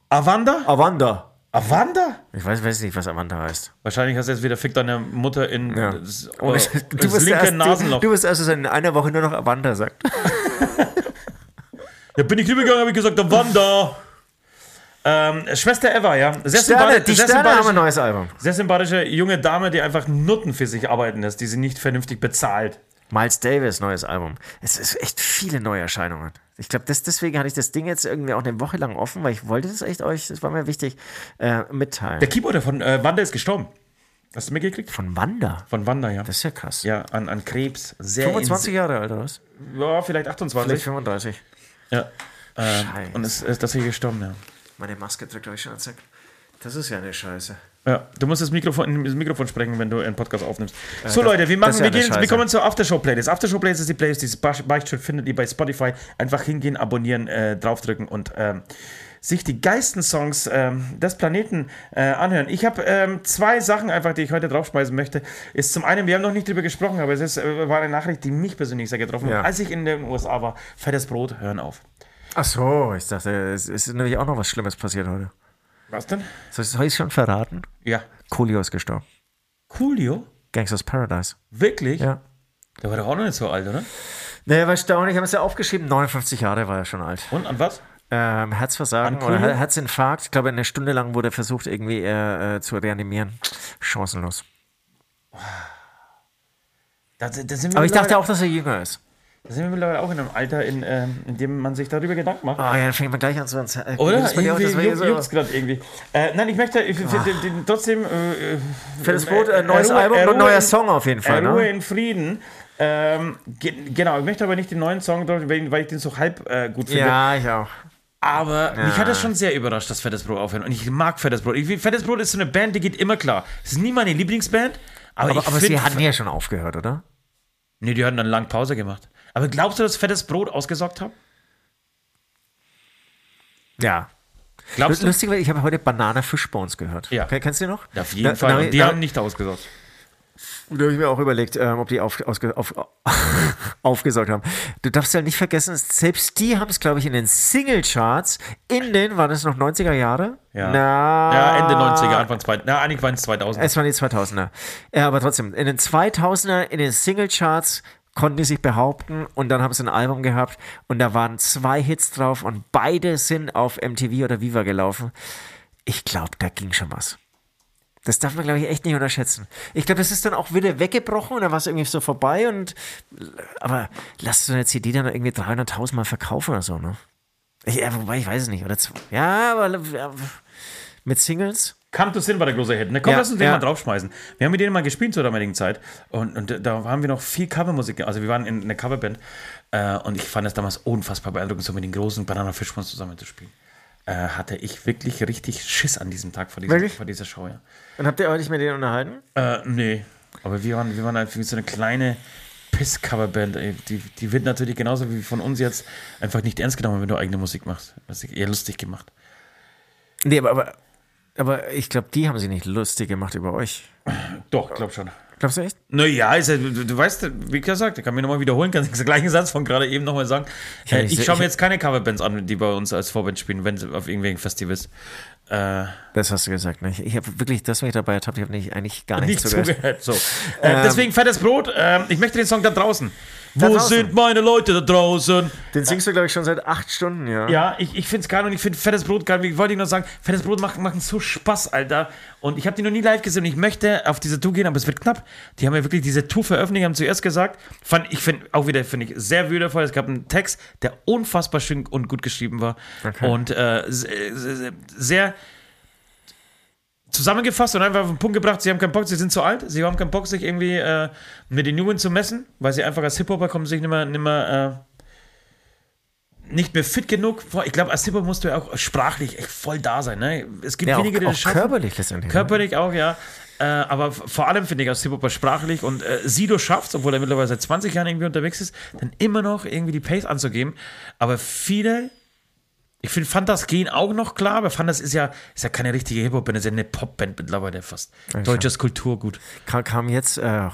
Avanda? Avanda. Avanda? Ich weiß, weiß nicht, was Avanda heißt. Wahrscheinlich hast du jetzt wieder Fick deine Mutter in Ja. das, Oh, äh, du, das linke erst, du, Nasenloch. du wirst erst also in einer Woche nur noch Avanda sagt. Da bin ich rübergegangen, habe ich gesagt, Avanda. Ähm, Schwester Eva, ja. Sehr, Sterne, die sehr, Sterne haben ein neues Album. sehr sympathische junge Dame, die einfach Nutten für sich arbeiten lässt, die sie nicht vernünftig bezahlt. Miles Davis, neues Album. Es ist echt viele Neuerscheinungen. Ich glaube, deswegen hatte ich das Ding jetzt irgendwie auch eine Woche lang offen, weil ich wollte das echt euch, das war mir wichtig, äh, mitteilen. Der Keyboarder von äh, Wanda ist gestorben. Hast du mitgekriegt? Von Wanda. Von Wanda, ja. Das ist ja krass. Ja, an, an Krebs. Sehr 25 Jahre alt, oder was? Ja, vielleicht 28. Vielleicht 35. Ja. Ähm, Scheiße. und es ist tatsächlich gestorben, ja. Meine Maske drückt euch schon zack. Das ist ja eine Scheiße. Ja, du musst das Mikrofon, das Mikrofon sprechen, wenn du einen Podcast aufnimmst. so, das- Leute, wir, machen, ist ja wir, gehen, wir kommen zur Aftershow-Playlist. Aftershow-Playlist ist die Playlist, Bach- Beichtstuhl findet ihr bei Spotify. Einfach hingehen, abonnieren, äh, draufdrücken und ähm, sich die geilsten Songs ähm, des Planeten äh, anhören. Ich habe ähm, zwei Sachen einfach, die ich heute draufspeisen möchte. Ist zum einen, wir haben noch nicht drüber gesprochen, aber es ist, äh, war eine Nachricht, die mich persönlich sehr getroffen hat. Ja. Als ich in den USA war, fettes Brot, hören auf. Ach so, ich dachte, es ist nämlich auch noch was Schlimmes passiert heute. Was denn? Soll ich ich schon verraten? Ja. Coolio ist gestorben. Coolio? Gangsters Paradise. Wirklich? Ja. Der war doch auch noch nicht so alt, oder? Naja, war erstaunlich, haben es ja aufgeschrieben, 59 Jahre war er schon alt. Und an was? Ähm, Herzversagen oder Herzinfarkt. Ich glaube, eine Stunde lang wurde versucht, irgendwie äh, äh, zu reanimieren. Chancenlos. Da, da Aber ich dachte auch, dass er jünger ist. Da sind wir mittlerweile auch in einem Alter, in, ähm, in dem man sich darüber Gedanken macht. Ah ja, dann fängt man gleich an zu äh, Oder? das auch- das Irgendwie so- juckt's gerade irgendwie. Äh, nein, ich möchte ich, ich, ich, ich, trotzdem. Äh, Fettes äh, Brot, äh, ein neues Ruhe- Album äh, und ein neuer in- Song auf jeden Fall. äh, Ruhe Ne? in Frieden. Ähm, ge genau, ich möchte aber nicht den neuen Song, weil ich den so halb äh, gut finde. Ja, ich auch. Aber mich hat das schon sehr überrascht, dass Fettes Brot aufhört. Und ich mag Fettes Brot. Ich, Fettes Brot ist so eine Band, die geht immer klar. Es ist nie meine Lieblingsband, aber, Aber, ich aber sie hatten ja schon aufgehört, oder? Nee, die hatten dann lang Pause gemacht. Aber glaubst du, dass Fettes Brot ausgesorgt hat? Ja. Glaubst du? Lustig, weil ich habe heute Banana Fishbones gehört. Ja. Ken- Kennst du die noch? Auf jeden Da- Fall. da- die da- haben nicht ausgesorgt. Da habe ich mir auch überlegt, ähm, ob die auf, ausge, auf, aufgesaugt haben. Du darfst ja nicht vergessen, selbst die haben es, glaube ich, in den Singlecharts in den, waren das noch 90er Jahre? Ja. Na, Ja, Ende 90er, Anfang 2000. Na, eigentlich waren es 2000. Es waren die 2000er. Ja, aber trotzdem, in den 2000er, in den Singlecharts konnten die sich behaupten und dann haben sie ein Album gehabt und da waren zwei Hits drauf und beide sind auf MTV oder Viva gelaufen. Ich glaube, da ging schon was. Das darf man, glaube ich, echt nicht unterschätzen. Ich glaube, das ist dann auch wieder weggebrochen und dann war es irgendwie so vorbei und. Aber lass so eine CD dann irgendwie 300.000 Mal verkaufen oder so, ne? Ich, ja, wobei, ich weiß es nicht. Oder zwei, ja, aber ja, mit Singles. Come to Sin war der große Hit. Ne? Komm, Ja, lass uns den ja. mal draufschmeißen. Wir haben mit denen mal gespielt zur damaligen Zeit und, und da haben wir noch viel Covermusik. Also wir waren in einer Coverband äh, und ich fand das damals unfassbar beeindruckend, so mit den großen Banana Fischmanns zusammen zu spielen. Äh, hatte ich wirklich richtig Schiss an diesem Tag vor dieser, vor dieser Show, ja. Und habt ihr euch mit denen unterhalten? Äh, nee. Aber wir waren, wir waren halt wie so eine kleine Piss-Coverband. Die, die wird natürlich genauso wie von uns jetzt einfach nicht ernst genommen, wenn du eigene Musik machst. Das ist eher lustig gemacht. Nee, aber, aber, aber ich glaube, die haben sich nicht lustig gemacht über euch. Doch, glaub schon. Glaubst du echt? Naja, ist ja, du, du weißt, wie gesagt, ich kann mir nochmal wiederholen, kann den gleichen Satz von gerade eben nochmal sagen. Ja, Äh, ich ich schaue mir jetzt keine Coverbands an, die bei uns als Vorband spielen, wenn sie auf irgendwelchen Festivals. Äh, Das hast du gesagt. Ne? Ich, habe wirklich das, was ich dabei ertappt, ich habe nicht, eigentlich gar nicht nichts zugehört. zugehört. So. Äh, Ähm, deswegen fettes Brot. ähm, ich möchte den Song da draußen. Wo sind meine Leute da draußen? Den singst du, glaube ich, schon seit acht Stunden, ja. Ja, ich, ich finde es geil und ich finde fettes Brot geil. Wie wollte ich noch sagen? Fettes Brot macht, macht so Spaß, Alter. Und ich habe die noch nie live gesehen und ich möchte auf diese Tour gehen, aber es wird knapp. Die haben ja wirklich diese Tour veröffentlicht, haben zuerst gesagt. Fand, ich finde auch wieder, finde ich, sehr würdevoll. Es gab einen Text, der unfassbar schön und gut geschrieben war. Okay. Und äh, sehr, sehr, sehr zusammengefasst und einfach auf den Punkt gebracht, sie haben keinen Bock, sie sind zu alt, sie haben keinen Bock, sich irgendwie äh, mit den Jungen zu messen, weil sie einfach als Hip-Hopper kommen sich nicht mehr, nicht mehr äh, nicht mehr fit genug. Ich glaube, als Hip-Hop musst du ja auch sprachlich echt voll da sein. Ne? Es gibt Ja, auch, wenige, die auch das schaffen. körperlich letztendlich. ne? Körperlich auch, ja. Äh, aber vor allem finde ich als Hip-Hopper sprachlich und äh, Sido schafft obwohl er mittlerweile seit 20 Jahren irgendwie unterwegs ist, dann immer noch irgendwie die Pace anzugeben. Aber viele, ich finde, Fantas gehen auch noch klar, aber Fantas ist ja, ist ja keine richtige Hip-Hop-Band, ist ja eine Pop-Band mittlerweile fast. Deutsches Kulturgut. Kam, kam jetzt äh,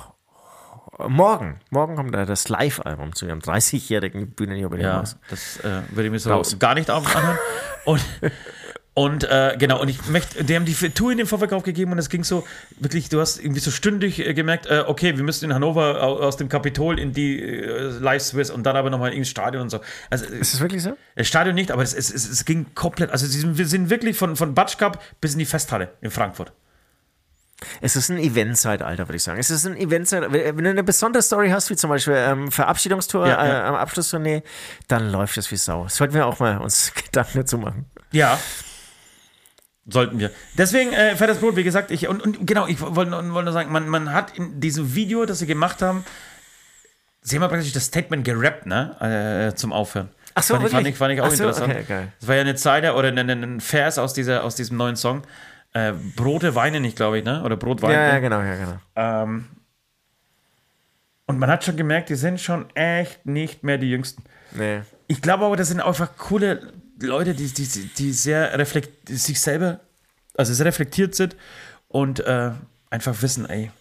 morgen. Morgen kommt äh, das Live-Album zu ihrem 30-jährigen Bühnenjubiläum Ja, raus. das äh, würde ich mir so Raus. gar nicht auf- anhören. Und, und äh, genau, und ich möchte, die haben die Tour in den Vorverkauf gegeben und es ging so, wirklich, du hast irgendwie so stündig äh, gemerkt, äh, okay, wir müssen in Hannover au- aus dem Kapitol in die äh, Live-Swiss und dann aber nochmal ins Stadion und so. Also, Ist das wirklich so? das Stadion nicht, aber es, es, es, es ging komplett, also sind, wir sind wirklich von, von Batsch Cup bis in die Festhalle in Frankfurt. Es ist ein Eventzeitalter, würde ich sagen. Es ist ein Eventzeitalter. Wenn du eine besondere Story hast, wie zum Beispiel ähm, Verabschiedungstour Ja, ja. Äh, am Abschlusstournee, dann läuft es wie Sau. Sollten wir auch mal uns Gedanken dazu machen. Ja. Sollten wir. Deswegen, äh, fettes Brot, wie gesagt, ich, und, und genau, ich wollte nur, wollte nur sagen, man, man hat in diesem Video, das sie gemacht haben, sie haben praktisch das Statement gerappt, ne, äh, zum Aufhören. Ach so, fand ich, fand wirklich? ich, fand ich auch so, interessant. okay, geil. Das war ja eine Zeile oder ein, ein, ein Vers aus, dieser, aus diesem neuen Song. Äh, Brote weinen nicht, glaube ich, ne? Oder Brot weinen. Ja, ja, genau, ja, genau. Ähm, und man hat schon gemerkt, die sind schon echt nicht mehr die Jüngsten. Nee. Ich glaube aber, das sind einfach coole Leute, die, die, die sehr reflekt, die sich selber, also sehr reflektiert sind und äh, einfach wissen, ey.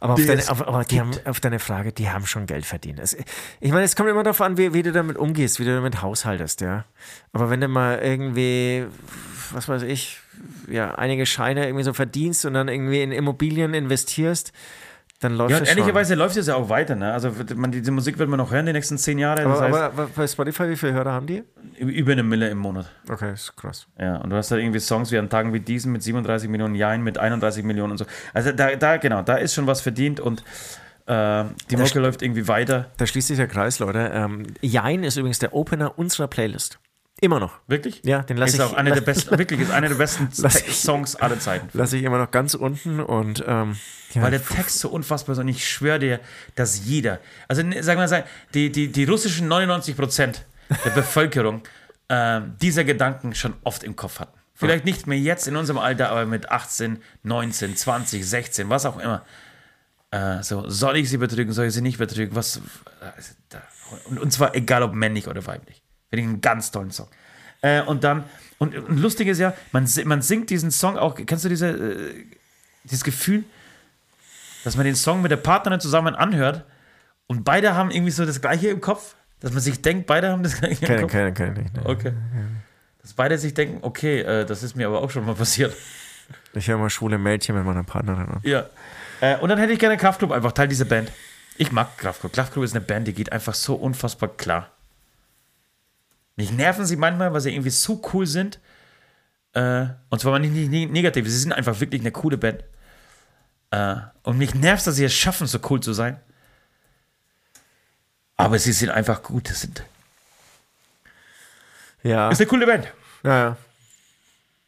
Aber, auf deine, auf, aber haben, auf deine Frage, die haben schon Geld verdient. Es, ich meine, es kommt immer darauf an, wie, wie du damit umgehst, wie du damit haushaltest, ja. Aber wenn du mal irgendwie, was weiß ich, ja, einige Scheine irgendwie so verdienst und dann irgendwie in Immobilien investierst, dann läuft Ja, und ehrlicherweise läuft es ja auch weiter, ne? Also man, diese Musik wird man noch hören die nächsten zehn Jahre. Aber, heißt, aber, bei Spotify, wie viele Hörer haben die? über eine Mille im Monat. Okay, ist krass. Ja, und du hast halt irgendwie Songs wie an Tagen wie diesen mit 37 Millionen Jahren, mit 31 Millionen und so. Also da, da genau, da ist schon was verdient und äh, die Mucke läuft irgendwie weiter. Da schließt sich der Kreis, Leute. Ähm, Jein ist übrigens der Opener unserer Playlist. Immer noch. Wirklich? Ja, den lasse ich- auch einer der besten, wirklich ist einer der besten ich- Songs aller Zeiten. Lasse ich immer noch ganz unten und ähm, ja, Weil der Text so unfassbar ist und ich schwöre dir, dass jeder, also ne, sagen wir mal, die, die, die russischen 99 Prozent der Bevölkerung ähm, dieser Gedanken schon oft im Kopf hatten. Vielleicht nicht mehr jetzt in unserem Alter, aber mit 18, 19, 20, 16, was auch immer. Äh, so, soll ich sie betrügen, soll ich sie nicht betrügen? Was, äh, und, und zwar egal ob männlich oder weiblich. Finde ich einen ganz tollen Song. Äh, und dann, und, und lustig ist ja, man, man singt diesen Song auch, kennst du diese, äh, dieses Gefühl, dass man den Song mit der Partnerin zusammen anhört und beide haben irgendwie so das Gleiche im Kopf, dass man sich denkt, beide haben das Gleiche im keine, Kopf. keine, keine, nicht. Ne? Okay. Dass beide sich denken, okay, äh, das ist mir aber auch schon mal passiert. Ich höre mal schwule Mädchen mit meiner Partnerin an. Ja. Äh, und dann hätte ich gerne Kraftklub einfach, Teil dieser Band. Ich mag Kraftklub. Kraftklub ist eine Band, die geht einfach so unfassbar klar. Mich nerven sie manchmal, weil sie irgendwie so cool sind Äh, und zwar nicht, nicht, nicht negativ, sie sind einfach wirklich eine coole Band. Äh, und mich nervt, dass sie es schaffen, so cool zu sein. Aber sie sind einfach gut. Das sind, Ja. ist eine coole Band. Ja, ja.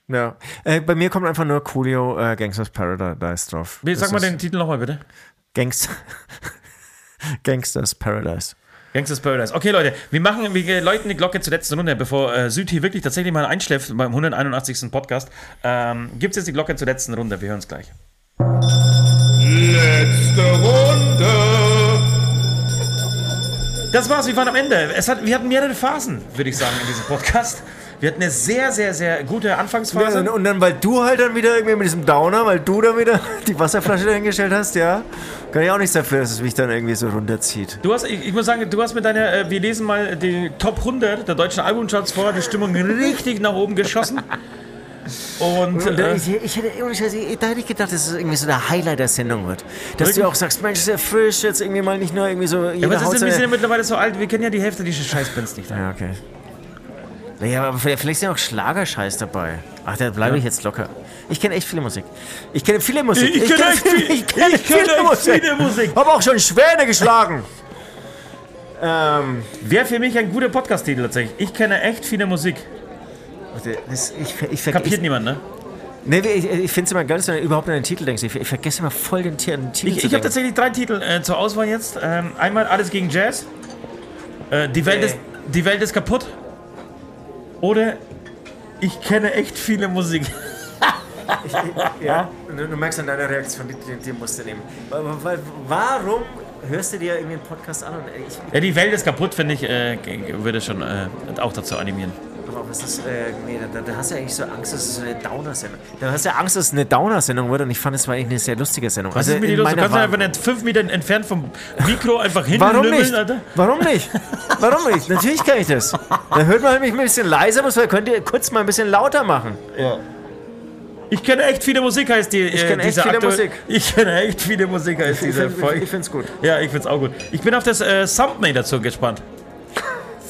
Ja. Äh, bei mir kommt einfach nur Coolio äh, Gangsters Paradise drauf. Wie, Das Sag mal den Titel nochmal bitte. Gangst Gangsters Paradise. Gangsters Paradise. Okay, Leute, wir machen, wir läuten die Glocke zur letzten Runde, bevor äh, Süd hier wirklich tatsächlich mal einschläft beim 181. Podcast. Ähm, Gibt es jetzt die Glocke zur letzten Runde? Wir hören es gleich. Letzte Runde. Das war's, wir waren am Ende. Es hat, wir hatten mehrere Phasen, würde ich sagen, in diesem Podcast. Wir hatten eine sehr, sehr, sehr gute Anfangsphase. Ja, und dann, weil du halt dann wieder irgendwie mit diesem Downer, weil du dann wieder die Wasserflasche dahingestellt hast, ja, kann ich auch nichts dafür, dass es mich dann irgendwie so runterzieht. Du hast, ich, ich muss sagen, du hast mit deiner, äh, wir lesen mal die Top 100 der deutschen Albumcharts vor, die Stimmung richtig nach oben geschossen. Und, Und äh, ich, ich hätte, ich- da hätte ich gedacht, dass es irgendwie so der Highlight der Sendung wird. Dass Wirklich? du auch sagst, Mensch, ist ja frisch, jetzt irgendwie mal nicht nur irgendwie so ja, jeder was ist wir sind ja mittlerweile so alt, wir kennen ja die Hälfte dieser Scheißbands nicht. Ja, okay. Naja, aber vielleicht sind auch Schlagerscheiß dabei. Ach, da bleibe ich jetzt locker. Ich kenne echt viele Musik. Ich kenne viele Musik. Ich kenne echt viel- ich kenne ich kenne echt viele Musik. Habe auch schon Schwäne geschlagen. ähm, Wäre für mich ein guter Podcast-Titel tatsächlich. Ich kenne echt viele Musik. das, ich, ich, ich, Kapiert ich, niemand, ne? nee, ich, ich finde es immer geil, dass du überhaupt an den Titel denkst. Ich, ich vergesse immer voll den, den Titel Ich, ich habe tatsächlich drei Titel äh, zur Auswahl jetzt. Ähm, einmal Alles gegen Jazz. Äh, die, Welt Nee. ist, die Welt ist kaputt. Oder Ich kenne echt viele Musik. Ja, du, merkst an deiner Reaktion, die, die, musst du nehmen. Wa- wa- Warum hörst du dir irgendwie einen Podcast an und ich, Ja, die Welt ist kaputt, finde ich, äh, würde schon äh, auch dazu animieren. Was ist, äh, nee, da, da hast du ja eigentlich so Angst, dass es so eine Downer-Sendung Da hast du ja Angst, dass es eine Downer-Sendung wird und ich fand, es war eigentlich eine sehr lustige Sendung. Was ist mit dir los? Du kannst ja Wahr- einfach nicht fünf Meter entfernt vom Mikro einfach hin Warum nicht? Alter. Warum nicht? Warum nicht? Natürlich kann ich das. Da hört man mich ein bisschen leiser, muss man könnt ihr kurz mal ein bisschen lauter machen. Ich kenne echt viele Musik, heißt die. Ich kenne echt viele Musik. Ich kenne echt viele Musik, heißt Ich, diese find, Folge. ich find's gut. Ja, ich find's auch gut. Ich bin auf das äh, Thumbnail dazu gespannt.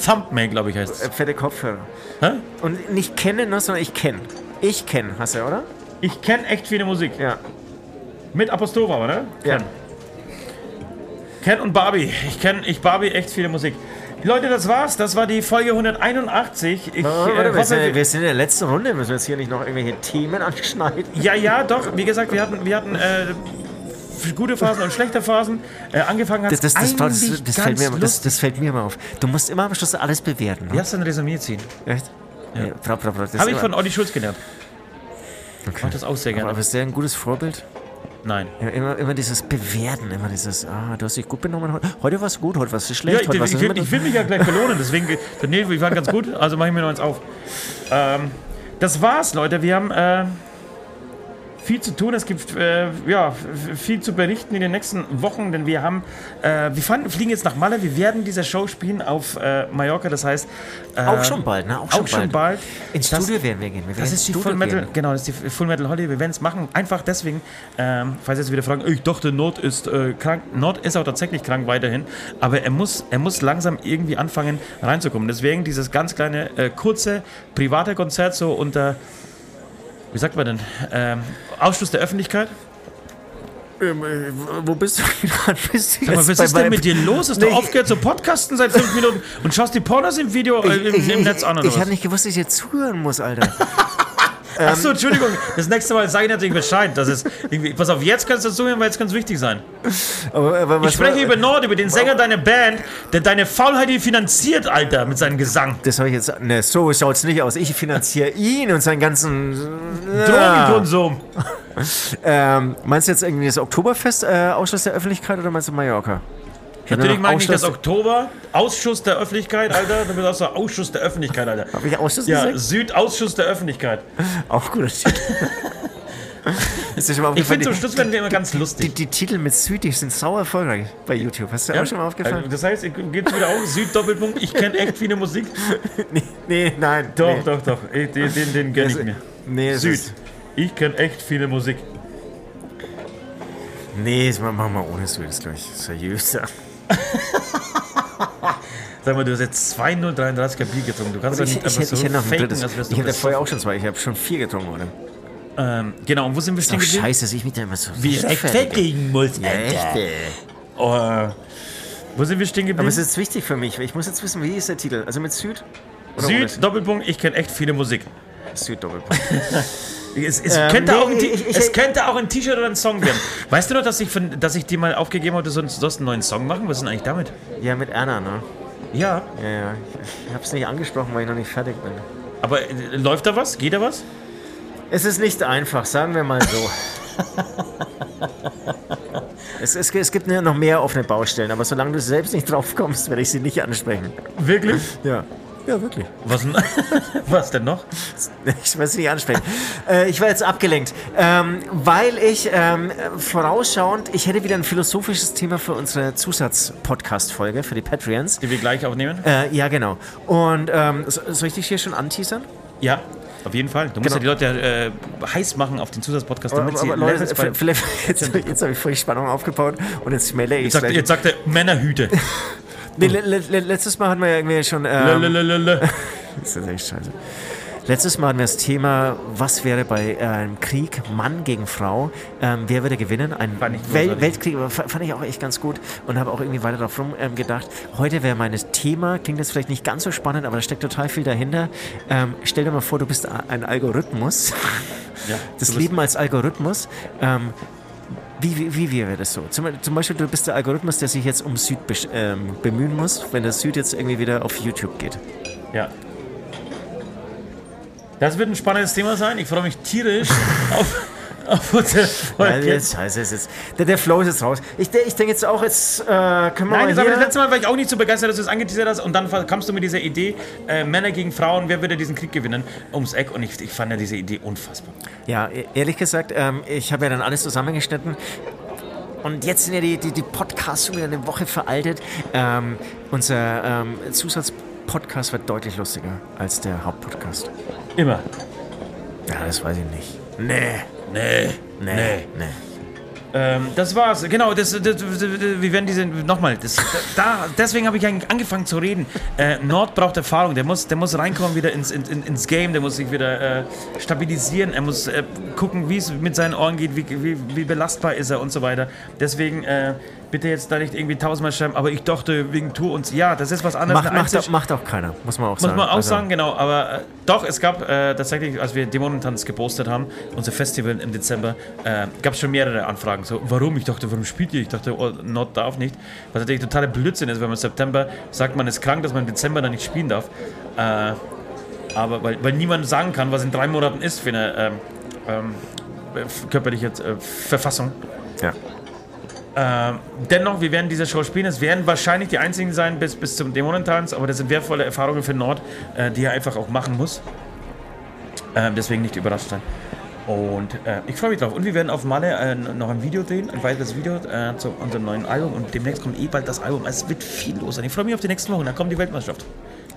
Thumbnail, glaube ich, heißt es. Äh, Fette Kopfhörer. Hä? Und nicht kennen, nur, sondern ich kenne. Ich kenne, hast du, oder? Ich kenne echt viele Musik. Ja. Mit Apostroph aber, ne? Ja. Ken. Ken und Barbie. Ich kenne ich Barbie echt viele Musik. Leute, das war's. Das war die Folge 181. Ich, Warte, äh, warte, wir, hoffe, sind, wir sind in der letzten Runde. Müssen wir jetzt hier nicht noch irgendwelche Themen anschneiden? Ja, ja, doch. Wie gesagt, wir hatten, wir hatten äh, gute Phasen und schlechte Phasen. Äh, angefangen hat Das, das, das, das, das, fällt mir, das, das fällt mir immer auf. Du musst immer am Schluss alles bewerten. Ne? hast du ein Resümee ziehen? Echt? Ja. Bra, bra, bra, das Habe ich von Olli Schulz gelernt. Okay. Mach das auch sehr Aber, gerne. aber ist der ein gutes Vorbild? Nein. Ja, immer, immer dieses Bewerten, immer dieses, ah, du hast dich gut benommen heute. Warst du gut, heute du Ja, schlecht, ich, heute ich, du will, ich will mich ja gleich belohnen, deswegen, nee, wir waren ganz gut, also mache ich mir noch eins auf. Ähm, das war's, Leute. Wir haben äh, viel zu tun. Es gibt äh, ja, viel zu berichten in den nächsten Wochen, denn wir haben, äh, wir fahren, fliegen jetzt nach Malle. Wir werden diese Show spielen auf äh, Mallorca. Das heißt, äh, Auch schon bald, ne? Auch schon auch schon bald. Ins Das- Studio werden wir gehen. Wir werden Das ist die Studio Full Metal, gehen. genau, das ist die Full Metal Holiday. Wir werden es machen, einfach deswegen, ähm, falls jetzt wieder fragen, ich dachte, Nord ist äh, krank. Nord ist auch tatsächlich krank weiterhin, aber er muss, er muss langsam irgendwie anfangen reinzukommen. Deswegen dieses ganz kleine, äh, kurze, private Konzert so unter, wie sagt man denn, ähm, Ausschluss der Öffentlichkeit. Ähm, äh, wo bist du gerade? Bist du Sag mal, jetzt was ist denn mit dir los? Hast Nee, du aufgehört zu podcasten seit fünf Minuten und schaust die Pornos im Video, äh, im, Ich, im ich, Netz an oder ich was? habe nicht gewusst, dass ich dir zuhören muss, Alter. Achso, Entschuldigung. Das nächste Mal sage ich natürlich Bescheid. Das ist irgendwie, pass auf, jetzt kannst du zuhören, weil jetzt kann es wichtig sein. Aber, aber was Ich spreche war- über Nord, über den Sänger deiner Band, der deine Faulheit hier finanziert, Alter, mit seinem Gesang. Das habe ich jetzt. Ne, so schaut's nicht aus. Ich finanziere ihn und seinen ganzen. Drogenkonsum. Ähm, meinst du jetzt irgendwie das Oktoberfest äh, Ausschluss der Öffentlichkeit oder meinst du Mallorca? Natürlich meine ich das Oktober. Ausschuss der Öffentlichkeit, Alter. Du bist auch so Ausschuss der Öffentlichkeit, Alter. Hab ich Ausschuss Ja, gesagt? Südausschuss der Öffentlichkeit. Auch gut. ist dir schon mal Ich finde zum die, Schluss werden wir immer ganz die, lustig. die Titel mit Süd, die sind sauer erfolgreich bei YouTube. Hast du dir auch schon mal aufgefallen? Also, Das heißt, geht es wieder auf? Süd-Doppelpunkt. Ich kenne echt viele Musik. nee, nee, nein. Doch, nee. doch, doch. Ich- Den, den, den gönne ich Das- mir. Nee, das Süd. Ist, Ich kenne echt viele Musik. nee, das machen wir ohne Süd, ist gleich seriös. Sag mal, du hast jetzt 2,033er Bier getrunken. Du kannst doch Ich, nicht ich, einfach hätte- so ich hätte ein faken, drittes. als wärst Ich du hätte besoffen. vorher auch schon zwei. Ich habe schon vier getrunken, oder? Ähm, genau, und wo sind wir stehen geblieben? scheiße, dass ich mich da immer so Wie rechtfertige. rechtfertigen muss, Ja, ey. Oh, wo sind wir stehen Aber geblieben? es ist jetzt wichtig für mich. Ich muss jetzt wissen, wie ist der Titel? Also mit Süd? Süd, Doppelpunkt, ich kenne echt viele Musik. Süd Doppelpunkt. Es, es, Ähm, könnte, nee, auch ein ich- ich- es könnte auch ein T-Shirt oder ein Song werden. Weißt du noch, dass ich, von, dass ich dir mal aufgegeben habe, du sollst, einen neuen Song machen? Was ist denn eigentlich damit? ja, mit Erna, ne? Ja. Ja, ja. Ich habe es nicht angesprochen, weil ich noch nicht fertig bin. Aber äh, läuft da was? Geht da was? Es ist nicht einfach, sagen wir mal so. es, es, es gibt noch mehr offene Baustellen, aber solange du selbst nicht drauf kommst, werde ich sie nicht ansprechen. Wirklich? Ja. Ja, wirklich. Was, denn- was denn noch? Ich weiß nicht ansprechen. äh, ich war jetzt abgelenkt, ähm, weil ich ähm, vorausschauend, ich hätte wieder ein philosophisches Thema für unsere Zusatz-Podcast-Folge, für die Patreons. Die wir gleich aufnehmen? Äh, ja, genau. Und ähm, so- soll ich dich hier schon anteasern? Ja, auf jeden Fall. Du musst Genau. ja die Leute äh, heiß machen auf den Zusatzpodcast, Aber, damit sie aber Leute, Levels bei... vielleicht, jetzt, jetzt habe ich voll Spannung aufgebaut und jetzt schmelle ich Jetzt sagt, jetzt sagt er Männerhüte. Nee, le, le, le- letztes Mal hatten wir ja irgendwie schon. Ähm, Lalalala. Das ist echt scheiße. Letztes Mal hatten wir das Thema, was wäre bei einem Krieg Mann gegen Frau? Ähm, wer würde gewinnen? Ein Wel. Weltkrieg, fand ich auch echt ganz gut und habe auch irgendwie weiter drauf rum ähm, gedacht. Heute wäre mein Thema, klingt jetzt vielleicht nicht ganz so spannend, aber da steckt total viel dahinter. Ähm, stell dir mal vor, du bist ein Algorithmus. Ja, Das Leben als Algorithmus. Wie, wie, wie wäre das so? Zum, zum Beispiel, du bist der Algorithmus, der sich jetzt um Süd ähm, bemühen muss, wenn der Süd jetzt irgendwie wieder auf YouTube geht. Ja. Das wird ein spannendes Thema sein. Ich freue mich tierisch auf, auf unsere Ja, Folge. jetzt, scheiße, ist jetzt, der, der Flow ist jetzt raus. Ich, ich denke jetzt auch, jetzt äh, können wir Nein, das, mal das hier... letzte Mal war ich auch nicht so begeistert, dass du es angeteasert hast. Und dann kamst du mit dieser Idee, äh, Männer gegen Frauen, wer würde diesen Krieg gewinnen, ums Eck. Und ich, ich fand ja diese Idee unfassbar. Ja, e- ehrlich gesagt, ähm, ich habe ja dann alles zusammengeschnitten. Und jetzt sind ja die, die, die Podcasts schon wieder eine Woche veraltet. Ähm, unser ähm, Zusatzpodcast wird deutlich lustiger als der Hauptpodcast. Immer. Ja, das weiß ich nicht. Nee, Nee. nee, nee. Ähm, das war's. Genau, das, das, das, wir werden diese nochmal. Das, da, deswegen habe ich eigentlich angefangen zu reden. Äh, Nord braucht Erfahrung. Der muss, der muss reinkommen wieder ins, in, in, ins Game. Der muss sich wieder äh, stabilisieren. Er muss äh, gucken, wie es mit seinen Ohren geht, wie, wie, wie belastbar ist er und so weiter. Deswegen äh, bitte jetzt da nicht irgendwie tausendmal schreiben. Aber ich dachte wegen Tour und ja, das ist was anderes. Macht, macht, auch, macht auch keiner, muss man auch muss sagen. man auch Also, sagen, genau. Aber äh, doch, es gab äh, tatsächlich, als wir Dämonentanz gepostet haben, unser Festival im Dezember, äh, gab es schon mehrere Anfragen. So, warum? Ich dachte, warum spielt ihr? Ich dachte, oh, Nord darf nicht. Was natürlich totaler Blödsinn ist, wenn man im September sagt, man ist krank, dass man im Dezember dann nicht spielen darf. Äh, aber weil, weil niemand sagen kann, was in drei Monaten ist für eine ähm, ähm, körperliche äh, Verfassung. Ja. Ähm, dennoch, wir werden diese Show spielen. Es werden wahrscheinlich die einzigen sein bis, bis zum Dämonentanz, aber das sind wertvolle Erfahrungen für Nord, äh, die er einfach auch machen muss. Ähm, deswegen nicht überrascht sein. Und äh, ich freue mich drauf. Und wir werden auf Malle äh, noch ein Video drehen, ein weiteres Video äh, zu unserem neuen Album. Und demnächst kommt eh bald das Album. Es wird viel los sein. Ich freue mich auf die nächsten Wochen. Dann kommt die Weltmeisterschaft.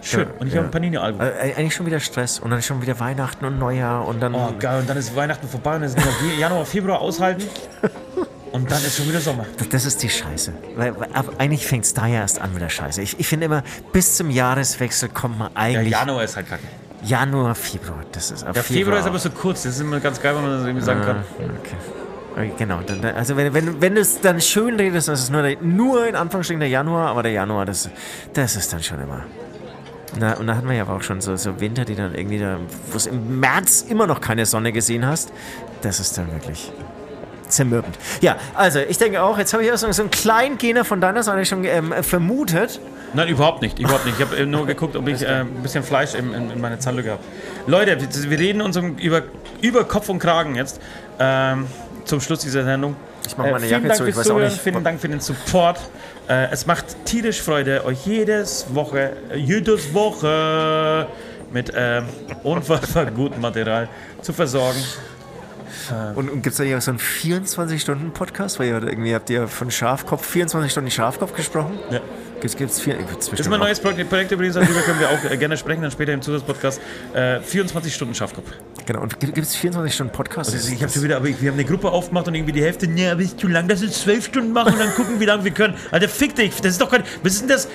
Schön. Und ich ja. habe ein Panini-Album. Äh, eigentlich schon wieder Stress und dann schon wieder Weihnachten und Neujahr und dann. Oh, geil. Und dann ist Weihnachten vorbei und dann ist Januar, Februar aushalten. Und dann ist schon wieder Sommer. Das- ist die Scheiße. Weil, eigentlich fängt es da ja erst an mit der Scheiße. Ich, ich finde immer, bis zum Jahreswechsel kommt man Ja, eigentlich. Januar ist halt kacke. Januar, Februar. Das ist Der Februar ist aber so kurz. Das ist immer ganz geil, wenn man das irgendwie sagen kann. Ah, okay. Okay, Genau, dann, dann- also wenn, wenn, wenn du es dann schön redest, das ist nur, der, nur in Anführungsstrichen der Januar, aber der Januar, das, das ist dann schon immer. Na, und da hatten wir ja auch schon so, so Winter, die dann irgendwie da, wo es im März immer noch keine Sonne gesehen hast. Das ist dann wirklich zermürbend. Ja, also ich denke auch, jetzt habe ich ja so, so einen kleinen Gena von deiner Seite schon ähm, vermutet. Nein, überhaupt nicht. Überhaupt nicht. Ich habe nur geguckt, ob ich äh, ein bisschen Fleisch in, in, in meine Zahnlücke habe. Leute, wir, reden uns um, über, über Kopf und Kragen jetzt. Ähm, zum Schluss dieser Sendung. Ich mache meine vielen Jacke Dank zu, ich weiß auch nicht. vielen Dank für den Support. Äh, es macht tierisch Freude, euch jedes Woche, äh, jedes Woche mit ähm, unfassbar gutem Material zu versorgen. Und, und gibt es da auch so einen 24-Stunden-Podcast? Weil ihr irgendwie habt ihr von Schafkopf 24 Stunden Schafkopf gesprochen? Ja. Gibt's, gibt's vier, gibt's Das ist mein neues Projekt, Projekt übrigens, darüber können wir auch äh, gerne sprechen, dann später im Zusatzpodcast. Äh, 24 Stunden Schafkopf. Genau, und gibt es 24 Stunden Podcast? Also ich habe schon wieder, aber ich, wir haben eine Gruppe aufgemacht und irgendwie die Hälfte, nee, aber ist zu lang, lass uns zwölf Stunden machen und dann gucken, wie lange wir können. Alter, fick dich, das ist doch kein, was ist denn das?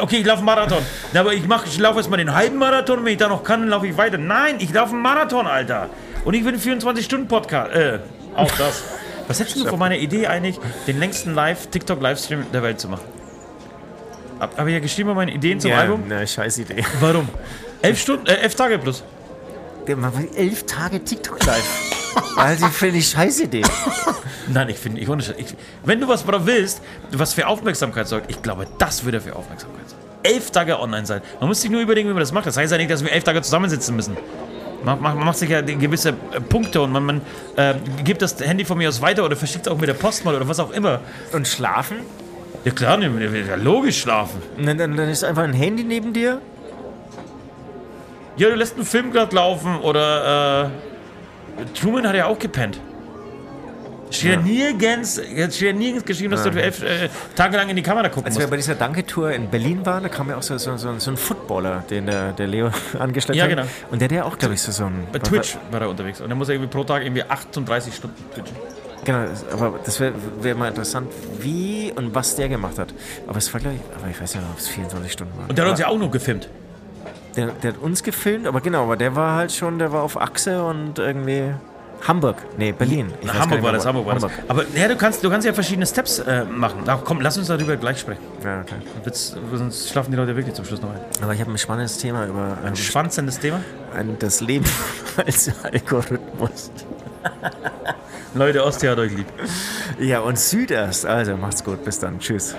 Okay, ich laufe einen Marathon. Aber ich mach, ich laufe jetzt mal den halben Marathon, wenn ich da noch kann, dann laufe ich weiter. Nein, ich laufe einen Marathon, Alter. Und ich will einen 24-Stunden-Podcast, äh, auch das. Was hältst du von meiner Idee eigentlich, den längsten Live-TikTok-Livestream der Welt zu machen? Hab, hab ich ja geschrieben bei meinen Ideen zum ja, Album? Na, scheiß Idee. Warum? Elf Stunden, äh, elf Tage plus. Der macht elf Tage TikTok live. Also, finde ich scheiß Idee. Nein, ich finde, ich, ich, wenn du was willst, was für Aufmerksamkeit sorgt, ich glaube, das würde für Aufmerksamkeit sorgen. Elf Tage online sein. Man muss sich nur überlegen, wie man das macht. Das heißt ja nicht, dass wir elf Tage zusammensitzen müssen. Man, man, macht sich ja gewisse äh, Punkte und man, man äh, gibt das Handy von mir aus weiter oder verschickt es auch mit der Post mal oder was auch immer. Und schlafen? Ja klar, ne, ja, logisch schlafen. Dann, dann, dann ist einfach ein Handy neben dir. Ja, du lässt einen Film gerade laufen oder äh, Truman hat ja auch gepennt. Steht ja, nirgends, steht ja nirgends geschrieben, dass du elf äh, Tage lang in die Kamera gucken Als wir musst. bei dieser Danke-Tour in Berlin waren, da kam ja auch so, so, so, so ein Footballer, den der, der Leo angeschleppt Ja, hat. genau. Und der, der auch, glaube ich, so, so ein. Bei Twitch war er unterwegs und er muss ja irgendwie pro Tag irgendwie 38 Stunden twitchen. Genau, aber das wäre wär mal interessant, wie und was der gemacht hat. Aber es war, glaube ich, aber ich weiß ja nicht, ob es 24 Stunden waren. Und der hat uns ja auch noch gefilmt. der, der hat uns gefilmt, aber genau, aber der war halt schon, der war auf Achse und irgendwie Hamburg. Nee, Berlin. Gar Hamburg war das, Hamburg war das. Aber ja, du kannst, du kannst ja verschiedene Steps äh, machen. Ach, komm, lass uns darüber gleich sprechen. Ja, okay. Sonst, sonst schlafen die Leute wirklich zum Schluss noch ein. Aber ich habe ein spannendes Thema über Ein ähm, schwanzendes Thema. ein, das Leben als Algorithmus. Leute, Ostia hat euch lieb. Ja, und Süderst. Also, macht's gut. Bis dann. Tschüss.